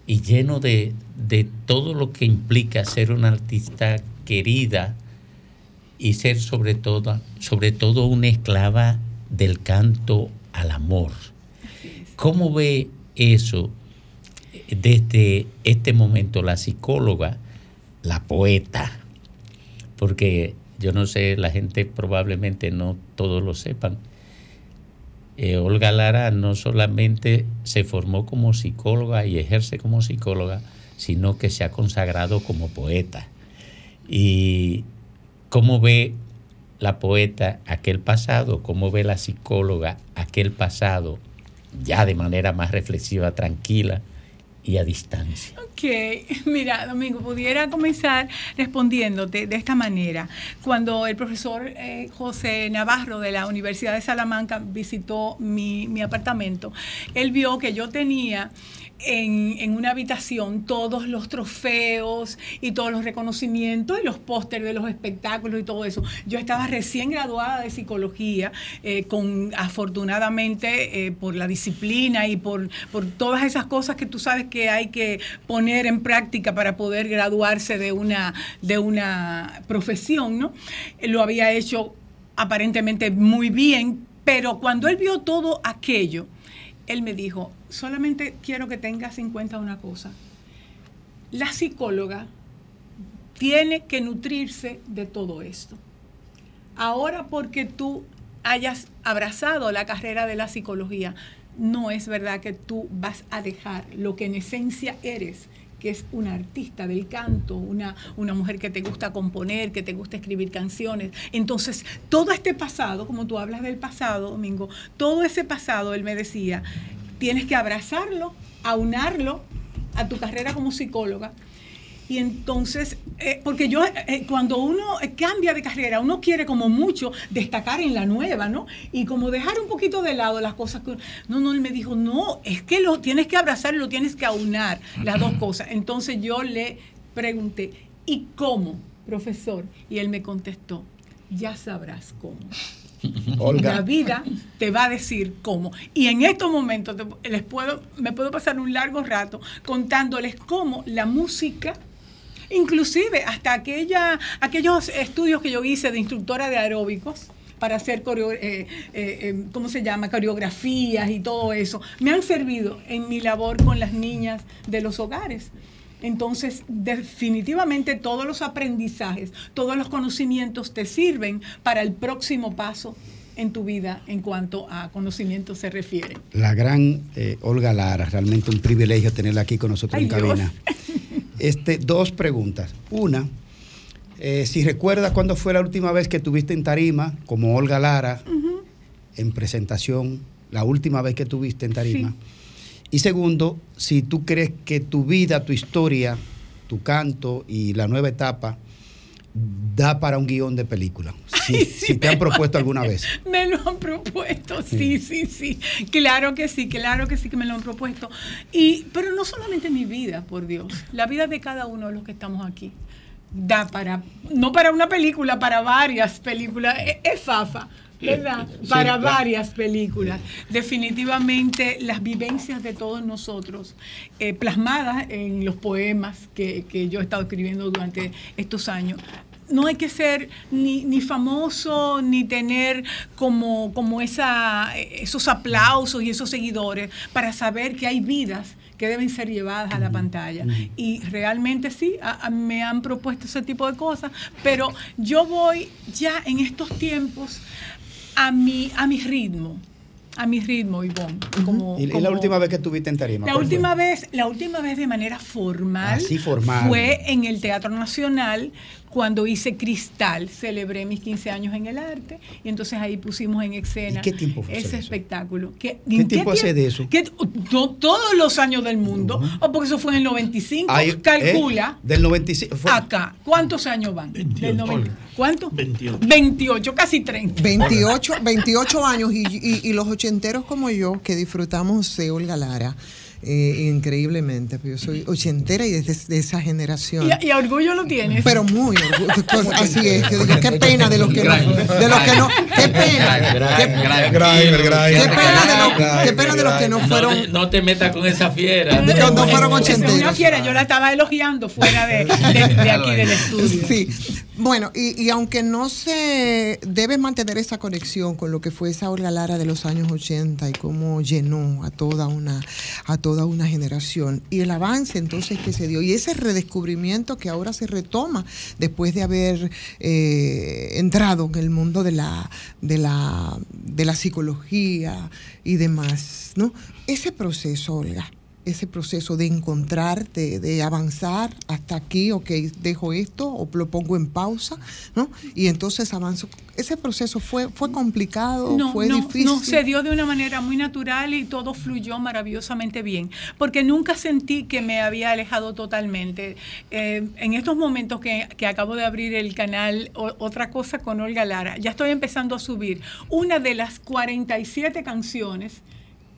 y lleno de, de todo lo que implica ser una artista querida y ser sobre todo, sobre todo una esclava del canto al amor? ¿Cómo ve eso desde este momento la psicóloga, la poeta? Porque yo no sé, la gente probablemente no todos lo sepan. eh, Olga Lara no solamente se formó como psicóloga y ejerce como psicóloga, sino que se ha consagrado como poeta. Y cómo ve la poeta aquel pasado, cómo ve la psicóloga aquel pasado, ya de manera más reflexiva, tranquila y a distancia. Ok, mira, Domingo, pudiera comenzar respondiéndote de esta manera. Cuando el profesor eh, José Navarro de la Universidad de Salamanca visitó mi, mi apartamento, él vio que yo tenía en, en una habitación todos los trofeos y todos los reconocimientos y los pósteres de los espectáculos y todo eso. Yo estaba recién graduada de psicología, eh, con afortunadamente eh, por la disciplina y por, por todas esas cosas que tú sabes que hay que poner en práctica para poder graduarse de una, de una profesión, ¿no? Lo había hecho aparentemente muy bien, pero cuando él vio todo aquello, él me dijo, solamente quiero que tengas en cuenta una cosa. La psicóloga tiene que nutrirse de todo esto. Ahora porque tú hayas abrazado la carrera de la psicología, no es verdad que tú vas a dejar lo que en esencia eres, que es una artista del canto, una, una mujer que te gusta componer, que te gusta escribir canciones. Entonces, todo este pasado, como tú hablas del pasado, Domingo, todo ese pasado, él me decía, tienes que abrazarlo, aunarlo a tu carrera como psicóloga. Y entonces, eh, porque yo, eh, cuando uno eh, cambia de carrera, uno quiere como mucho destacar en la nueva, ¿no? Y como dejar un poquito de lado las cosas que... No, no, él me dijo, no, es que lo tienes que abrazar y lo tienes que aunar, las dos cosas. Entonces yo le pregunté, ¿y cómo, profesor? Y él me contestó, ya sabrás cómo. Olga. La vida te va a decir cómo. Y en estos momentos te- les puedo, me puedo pasar un largo rato contándoles cómo la música, inclusive hasta aquella, aquellos estudios que yo hice de instructora de aeróbicos, para hacer coreo- eh, eh, eh, ¿cómo se llama? coreografías y todo eso, me han servido en mi labor con las niñas de los hogares. Entonces, definitivamente todos los aprendizajes, todos los conocimientos te sirven para el próximo paso en tu vida en cuanto a conocimiento se refiere. La gran eh, Olga Lara, realmente un privilegio tenerla aquí con nosotros Ay, en Dios. Este, dos preguntas. Una, eh, si recuerdas cuándo fue la última vez que tuviste en tarima, como Olga Lara, en presentación, la última vez que tuviste en tarima. Y segundo, si tú crees que tu vida, tu historia, tu canto y la nueva etapa da para un guion de película. Si, si te han propuesto alguna vez. Me lo han propuesto, sí, sí, sí. Claro que sí, claro que sí que me lo han propuesto. Y, pero no solamente mi vida, por Dios, la vida de cada uno de los que estamos aquí. Da para, no para una película, para varias películas. Es, es fafa, ¿verdad? Sí, para varias películas. Definitivamente las vivencias de todos nosotros, eh, plasmadas en los poemas que, que yo he estado escribiendo durante estos años, no hay que ser ni, ni famoso ni tener como, como esa, esos aplausos y esos seguidores para saber que hay vidas que deben ser llevadas a la pantalla. Y realmente sí, a- a- me han propuesto ese tipo de cosas, pero yo voy ya en estos tiempos a mi, a mi ritmo. A mi ritmo, Ivonne. Como, ¿Y, y la como- última vez que estuviste en tarima? la fue? última vez, la última vez de manera formal, Así formal. fue en el Teatro Nacional cuando hice Cristal, celebré mis 15 años en el arte y entonces ahí pusimos en escena ¿Y qué tiempo fue ese eso? espectáculo. ¿Qué, ¿Qué tiempo hace de eso? ¿Qué- to- todos los años del mundo, o porque eso fue en el 95, Ay, calcula eh, del 95. fue- acá, ¿cuántos años van? Del 90. ¿Cuántos? 28. 28, casi 30. 28, 28 años y, y- y los ochenteros como yo que disfrutamos de Olga Lara eh, increíblemente. Yo soy ochentera y desde de esa generación. Y, y orgullo lo tienes. Pero muy orgulloso. Pues, así es. Yo digo, qué pena de los que no. De los que no. Qué pena. Qué, Grimer, Grimer. qué pena de los, qué pena de los que no No fueron. te, no te metas con esa fiera. De que no fueron Es una ochenteros. fiera, yo la estaba elogiando fuera de, de- de aquí del estudio. Sí, Bueno, y, y aunque no se debe mantener esa conexión con lo que fue esa Olga Lara de los años 80 y cómo llenó a toda una a toda una generación y el avance entonces que se dio y ese redescubrimiento que ahora se retoma después de haber eh, entrado en el mundo de la de la de la psicología y demás, ¿no? Ese proceso, Olga, ese proceso de encontrar, de, de avanzar hasta aquí, ok, dejo esto o lo pongo en pausa, ¿no? Y entonces avanzo. Ese proceso fue, fue complicado, No, fue no, difícil. no, se dio de una manera muy natural y todo fluyó maravillosamente bien, porque nunca sentí que me había alejado totalmente. Eh, en estos momentos que, que acabo de abrir el canal O- Otra Cosa con Olga Lara, ya estoy empezando a subir una de las 47 canciones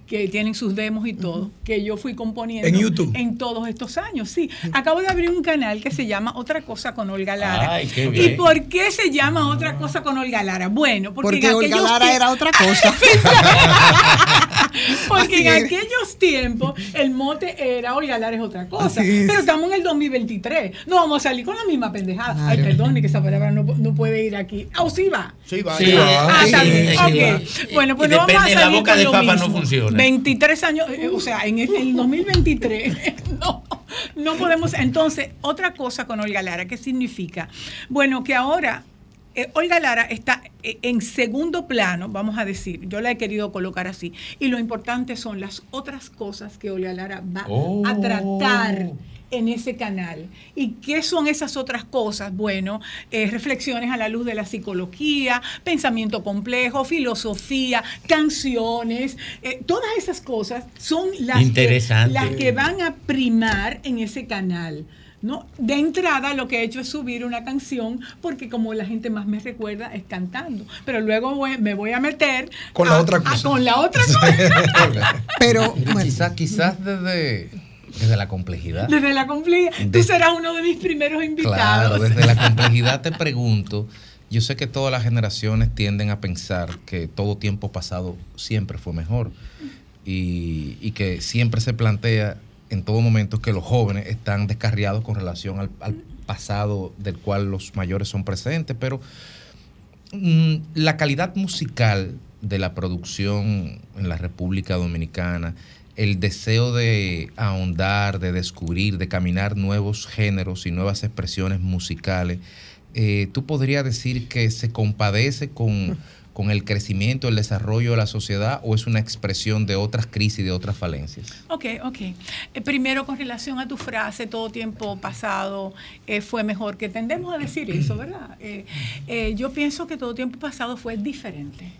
que tienen sus demos y todo, que yo fui componiendo En YouTube. en todos estos años. Sí, acabo de abrir un canal que se llama Otra Cosa con Olga Lara. Ay, qué ¿Y bien. por qué se llama Otra Cosa con Olga Lara? Bueno, porque, Porque en Olga Lara era otra cosa. Porque en aquellos tiempos el mote era Olga Lara es otra cosa. Así es. Pero estamos en el 2023. No vamos a salir con la misma pendejada. Ay, perdone que esa palabra no, no puede ir aquí. Ah, ¿o sí va? Sí va. Sí va. Ah, Sí, está bien. sí Ok. va. Bueno, pues Y no vamos a la salir boca con de lo papa no mismo. funciona. 23 años, eh, o sea, en el, en el 2023. no, no podemos. Entonces, otra cosa con Olga Lara, ¿qué significa? Bueno, que ahora eh, Olga Lara está eh, en segundo plano, vamos a decir, yo la he querido colocar así, y lo importante son las otras cosas que Olga Lara va Oh. a tratar en ese canal. ¿Y qué son esas otras cosas? Bueno, eh, reflexiones a la luz de la psicología, pensamiento complejo, filosofía, canciones, eh, todas esas cosas son las que, Interesante. las que van a primar en ese canal. ¿No? De entrada lo que he hecho es subir una canción porque como la gente más me recuerda es cantando, pero luego voy- me voy a meter Con la a- otra a- cosa. con la otra cosa. Pero quizás, quizás desde, desde la complejidad. Desde la complejidad. Tú De- serás uno de mis primeros invitados. Claro, desde la complejidad te pregunto, yo sé que todas las generaciones tienden a pensar que todo tiempo pasado siempre fue mejor y, y que siempre se plantea en todo momento que los jóvenes están descarriados con relación al, pasado del cual los mayores son presentes, pero mm, la calidad musical de la producción en la República Dominicana, el deseo de ahondar, de descubrir, de caminar nuevos géneros y nuevas expresiones musicales, eh, ¿tú podrías decir que se compadece con, con el crecimiento, el desarrollo de la sociedad o es una expresión de otras crisis, de otras falencias? Ok, ok. Eh, primero, con relación a tu frase, todo tiempo pasado eh, fue mejor, que tendemos a decir eso, ¿verdad? Eh, yo pienso que todo tiempo pasado fue diferente,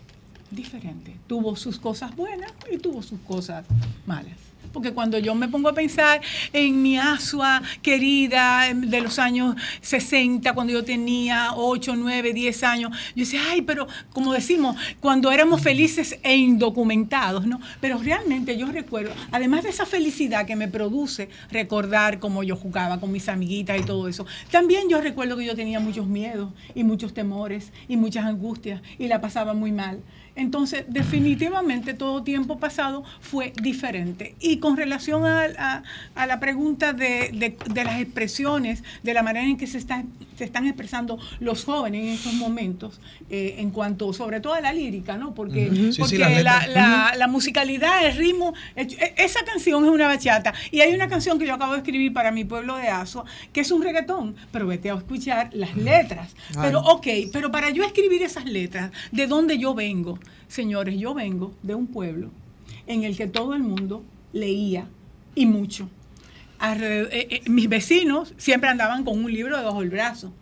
diferente. Tuvo sus cosas buenas y tuvo sus cosas malas. Porque cuando yo me pongo a pensar en mi Asua querida em, de los años 60, cuando yo tenía 8, 9, 10 años, yo decía, ay, pero como decimos, cuando éramos felices e indocumentados, ¿no? Pero realmente yo recuerdo, además de esa felicidad que me produce recordar cómo yo jugaba con mis amiguitas y todo eso, también yo recuerdo que yo tenía muchos miedos y muchos temores y muchas angustias y la pasaba muy mal. Entonces, definitivamente todo tiempo pasado fue diferente. Y con relación a, a- a la pregunta de, de- de las expresiones, de la manera en que se, está- se están expresando los jóvenes en estos momentos, eh, en cuanto sobre todo a la lírica, ¿no? Porque, sí, porque la, la- la musicalidad, el ritmo, el- e- esa canción es una bachata. Y hay una canción que yo acabo de escribir para mi pueblo de Asua, que es un reggaetón, pero vete a escuchar las letras. Ay. Pero, ok, pero para yo escribir esas letras, ¿de dónde yo vengo? Señores, yo vengo de un pueblo en el que todo el mundo leía y mucho. Eh, eh, mis vecinos siempre andaban con un libro debajo del brazo.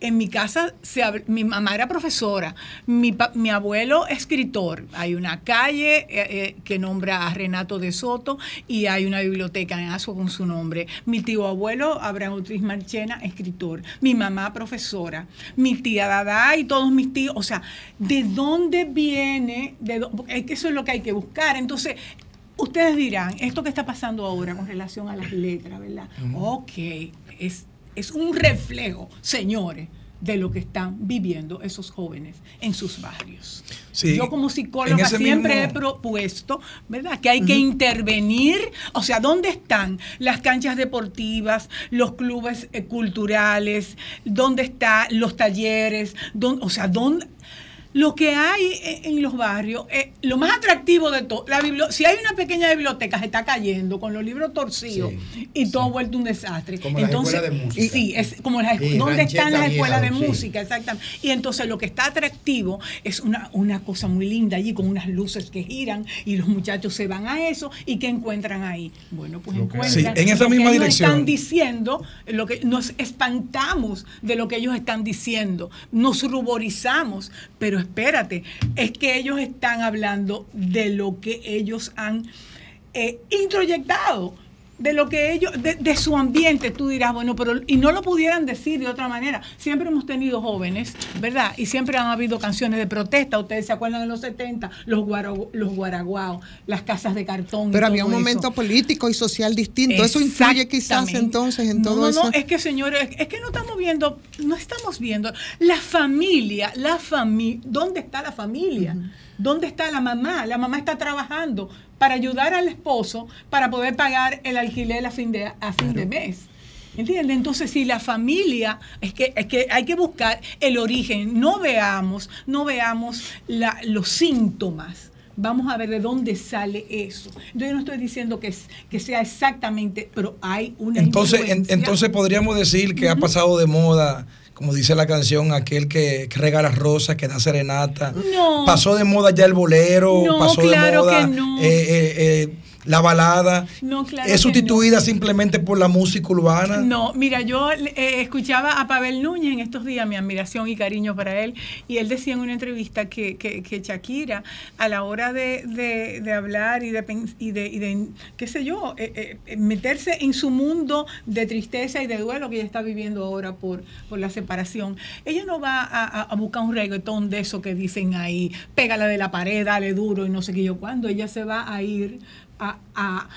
En mi casa, se mi mamá era profesora, mi, mi abuelo escritor. Hay una calle eh, eh, que nombra a Renato de Soto y hay una biblioteca en Asua con su nombre. Mi tío abuelo, Abraham Utris Marchena, escritor. Mi mamá, profesora. Mi tía Dada y todos mis tíos. O sea, ¿de dónde viene? De eso es lo que hay que buscar. Entonces, Ustedes dirán, esto que está pasando ahora con relación a las letras, ¿verdad? Ok, es, es un reflejo, señores, de lo que están viviendo esos jóvenes en sus barrios. Sí, Yo como psicóloga siempre mismo- he propuesto, ¿verdad? Que hay que intervenir, o sea, ¿dónde están las canchas deportivas, los clubes eh, culturales, dónde están los talleres, ¿Dónde- o sea, dónde lo que hay en en los barrios, eh, lo más atractivo de todo, la si hay una pequeña biblioteca, se está cayendo con los libros torcidos y todo vuelto un desastre. Como las entonces, escuelas de música. Sí, es como las Sí, ¿Dónde están las escuelas de vieja, sí. música? Exactamente. Y entonces lo que está atractivo es una, una cosa muy linda allí con unas luces que giran y los muchachos se van a eso y ¿qué encuentran ahí? Bueno, pues encuentran Sí, en esa lo que misma dirección. están diciendo, lo que nos espantamos de lo que ellos están diciendo, nos ruborizamos, pero espérate, es que ellos están hablando de lo que ellos han eh, introyectado de lo que ellos, de, de su ambiente, tú dirás, bueno, pero y no lo pudieran decir de otra manera. Siempre hemos tenido jóvenes, ¿verdad? Y siempre han habido canciones de protesta. Ustedes se acuerdan de los 70, los, guaro- los guaraguaos, las casas de cartón. y Pero había un momento eso. político y social distinto. Eso influye quizás entonces en No, todo no, eso. No, es que señores, es, es que no estamos viendo, no estamos viendo la familia, la familia, ¿dónde está la familia? ¿Dónde está la mamá? La mamá está trabajando para ayudar al esposo para poder pagar el alquiler a fin de, a fin de mes. ¿Entiendes? Entonces, si la familia, es que, es que hay que buscar el origen, no veamos, no veamos la- los síntomas. Vamos a ver de dónde sale eso. Yo no estoy diciendo que, es- que sea exactamente, pero hay una Entonces, en- entonces podríamos decir que ha pasado de moda, como dice la canción, aquel que, que regala rosas, que da serenata. No. Pasó de moda ya el bolero, No, pasó claro de moda que no. eh, eh, eh, la balada. No, claro es sustituida simplemente por la música urbana. No, mira, yo eh, escuchaba a Pavel Núñez en estos días, mi admiración y cariño para él, y él decía en una entrevista que, que, que Shakira, a la hora de, de- de hablar y de, y de, y de, qué sé yo, eh, eh, meterse en su mundo de tristeza y de duelo que ella está viviendo ahora por, por la separación, ella no va a buscar un reggaetón de eso que dicen ahí, pégala de la pared, dale duro y no sé qué yo cuándo, ella se va a ir a- a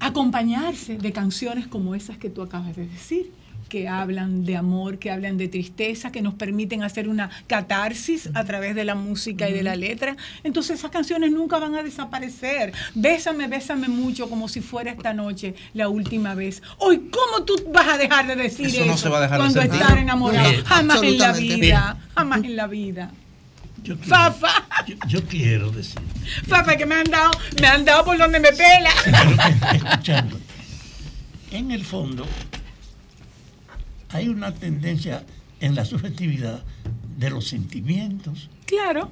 acompañarse de canciones como esas que tú acabas de decir que hablan de amor, que hablan de tristeza, que nos permiten hacer una catarsis a través de la música y de la letra. Entonces esas canciones nunca van a desaparecer. Bésame, bésame mucho como si fuera esta noche la última vez. Hoy, ¿cómo tú vas a dejar de decir Eso eso, no se va a dejar de cuando sentir. estás enamorado? Jamás en la vida, jamás en la vida. Yo quiero, Fafa, yo, yo quiero decir, Fafa, que me han dado, me han dado por donde me pela. escuchando, en el fondo hay una tendencia en la subjetividad de los sentimientos Claro.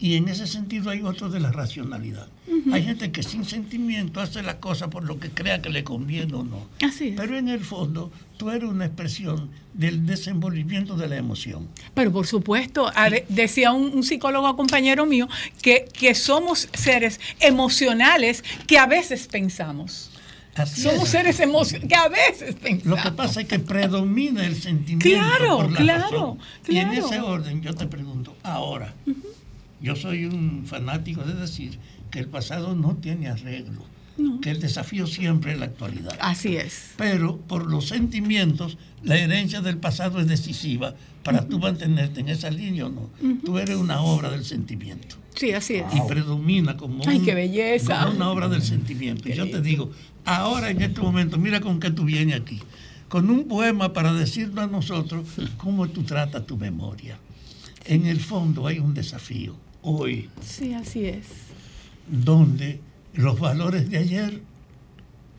Y en ese sentido hay otro de la racionalidad. Hay gente que sin sentimiento hace la cosa por lo que crea que le conviene o no. Así es. Pero en el fondo tú eres una expresión del desenvolvimiento de la emoción. Pero por supuesto, decía un, un psicólogo compañero mío que, que somos seres emocionales que a veces pensamos. Así somos es. seres emocionales que a veces pensamos. Lo que pasa es que predomina el sentimiento. Claro, por la claro, razón. Y en ese orden yo te pregunto, ahora, yo soy un fanático de decir que el pasado no tiene arreglo, No. que el desafío siempre es la actualidad. Así es. Pero por los sentimientos, la herencia del pasado es decisiva para tú mantenerte en esa línea o no. Ujú. Tú eres una obra del sentimiento Sí, así es. y predomina como, Ay, un- qué belleza. como una obra del sentimiento. Y yo te digo, ahora en este momento, mira con qué tú vienes aquí, con un poema para decirnos a nosotros cómo tú tratas tu memoria. En el fondo hay un desafío hoy Sí, así es. donde los valores de ayer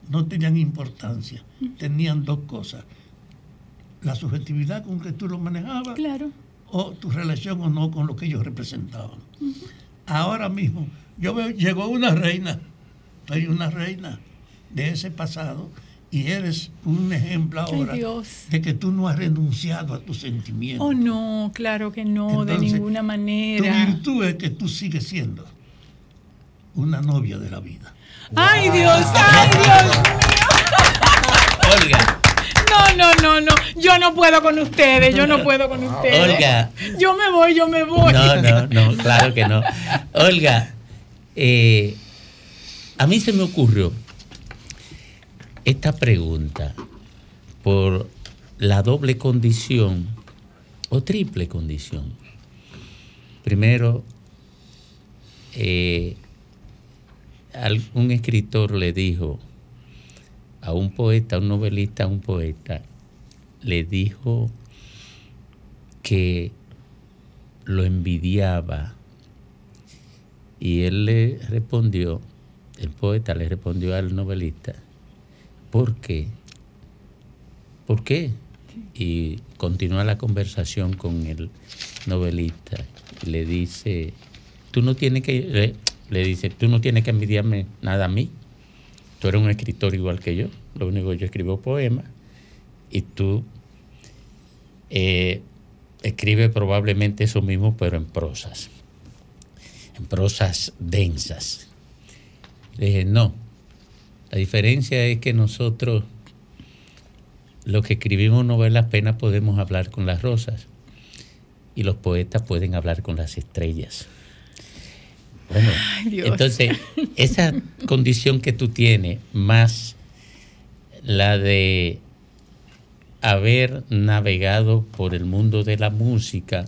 no tenían importancia, tenían dos cosas, la subjetividad con que tú lo manejabas Claro. o tu relación o no con lo que ellos representaban. Ahora mismo, yo veo, llegó una reina, soy una reina de ese pasado y eres un ejemplo ahora de que tú no has renunciado a tus sentimientos. Oh, no, claro que no, de ninguna Tu manera. virtud es que tú sigues siendo una novia de la vida. Ay, Dios, ay, Dios Olga, No, no, no, no. Yo no puedo con ustedes, yo no puedo con ustedes. Olga. Yo me voy, yo me voy. No, no, no, claro que no. Olga, eh, a mí se me ocurrió esta pregunta por la doble condición o triple condición. Primero, eh, un escritor le dijo a un poeta, a un novelista, a un poeta, le dijo que lo envidiaba. Y él le respondió, el poeta le respondió al novelista, ¿por qué? ¿Por qué? Y continúa la conversación con el novelista. Le dice, tú no tienes que, le dice, tú no tienes que envidiarme nada a mí. Tú eres un escritor igual que yo. Lo único que yo escribo poemas y tú eh, escribes probablemente eso mismo, pero en prosas. En prosas densas. Le dije, no. La diferencia es que nosotros, los que escribimos novelas, apenas podemos hablar con las rosas. Y los poetas pueden hablar con las estrellas. Bueno, Ay, entonces, esa condición que tú tienes, más la de haber navegado por el mundo de la música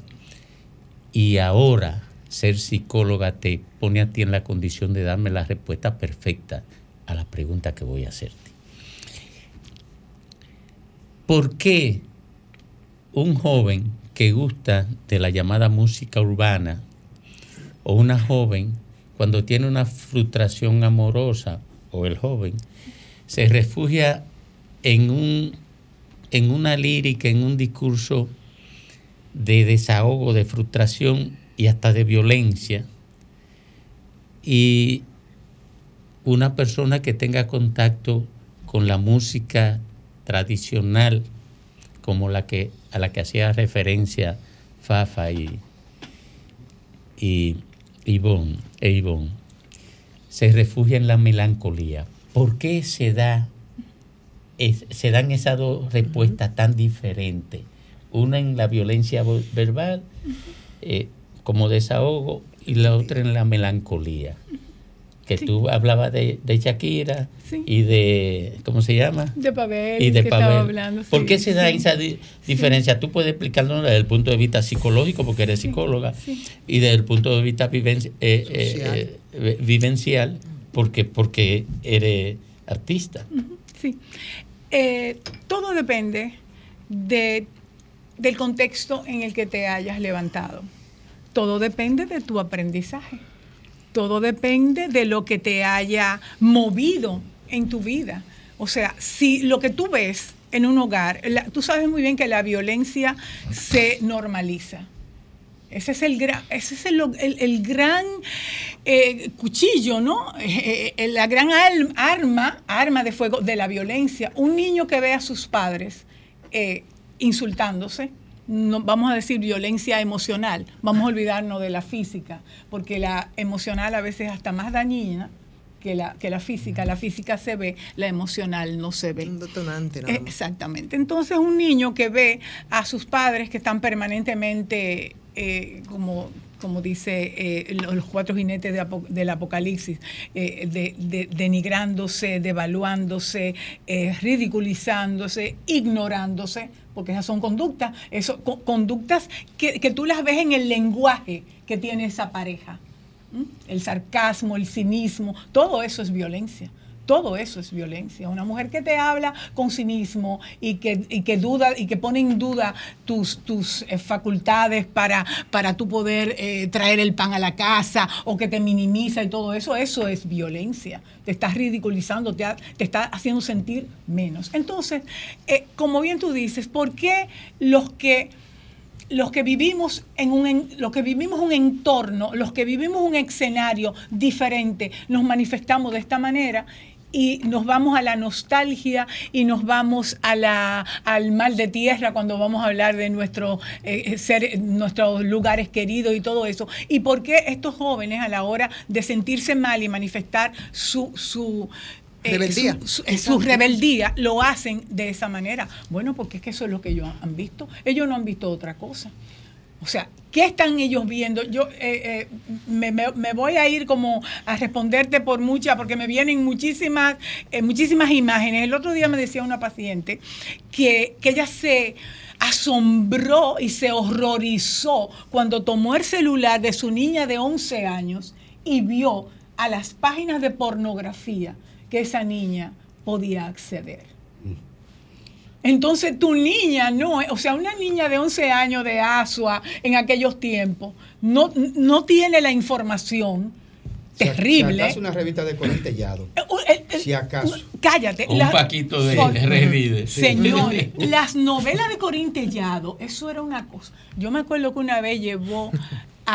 y ahora ser psicóloga te pone a ti en la condición de darme la respuesta perfecta a la pregunta que voy a hacerte. ¿Por qué un joven que gusta de la llamada música urbana o una joven cuando tiene una frustración amorosa o el joven se refugia en un en una lírica, en un discurso de desahogo, de frustración y hasta de violencia. Y una persona que tenga contacto con la música tradicional, como la que, a la que hacía referencia Fafa y, y Ivonne, e Ivonne, se refugia en la melancolía. ¿Por qué se da es- se dan esas dos respuestas tan diferentes. Una en la violencia verbal, eh, como desahogo, y la otra en la melancolía. Que tú hablabas de, de Shakira Sí. y de, ¿cómo se llama? De Pavel, y de que estaba Pavel. hablando. ¿Por sí, qué se da sí. esa di- diferencia? Tú puedes explicarlo desde el punto de vista psicológico, porque eres psicóloga, y desde el punto de vista viven- eh, eh, eh, vivencial, porque, porque eres artista. Sí. Eh, todo depende de, del contexto en el que te hayas levantado. Todo depende de tu aprendizaje. Todo depende de lo que te haya movido en tu vida. O sea, si lo que tú ves en un hogar, tú sabes muy bien que la violencia se normaliza. Ese es el gran, ese es el, el- gran eh, cuchillo, ¿no? Eh, eh, la gran arma, arma de fuego de la violencia. Un niño que ve a sus padres insultándose, no, vamos a decir violencia emocional, vamos a olvidarnos de la física, porque la emocional a veces es hasta más dañina que la, que la física. La física se ve, la emocional no se ve. Un detonante, nada más. Exactamente. Entonces, un niño que ve a sus padres que están permanentemente, eh, como, como dice eh, lo- los cuatro jinetes de apo- del apocalipsis, eh, de- de- denigrándose, devaluándose, eh, ridiculizándose, ignorándose, porque esas son conductas, eso, co- conductas que, tú las ves en el lenguaje que tiene esa pareja. El sarcasmo, el cinismo, todo eso es violencia. Todo eso es violencia. Una mujer que te habla con cinismo y que, y que duda y que pone en duda tus, tus eh, facultades para, para tú poder eh, traer el pan a la casa o que te minimiza y todo eso, eso es violencia. Te estás ridiculizando, te, te está haciendo sentir menos. Entonces, eh, como bien tú dices, ¿por qué los que los que vivimos en un los que vivimos un entorno, los que vivimos un escenario diferente, nos manifestamos de esta manera y nos vamos a la nostalgia y nos vamos a la, al mal de tierra cuando vamos a hablar de nuestro, eh, ser, nuestros lugares queridos y todo eso. ¿Y por qué estos jóvenes a la hora de sentirse mal y manifestar su, su, eh, Rebeldía. su- su- eh, su rebeldía lo hacen de esa manera. Bueno, porque es que eso es lo que ellos han visto. Ellos no han visto otra cosa. O sea, ¿qué están ellos viendo? Yo eh, eh, me, voy a ir como a responderte por muchas, porque me vienen muchísimas, eh, muchísimas imágenes. El otro día me decía una paciente que, que ella se asombró y se horrorizó cuando tomó el celular de su niña de 11 años y vio a las páginas de pornografía que esa niña podía acceder. Entonces tu niña no, o sea, una niña de 11 años de Asua en aquellos tiempos no, no tiene la información Si terrible. acaso una revista de Corintellado. Si acaso. Cállate. Un paquito de Revide. Señor, las novelas de Corintellado, eso era una cosa. Yo me acuerdo que una vez llevó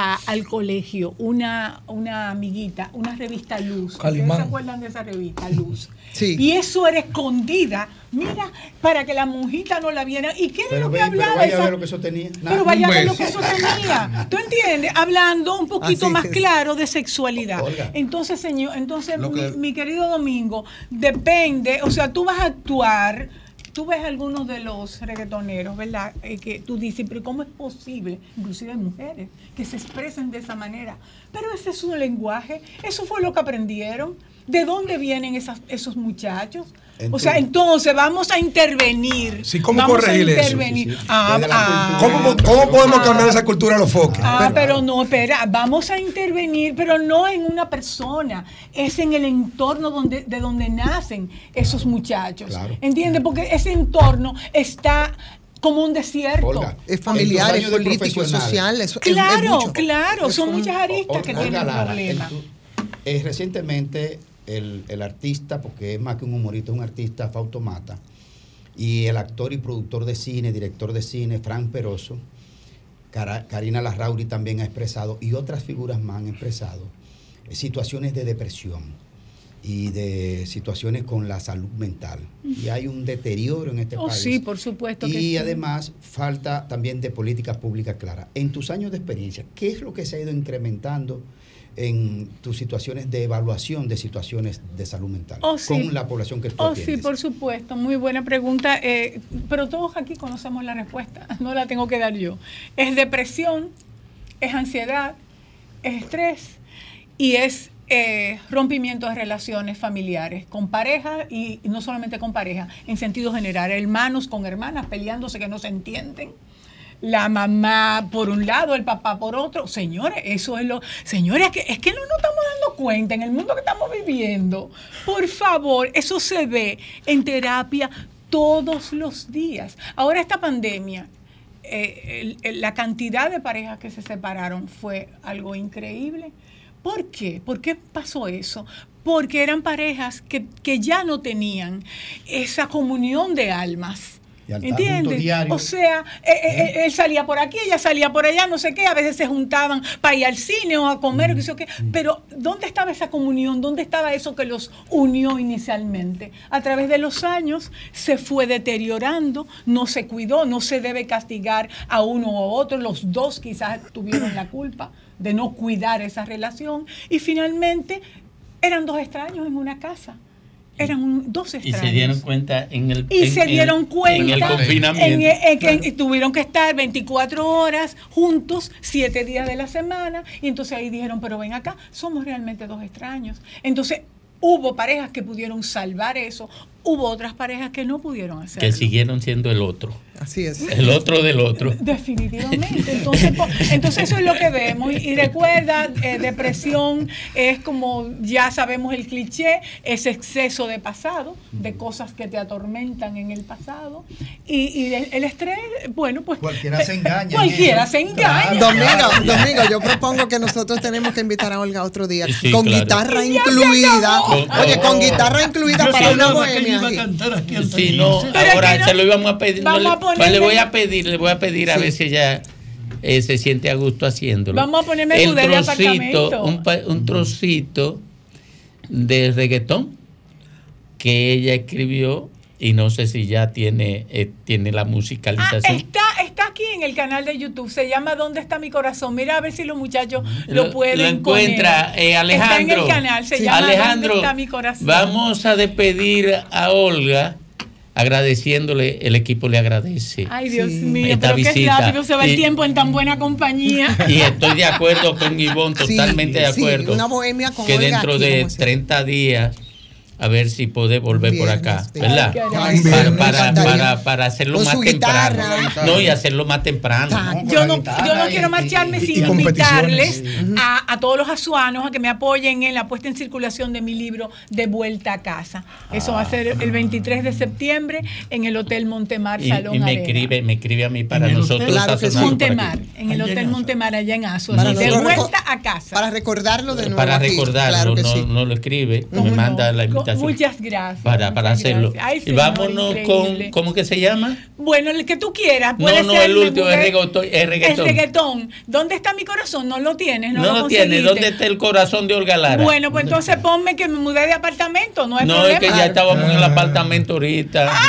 a- al colegio una, una amiguita, una revista Luz. ¿Ustedes Calimán. se acuerdan de esa revista Luz? Sí. Y eso era escondida, mira, para que la monjita no la viera. ¿Y qué de Pero, lo que ve- pero hablaba vaya a ver lo que eso tenía. Nada. pero vaya a ver lo que eso tenía. ¿Tú entiendes? Hablando un poquito Así más es. claro de sexualidad. Olga. Entonces, señor, entonces, mi, mi querido Domingo, depende, o sea, tú vas a actuar, tú ves algunos de los reggaetoneros, ¿verdad? Eh, que tú dices, pero ¿cómo es posible? Inclusive mujeres que se expresen de esa manera. Pero ese es su lenguaje, eso fue lo que aprendieron. ¿De dónde vienen esas- esos muchachos? O sea, entonces vamos a intervenir. Sí, ¿cómo Vamos a corregir eso? intervenir. Ah, ah, ¿Cómo, cómo podemos cambiar esa cultura a los foques? Ah, pero no, espera, vamos a intervenir, pero no en una persona, es en el entorno donde, de donde nacen esos muchachos. Claro. ¿Entiendes? Porque ese entorno está como un desierto. Es familiar, es político, es social. es- es- es Claro, mucho. claro, Es son un- muchas aristas que tienen Lara, problemas. en tu- eh, recientemente el, el artista, porque es más que un humorista, es un artista, Fausto Mata, y el actor y productor de cine, director de cine, Frank Peroso, Cara- Karina Larrauri también ha expresado, y otras figuras más han expresado, eh, situaciones de depresión y de situaciones con la salud mental. Y hay un deterioro en este Oh, país. sí, por supuesto que Y sí. además falta también de políticas públicas claras. En tus años de experiencia, ¿qué es lo que se ha ido incrementando en tus situaciones de evaluación de situaciones de salud mental Oh, sí. con la población que tú Oh, sí, por supuesto, muy buena pregunta, eh, pero todos aquí conocemos la respuesta, no la tengo que dar yo. Es depresión, es ansiedad, es estrés y es eh, rompimiento de relaciones familiares con pareja y, y no solamente con pareja, en sentido general, hermanos con hermanas peleándose que no se entienden. La mamá por un lado, el papá por otro. Señores, eso es lo. Señores, es que, es que no nos estamos dando cuenta en el mundo que estamos viviendo. Por favor, eso se ve en terapia todos los días. Ahora, esta pandemia, eh, la cantidad de parejas que se separaron fue algo increíble. ¿Por qué? ¿Por qué pasó eso? Porque eran parejas que, que ya no tenían esa comunión de almas. ¿Entiendes? diario. O sea, eh, eh, eh, él salía por aquí, ella salía por allá, no sé qué, a veces se juntaban para ir al cine o a comer, sé yo qué. Pero, ¿dónde estaba esa comunión? ¿Dónde estaba eso que los unió inicialmente? A través de los años se fue deteriorando, no se cuidó, no se debe castigar a uno o a otro, los dos quizás tuvieron la culpa de no cuidar esa relación y finalmente eran dos extraños en una casa. Eran un- dos Y extraños. se dieron cuenta en el, Y en- se dieron cuenta en el en- confinamiento. en que tuvieron que estar 24 horas juntos, 7 días de la semana, y entonces ahí dijeron, pero ven acá, somos realmente dos extraños. Entonces hubo parejas que pudieron salvar eso, hubo otras parejas que no pudieron hacerlo. que siguieron siendo el otro. Así es. El otro del otro. Definitivamente. Entonces, entonces eso es lo que vemos. Y, y recuerda, eh, depresión es como ya sabemos el cliché, es exceso de pasado, de cosas que te atormentan en el pasado. Y, y el, el estrés, bueno, pues... Cualquiera se engaña en Cualquiera se engaña. Domingo, Domingo, yo propongo que nosotros tenemos que invitar a Olga otro día Sí, con claro. guitarra Y ya se incluida. acabó. Oye, con guitarra incluida para una bohemia. Iba a cantar aquí al Sí, no, ahora no- se lo íbamos a pedir. no Vamos le, a ponerle- pues le voy a pedir, le voy a pedir a Sí. ver si ella eh, se siente a gusto haciéndolo. Vamos a ponerme el trocito, un, un trocito de reggaetón que ella escribió y no sé si ya tiene, eh, tiene la Ah, musicalización. está, está aquí en el canal de YouTube, se llama ¿Dónde está mi corazón? Mira a ver si los muchachos lo, Lo- pueden lo encuentra poner. eh, Alejandro. Está en el canal, se llama Alejandro, ¿Dónde está mi corazón? vamos a despedir a Olga agradeciéndole, el equipo le agradece. Ay, Dios mío, esta pero qué visita. rápido se va el Y- tiempo en tan buena compañía. Y estoy de acuerdo con Ivonne, Sí, totalmente de sí, acuerdo. una bohemia con que Olga dentro aquí, de como siempre. 30 días, a ver si puede volver por acá, ¿verdad? Ay, Para, para, para, para hacerlo más temprano. No, y hacerlo más temprano. Yo no, yo no quiero marcharme sin invitarles a, a todos los azuanos a que me apoyen en la puesta en circulación de mi libro De Vuelta a Casa. Eso va a ser el 23 de septiembre en el Hotel Montemar Y, Salón y me Arena. escribe, me escribe a mí para nosotros. hotel. Claro. Montemar, en el Hotel Montemar allá en Aso. Para de vuelta a casa. Para recordarlo de nuevo. Para aquí, recordarlo, claro que no, sí. no lo escribe, me manda la invitación. Muchas gracias. para, para muchas hacerlo. gracias. Ay, y señor, vámonos increíble. con, ¿cómo que se llama? Bueno, el que tú quieras. No, Puede no, ser el último, el reggaetón. El reggaetón. El reggaetón. ¿Dónde está mi corazón? No lo tienes, no, No, lo lo tiene. conseguiste. ¿Dónde está el corazón de Olga Lara? Bueno, pues entonces ponme que me mudé de apartamento, no hay no, problema. es que ya estábamos en el apartamento ahorita.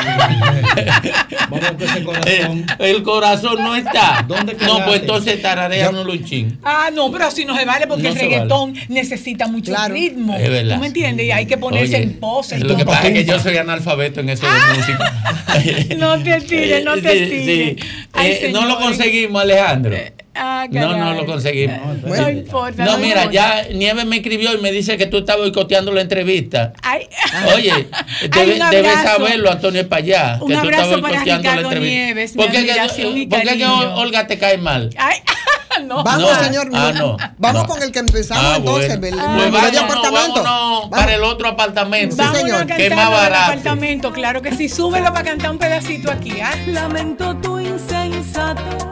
Eh, el corazón no está. no, pues entonces tarareanos luchín. Ah, no, pero así no se vale porque No el vale. reggaetón necesita mucho ritmo. Es verdad. ¿Tú me entiendes? Y hay que ponerse Oye, en pose. Lo que pasa es que yo soy analfabeto en eso de música. No te tires, no te Sí, tires. sí. Ay, Eh, no lo conseguimos, Alejandro. Ah, No, no lo conseguimos. No importa. No, mira, importa. ya Nieves me escribió y me dice que tú estás boicoteando la entrevista. Ay. Oye, debe- debes saberlo, Antonio Espallá. Un que tú estás abrazo para boicoteando la entrevista. Nieves, ¿Por qué, que- por qué que. Olga te cae mal? Ay, no. Vamos, No. señor. Ah, no. Vamos No. con el que empezamos Ah, entonces. bueno. Pues vámonos para el otro apartamento. Que es cantar más barato. apartamento, claro que sí. Súbelo para cantar un pedacito aquí, ¿ah? Lamento tu insensatez,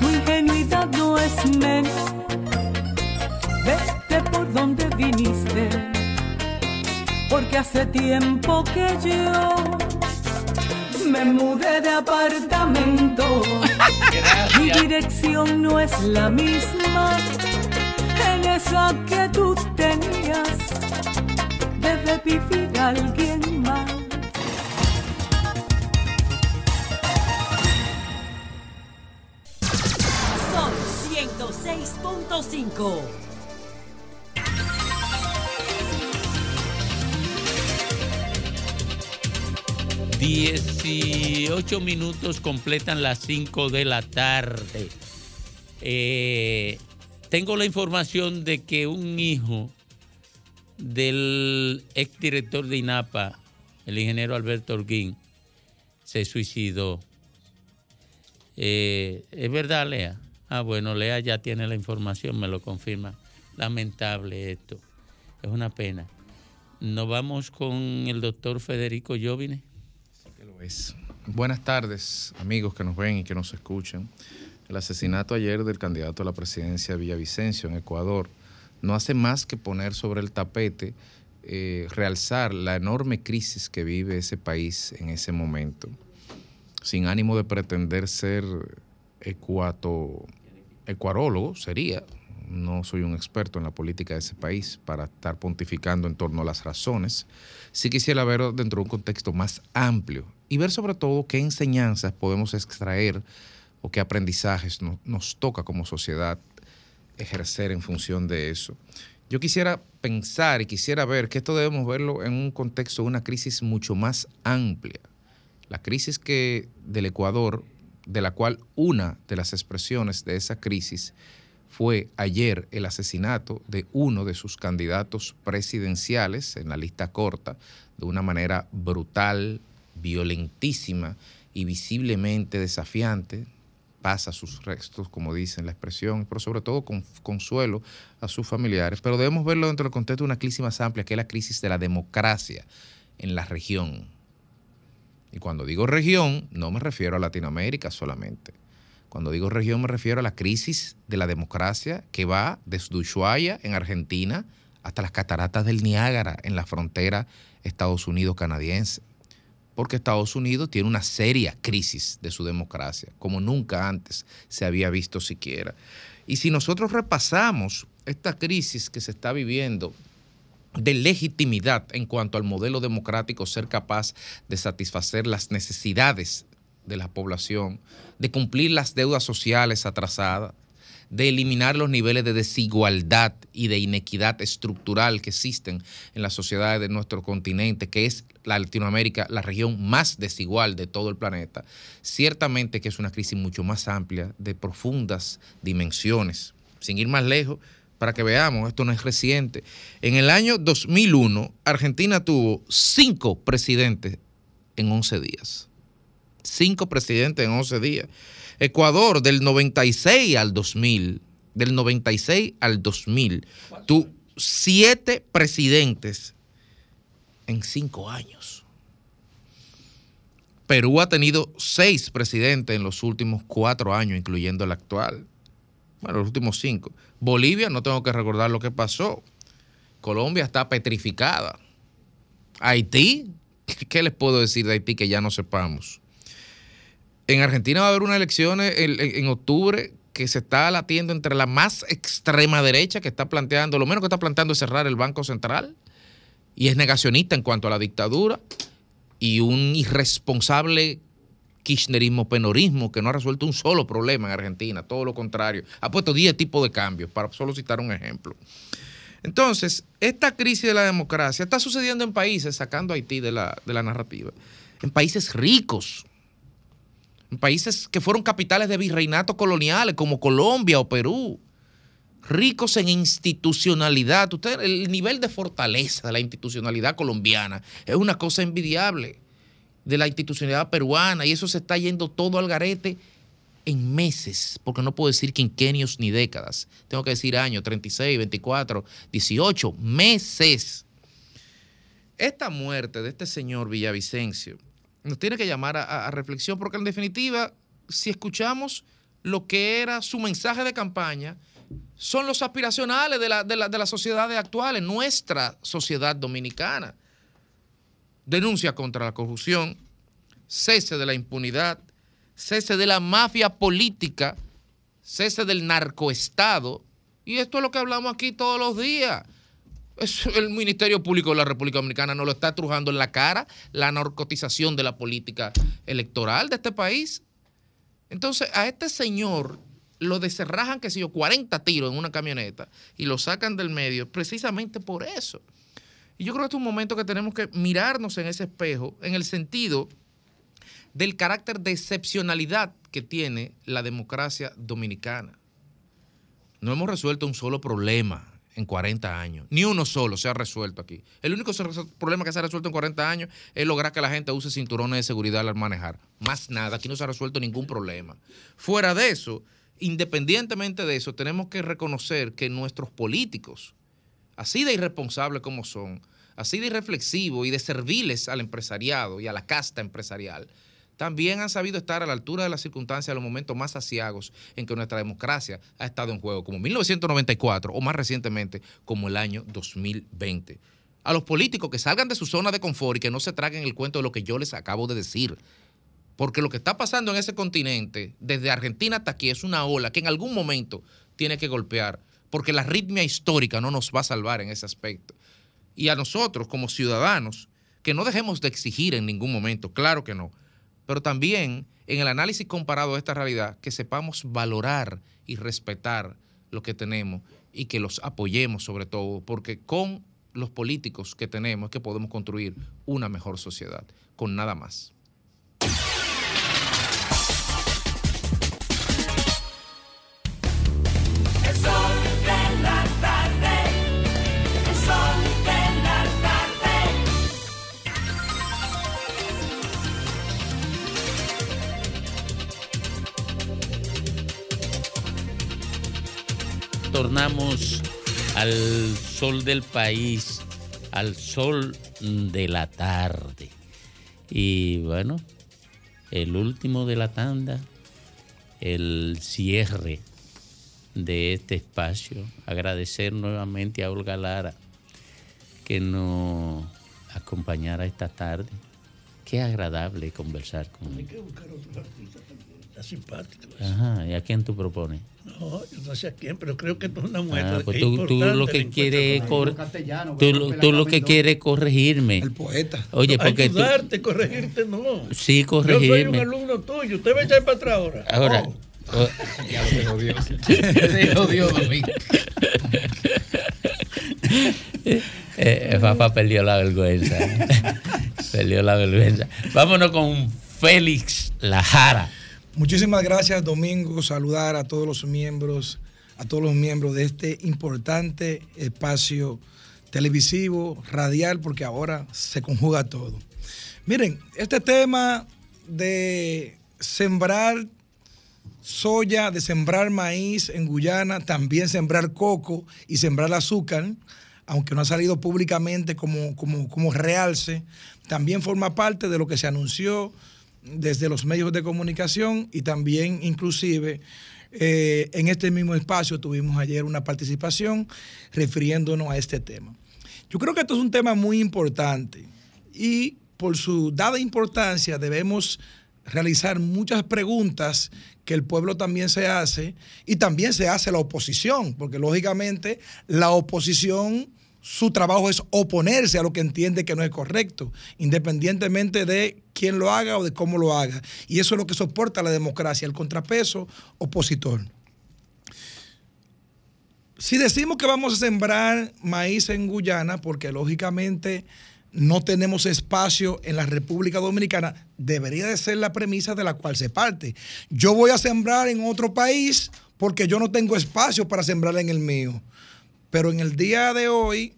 tu ingenuidad no es menos. Vete por donde viniste, porque hace tiempo que yo me mudé de apartamento. Mi dirección no es la misma en esa que tú tenías. Debe vivir alguien más. Son 106.5. Dieciocho minutos completan las 5 de la tarde. Eh, tengo la información de que un hijo del exdirector de INAPA, el ingeniero Alberto Orguín, se suicidó. Eh, ¿Es verdad, Lea? Ah, bueno, Lea ya tiene la información, me lo confirma. Lamentable esto. Es una pena. Nos vamos con el doctor Federico Buenas tardes, amigos que nos ven y que nos escuchan. El asesinato ayer del candidato a la presidencia de Villavicencio en Ecuador no hace más que poner sobre el tapete, eh, realzar la enorme crisis que vive ese país en ese momento, sin ánimo de pretender ser ecuato, ecuarólogo, sería. No soy un experto en la política de ese país para estar pontificando en torno a las razones. Sí quisiera verlo dentro de un contexto más amplio y ver sobre todo qué enseñanzas podemos extraer o qué aprendizajes no- nos toca como sociedad ejercer en función de eso. Yo quisiera pensar y quisiera ver que esto debemos verlo en un contexto de una crisis mucho más amplia. La crisis que del Ecuador, de la cual una de las expresiones de esa crisis fue ayer el asesinato de uno de sus candidatos presidenciales en la lista corta, de una manera brutal, violentísima y visiblemente desafiante, pasa sus restos, como dicen la expresión, pero sobre todo con consuelo a sus familiares. Pero debemos verlo dentro del contexto de una crisis más amplia, que es la crisis de la democracia en la región. Y cuando digo región, no me refiero a Latinoamérica solamente. Cuando digo región me refiero a la crisis de la democracia que va desde Ushuaia, en Argentina, hasta las cataratas del Niágara, en la frontera Estados Unidos-canadiense. Porque Estados Unidos tiene una seria crisis de su democracia, como nunca antes se había visto siquiera. Y si nosotros repasamos esta crisis que se está viviendo de legitimidad en cuanto al modelo democrático ser capaz de satisfacer las necesidades de la población, de cumplir las deudas sociales atrasadas, de eliminar los niveles de desigualdad y de inequidad estructural que existen en las sociedades de nuestro continente, que es la Latinoamérica, la región más desigual de todo el planeta, ciertamente que es una crisis mucho más amplia, de profundas dimensiones. Sin ir más lejos, para que veamos, esto no es reciente. En el año 2001, Argentina tuvo cinco presidentes en 11 días. Cinco presidentes en 11 días. Ecuador del 96 al 2000, del 96 al 2000, tuvo siete presidentes en cinco años. Perú ha tenido seis presidentes en los últimos cuatro años, incluyendo el actual. Bueno, los últimos cinco. Bolivia, no tengo que recordar lo que pasó. Colombia está petrificada. Haití, ¿qué les puedo decir de Haití que ya no sepamos? En Argentina va a haber unas elecciones en, octubre que se está latiendo entre la más extrema derecha que está planteando, lo menos que está planteando es cerrar el Banco Central y es negacionista en cuanto a la dictadura y un irresponsable kirchnerismo, penorismo que no ha resuelto un solo problema en Argentina, todo lo contrario. Ha puesto 10 tipos de cambios, para solo citar un ejemplo. Entonces, esta crisis de la democracia está sucediendo en países, sacando a Haití de la, de la narrativa, en países ricos, países que fueron capitales de virreinatos coloniales como Colombia o Perú, ricos en institucionalidad. Usted, el nivel de fortaleza de la institucionalidad colombiana es una cosa envidiable de la institucionalidad peruana y eso se está yendo todo al garete en meses, porque no puedo decir quinquenios ni décadas. Tengo que decir años, 36, 24, 18, meses. Esta muerte de este señor Villavicencio nos tiene que llamar a, reflexión, porque en definitiva, si escuchamos lo que era su mensaje de campaña, son los aspiracionales de, la, de, la, de las sociedades actuales, nuestra sociedad dominicana. Denuncia contra la corrupción, cese de la impunidad, cese de la mafia política, cese del narcoestado. Y esto es lo que hablamos aquí todos los días. El Ministerio Público de la República Dominicana nos lo está trujando en la cara la narcotización de la política electoral de este país. Entonces, a este señor lo deserrajan, que sé yo, 40 tiros en una camioneta y lo sacan del medio precisamente por eso. Y yo creo que este es un momento que tenemos que mirarnos en ese espejo en el sentido del carácter de excepcionalidad que tiene la democracia dominicana. No hemos resuelto un solo problema en 40 años. Ni uno solo se ha resuelto aquí. El único problema que se ha resuelto en 40 años es lograr que la gente use cinturones de seguridad al manejar. Más nada, aquí no se ha resuelto ningún problema. Fuera de eso, independientemente de eso, tenemos que reconocer que nuestros políticos, así de irresponsables como son, así de irreflexivos y de serviles al empresariado y a la casta empresarial, también han sabido estar a la altura de las circunstancias en los momentos más asiagos en que nuestra democracia ha estado en juego, como 1994 o más recientemente como el año 2020. A los políticos que salgan de su zona de confort y que no se traguen el cuento de lo que yo les acabo de decir. Porque lo que está pasando en ese continente, desde Argentina hasta aquí, es una ola que en algún momento tiene que golpear, porque la arritmia histórica no nos va a salvar en ese aspecto. Y a nosotros, como ciudadanos, que no dejemos de exigir en ningún momento, claro que no, pero también en el análisis comparado a esta realidad, que sepamos valorar y respetar lo que tenemos y que los apoyemos sobre todo, porque con los políticos que tenemos es que podemos construir una mejor sociedad, con nada más. Tornamos al sol del país, al sol de la tarde. Y bueno, el último de la tanda, el cierre de este espacio. Agradecer nuevamente a Olga Lara que nos acompañara esta tarde. Qué agradable conversar con Hay que buscar otros artistas también. Está simpático. Ajá, ¿y a quién tú propones? No, yo no sé a quién, pero creo que esto es una muestra Ah, de pues tú, tú lo que quieres cor- tú, lo- tú lo que quieres corregirme. El poeta. Oye, porque tú, Ayudarte, corregirte, no. sí Yo soy un corregirme. alumno tuyo. Usted va a echar para atrás ahora. Ahora, Oh, Ya lo se jodió. Se jodió, mami. Eh, Fafa perdió la vergüenza. perdió la vergüenza. Vámonos con Félix Lajara. Muchísimas gracias, Domingo. Saludar a todos los miembros, a todos los miembros de este importante espacio televisivo, radial, porque ahora se conjuga todo. Miren, este tema de sembrar soya, de sembrar maíz en Guyana, también sembrar coco y sembrar azúcar, aunque no ha salido públicamente como, como, como realce, también forma parte de lo que se anunció desde los medios de comunicación y también inclusive eh, en este mismo espacio tuvimos ayer una participación refiriéndonos a este tema. Yo creo que esto es un tema muy importante y por su dada importancia debemos realizar muchas preguntas que el pueblo también se hace y también se hace la oposición, porque lógicamente la oposición, su trabajo es oponerse a lo que entiende que no es correcto, independientemente de quién lo haga o de cómo lo haga. Y eso es lo que soporta la democracia, el contrapeso opositor. Si decimos que vamos a sembrar maíz en Guyana, porque lógicamente no tenemos espacio en la República Dominicana, debería de ser la premisa de la cual se parte. Yo voy a sembrar en otro país porque yo no tengo espacio para sembrar en el mío. Pero en el día de hoy,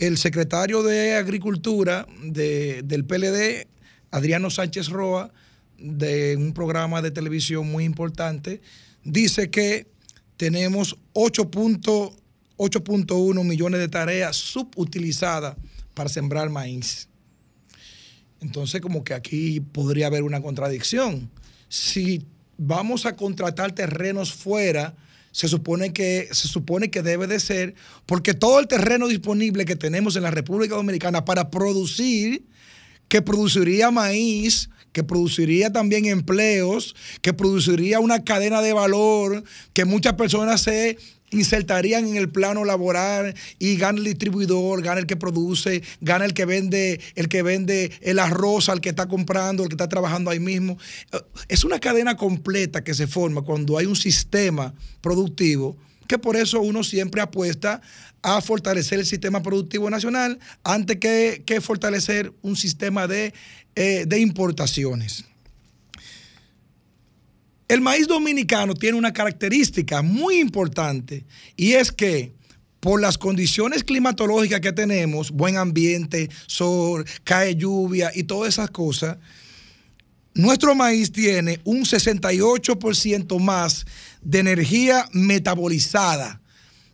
el secretario de Agricultura de- del PLD, Adriano Sánchez Roa, de un programa de televisión muy importante, dice que tenemos 8.1 8.1 millones de tareas subutilizadas para sembrar maíz. Entonces, como que aquí podría haber una contradicción. Si vamos a contratar terrenos fuera, se supone que se supone que debe de ser porque todo el terreno disponible que tenemos en la República Dominicana para producir que produciría maíz, que produciría también empleos, que produciría una cadena de valor, que muchas personas se insertarían en el plano laboral y gana el distribuidor, gana el que produce, gana el que vende, el que vende el arroz al que está comprando, el que está trabajando ahí mismo. Eh, Es una cadena completa que se forma cuando hay un sistema productivo que por eso uno siempre apuesta a fortalecer el sistema productivo nacional antes que, que fortalecer un sistema de, eh, de importaciones. El maíz dominicano tiene una característica muy importante y es que por las condiciones climatológicas que tenemos, buen ambiente, sol, cae lluvia y todas esas cosas, nuestro maíz tiene un 68% más de energía metabolizada,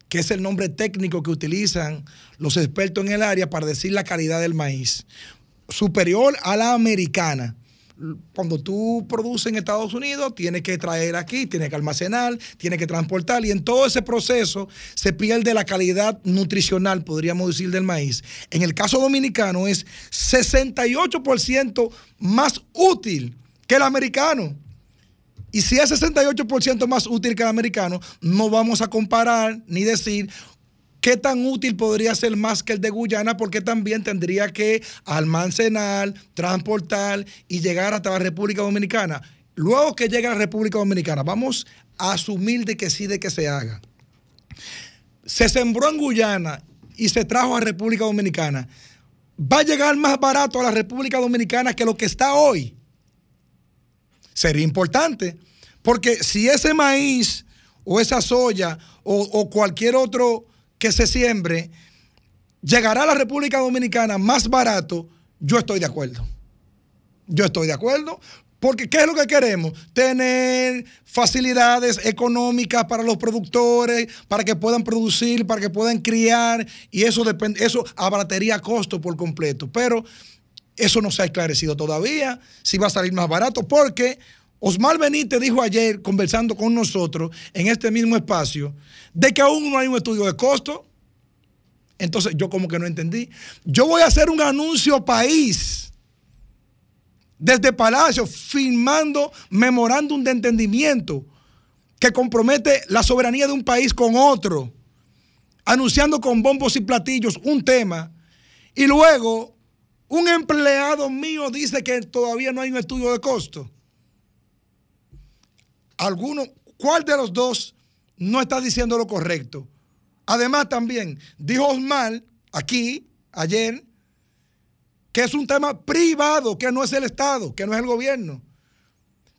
que es el nombre técnico que utilizan los expertos en el área para decir la calidad del maíz, superior a la americana. Cuando tú produces en Estados Unidos, tienes que traer aquí, tienes que almacenar, tienes que transportar y en todo ese proceso se pierde la calidad nutricional, podríamos decir, del maíz. En el caso dominicano es 68% más útil que el americano. Y si es 68% más útil que el americano, no vamos a comparar ni decir qué tan útil podría ser más que el de Guyana, porque también tendría que almacenar, transportar y llegar hasta la República Dominicana. Luego que llegue a la República Dominicana, vamos a asumir de que sí, de que se haga. Se sembró en Guyana y se trajo a República Dominicana. Va a llegar más barato a la República Dominicana que lo que está hoy sería importante. Porque si ese maíz o esa soya o, o cualquier otro que se siembre llegará a la República Dominicana más barato, yo estoy de acuerdo. Yo estoy de acuerdo. Porque ¿qué es lo que queremos? Tener facilidades económicas para los productores, para que puedan producir, para que puedan criar, y eso depende, eso abaratería costo por completo. Pero eso no se ha esclarecido todavía, si va a salir más barato, porque Osmar Benítez dijo ayer, conversando con nosotros en este mismo espacio, de que aún no hay un estudio de costo. Entonces yo como que no entendí. Yo voy a hacer un anuncio país desde Palacio firmando memorándum de entendimiento que compromete la soberanía de un país con otro, anunciando con bombos y platillos un tema, y luego un empleado mío dice que todavía no hay un estudio de costo. Algunos, ¿cuál de los dos no está diciendo lo correcto? Además, también dijo Osmar aquí, ayer, que es un tema privado, que no es el Estado, que no es el gobierno.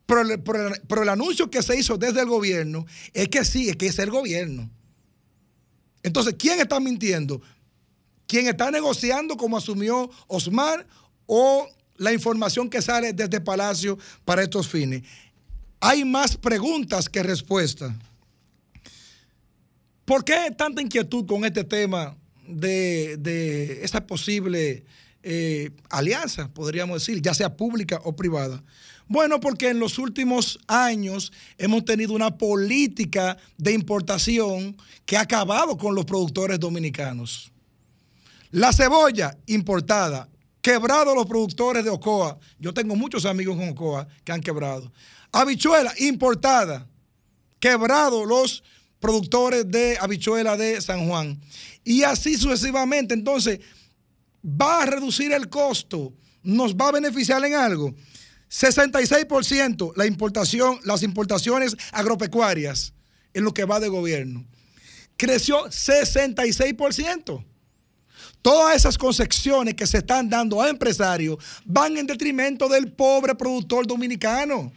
Pero pero el anuncio que se hizo desde el gobierno es que sí, es que es el gobierno. Entonces, ¿quién está mintiendo? ¿Quién está negociando como asumió Osmar o la información que sale desde Palacio para estos fines? Hay más preguntas que respuestas. ¿Por qué tanta inquietud con este tema de, de esa posible eh, alianza, podríamos decir, ya sea pública o privada? Bueno, porque en los últimos años hemos tenido una política de importación que ha acabado con los productores dominicanos. La cebolla importada, quebrado los productores de Ocoa. Yo tengo muchos amigos en Ocoa que han quebrado. Habichuela importada, quebrado los productores de habichuela de San Juan. Y así sucesivamente. Entonces, va a reducir el costo, nos va a beneficiar en algo. 66% la importación, las importaciones agropecuarias en lo que va de gobierno. Creció 66%. Todas esas concesiones que se están dando a empresarios van en detrimento del pobre productor dominicano.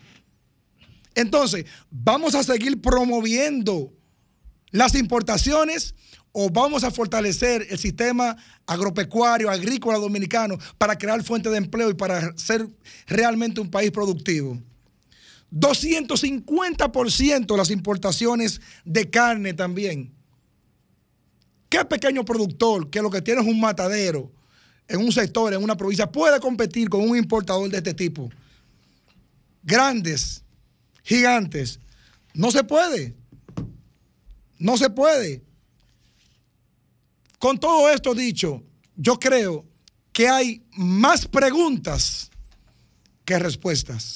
Entonces, ¿vamos a seguir promoviendo las importaciones o vamos a fortalecer el sistema agropecuario, agrícola dominicano para crear fuentes de empleo y para ser realmente un país productivo? 250% las importaciones de carne también. ¿Qué pequeño productor que lo que tiene es un matadero en un sector, en una provincia, puede competir con un importador de este tipo? Grandes, gigantes. No se puede. No se puede. Con todo esto dicho, yo creo que hay más preguntas que respuestas.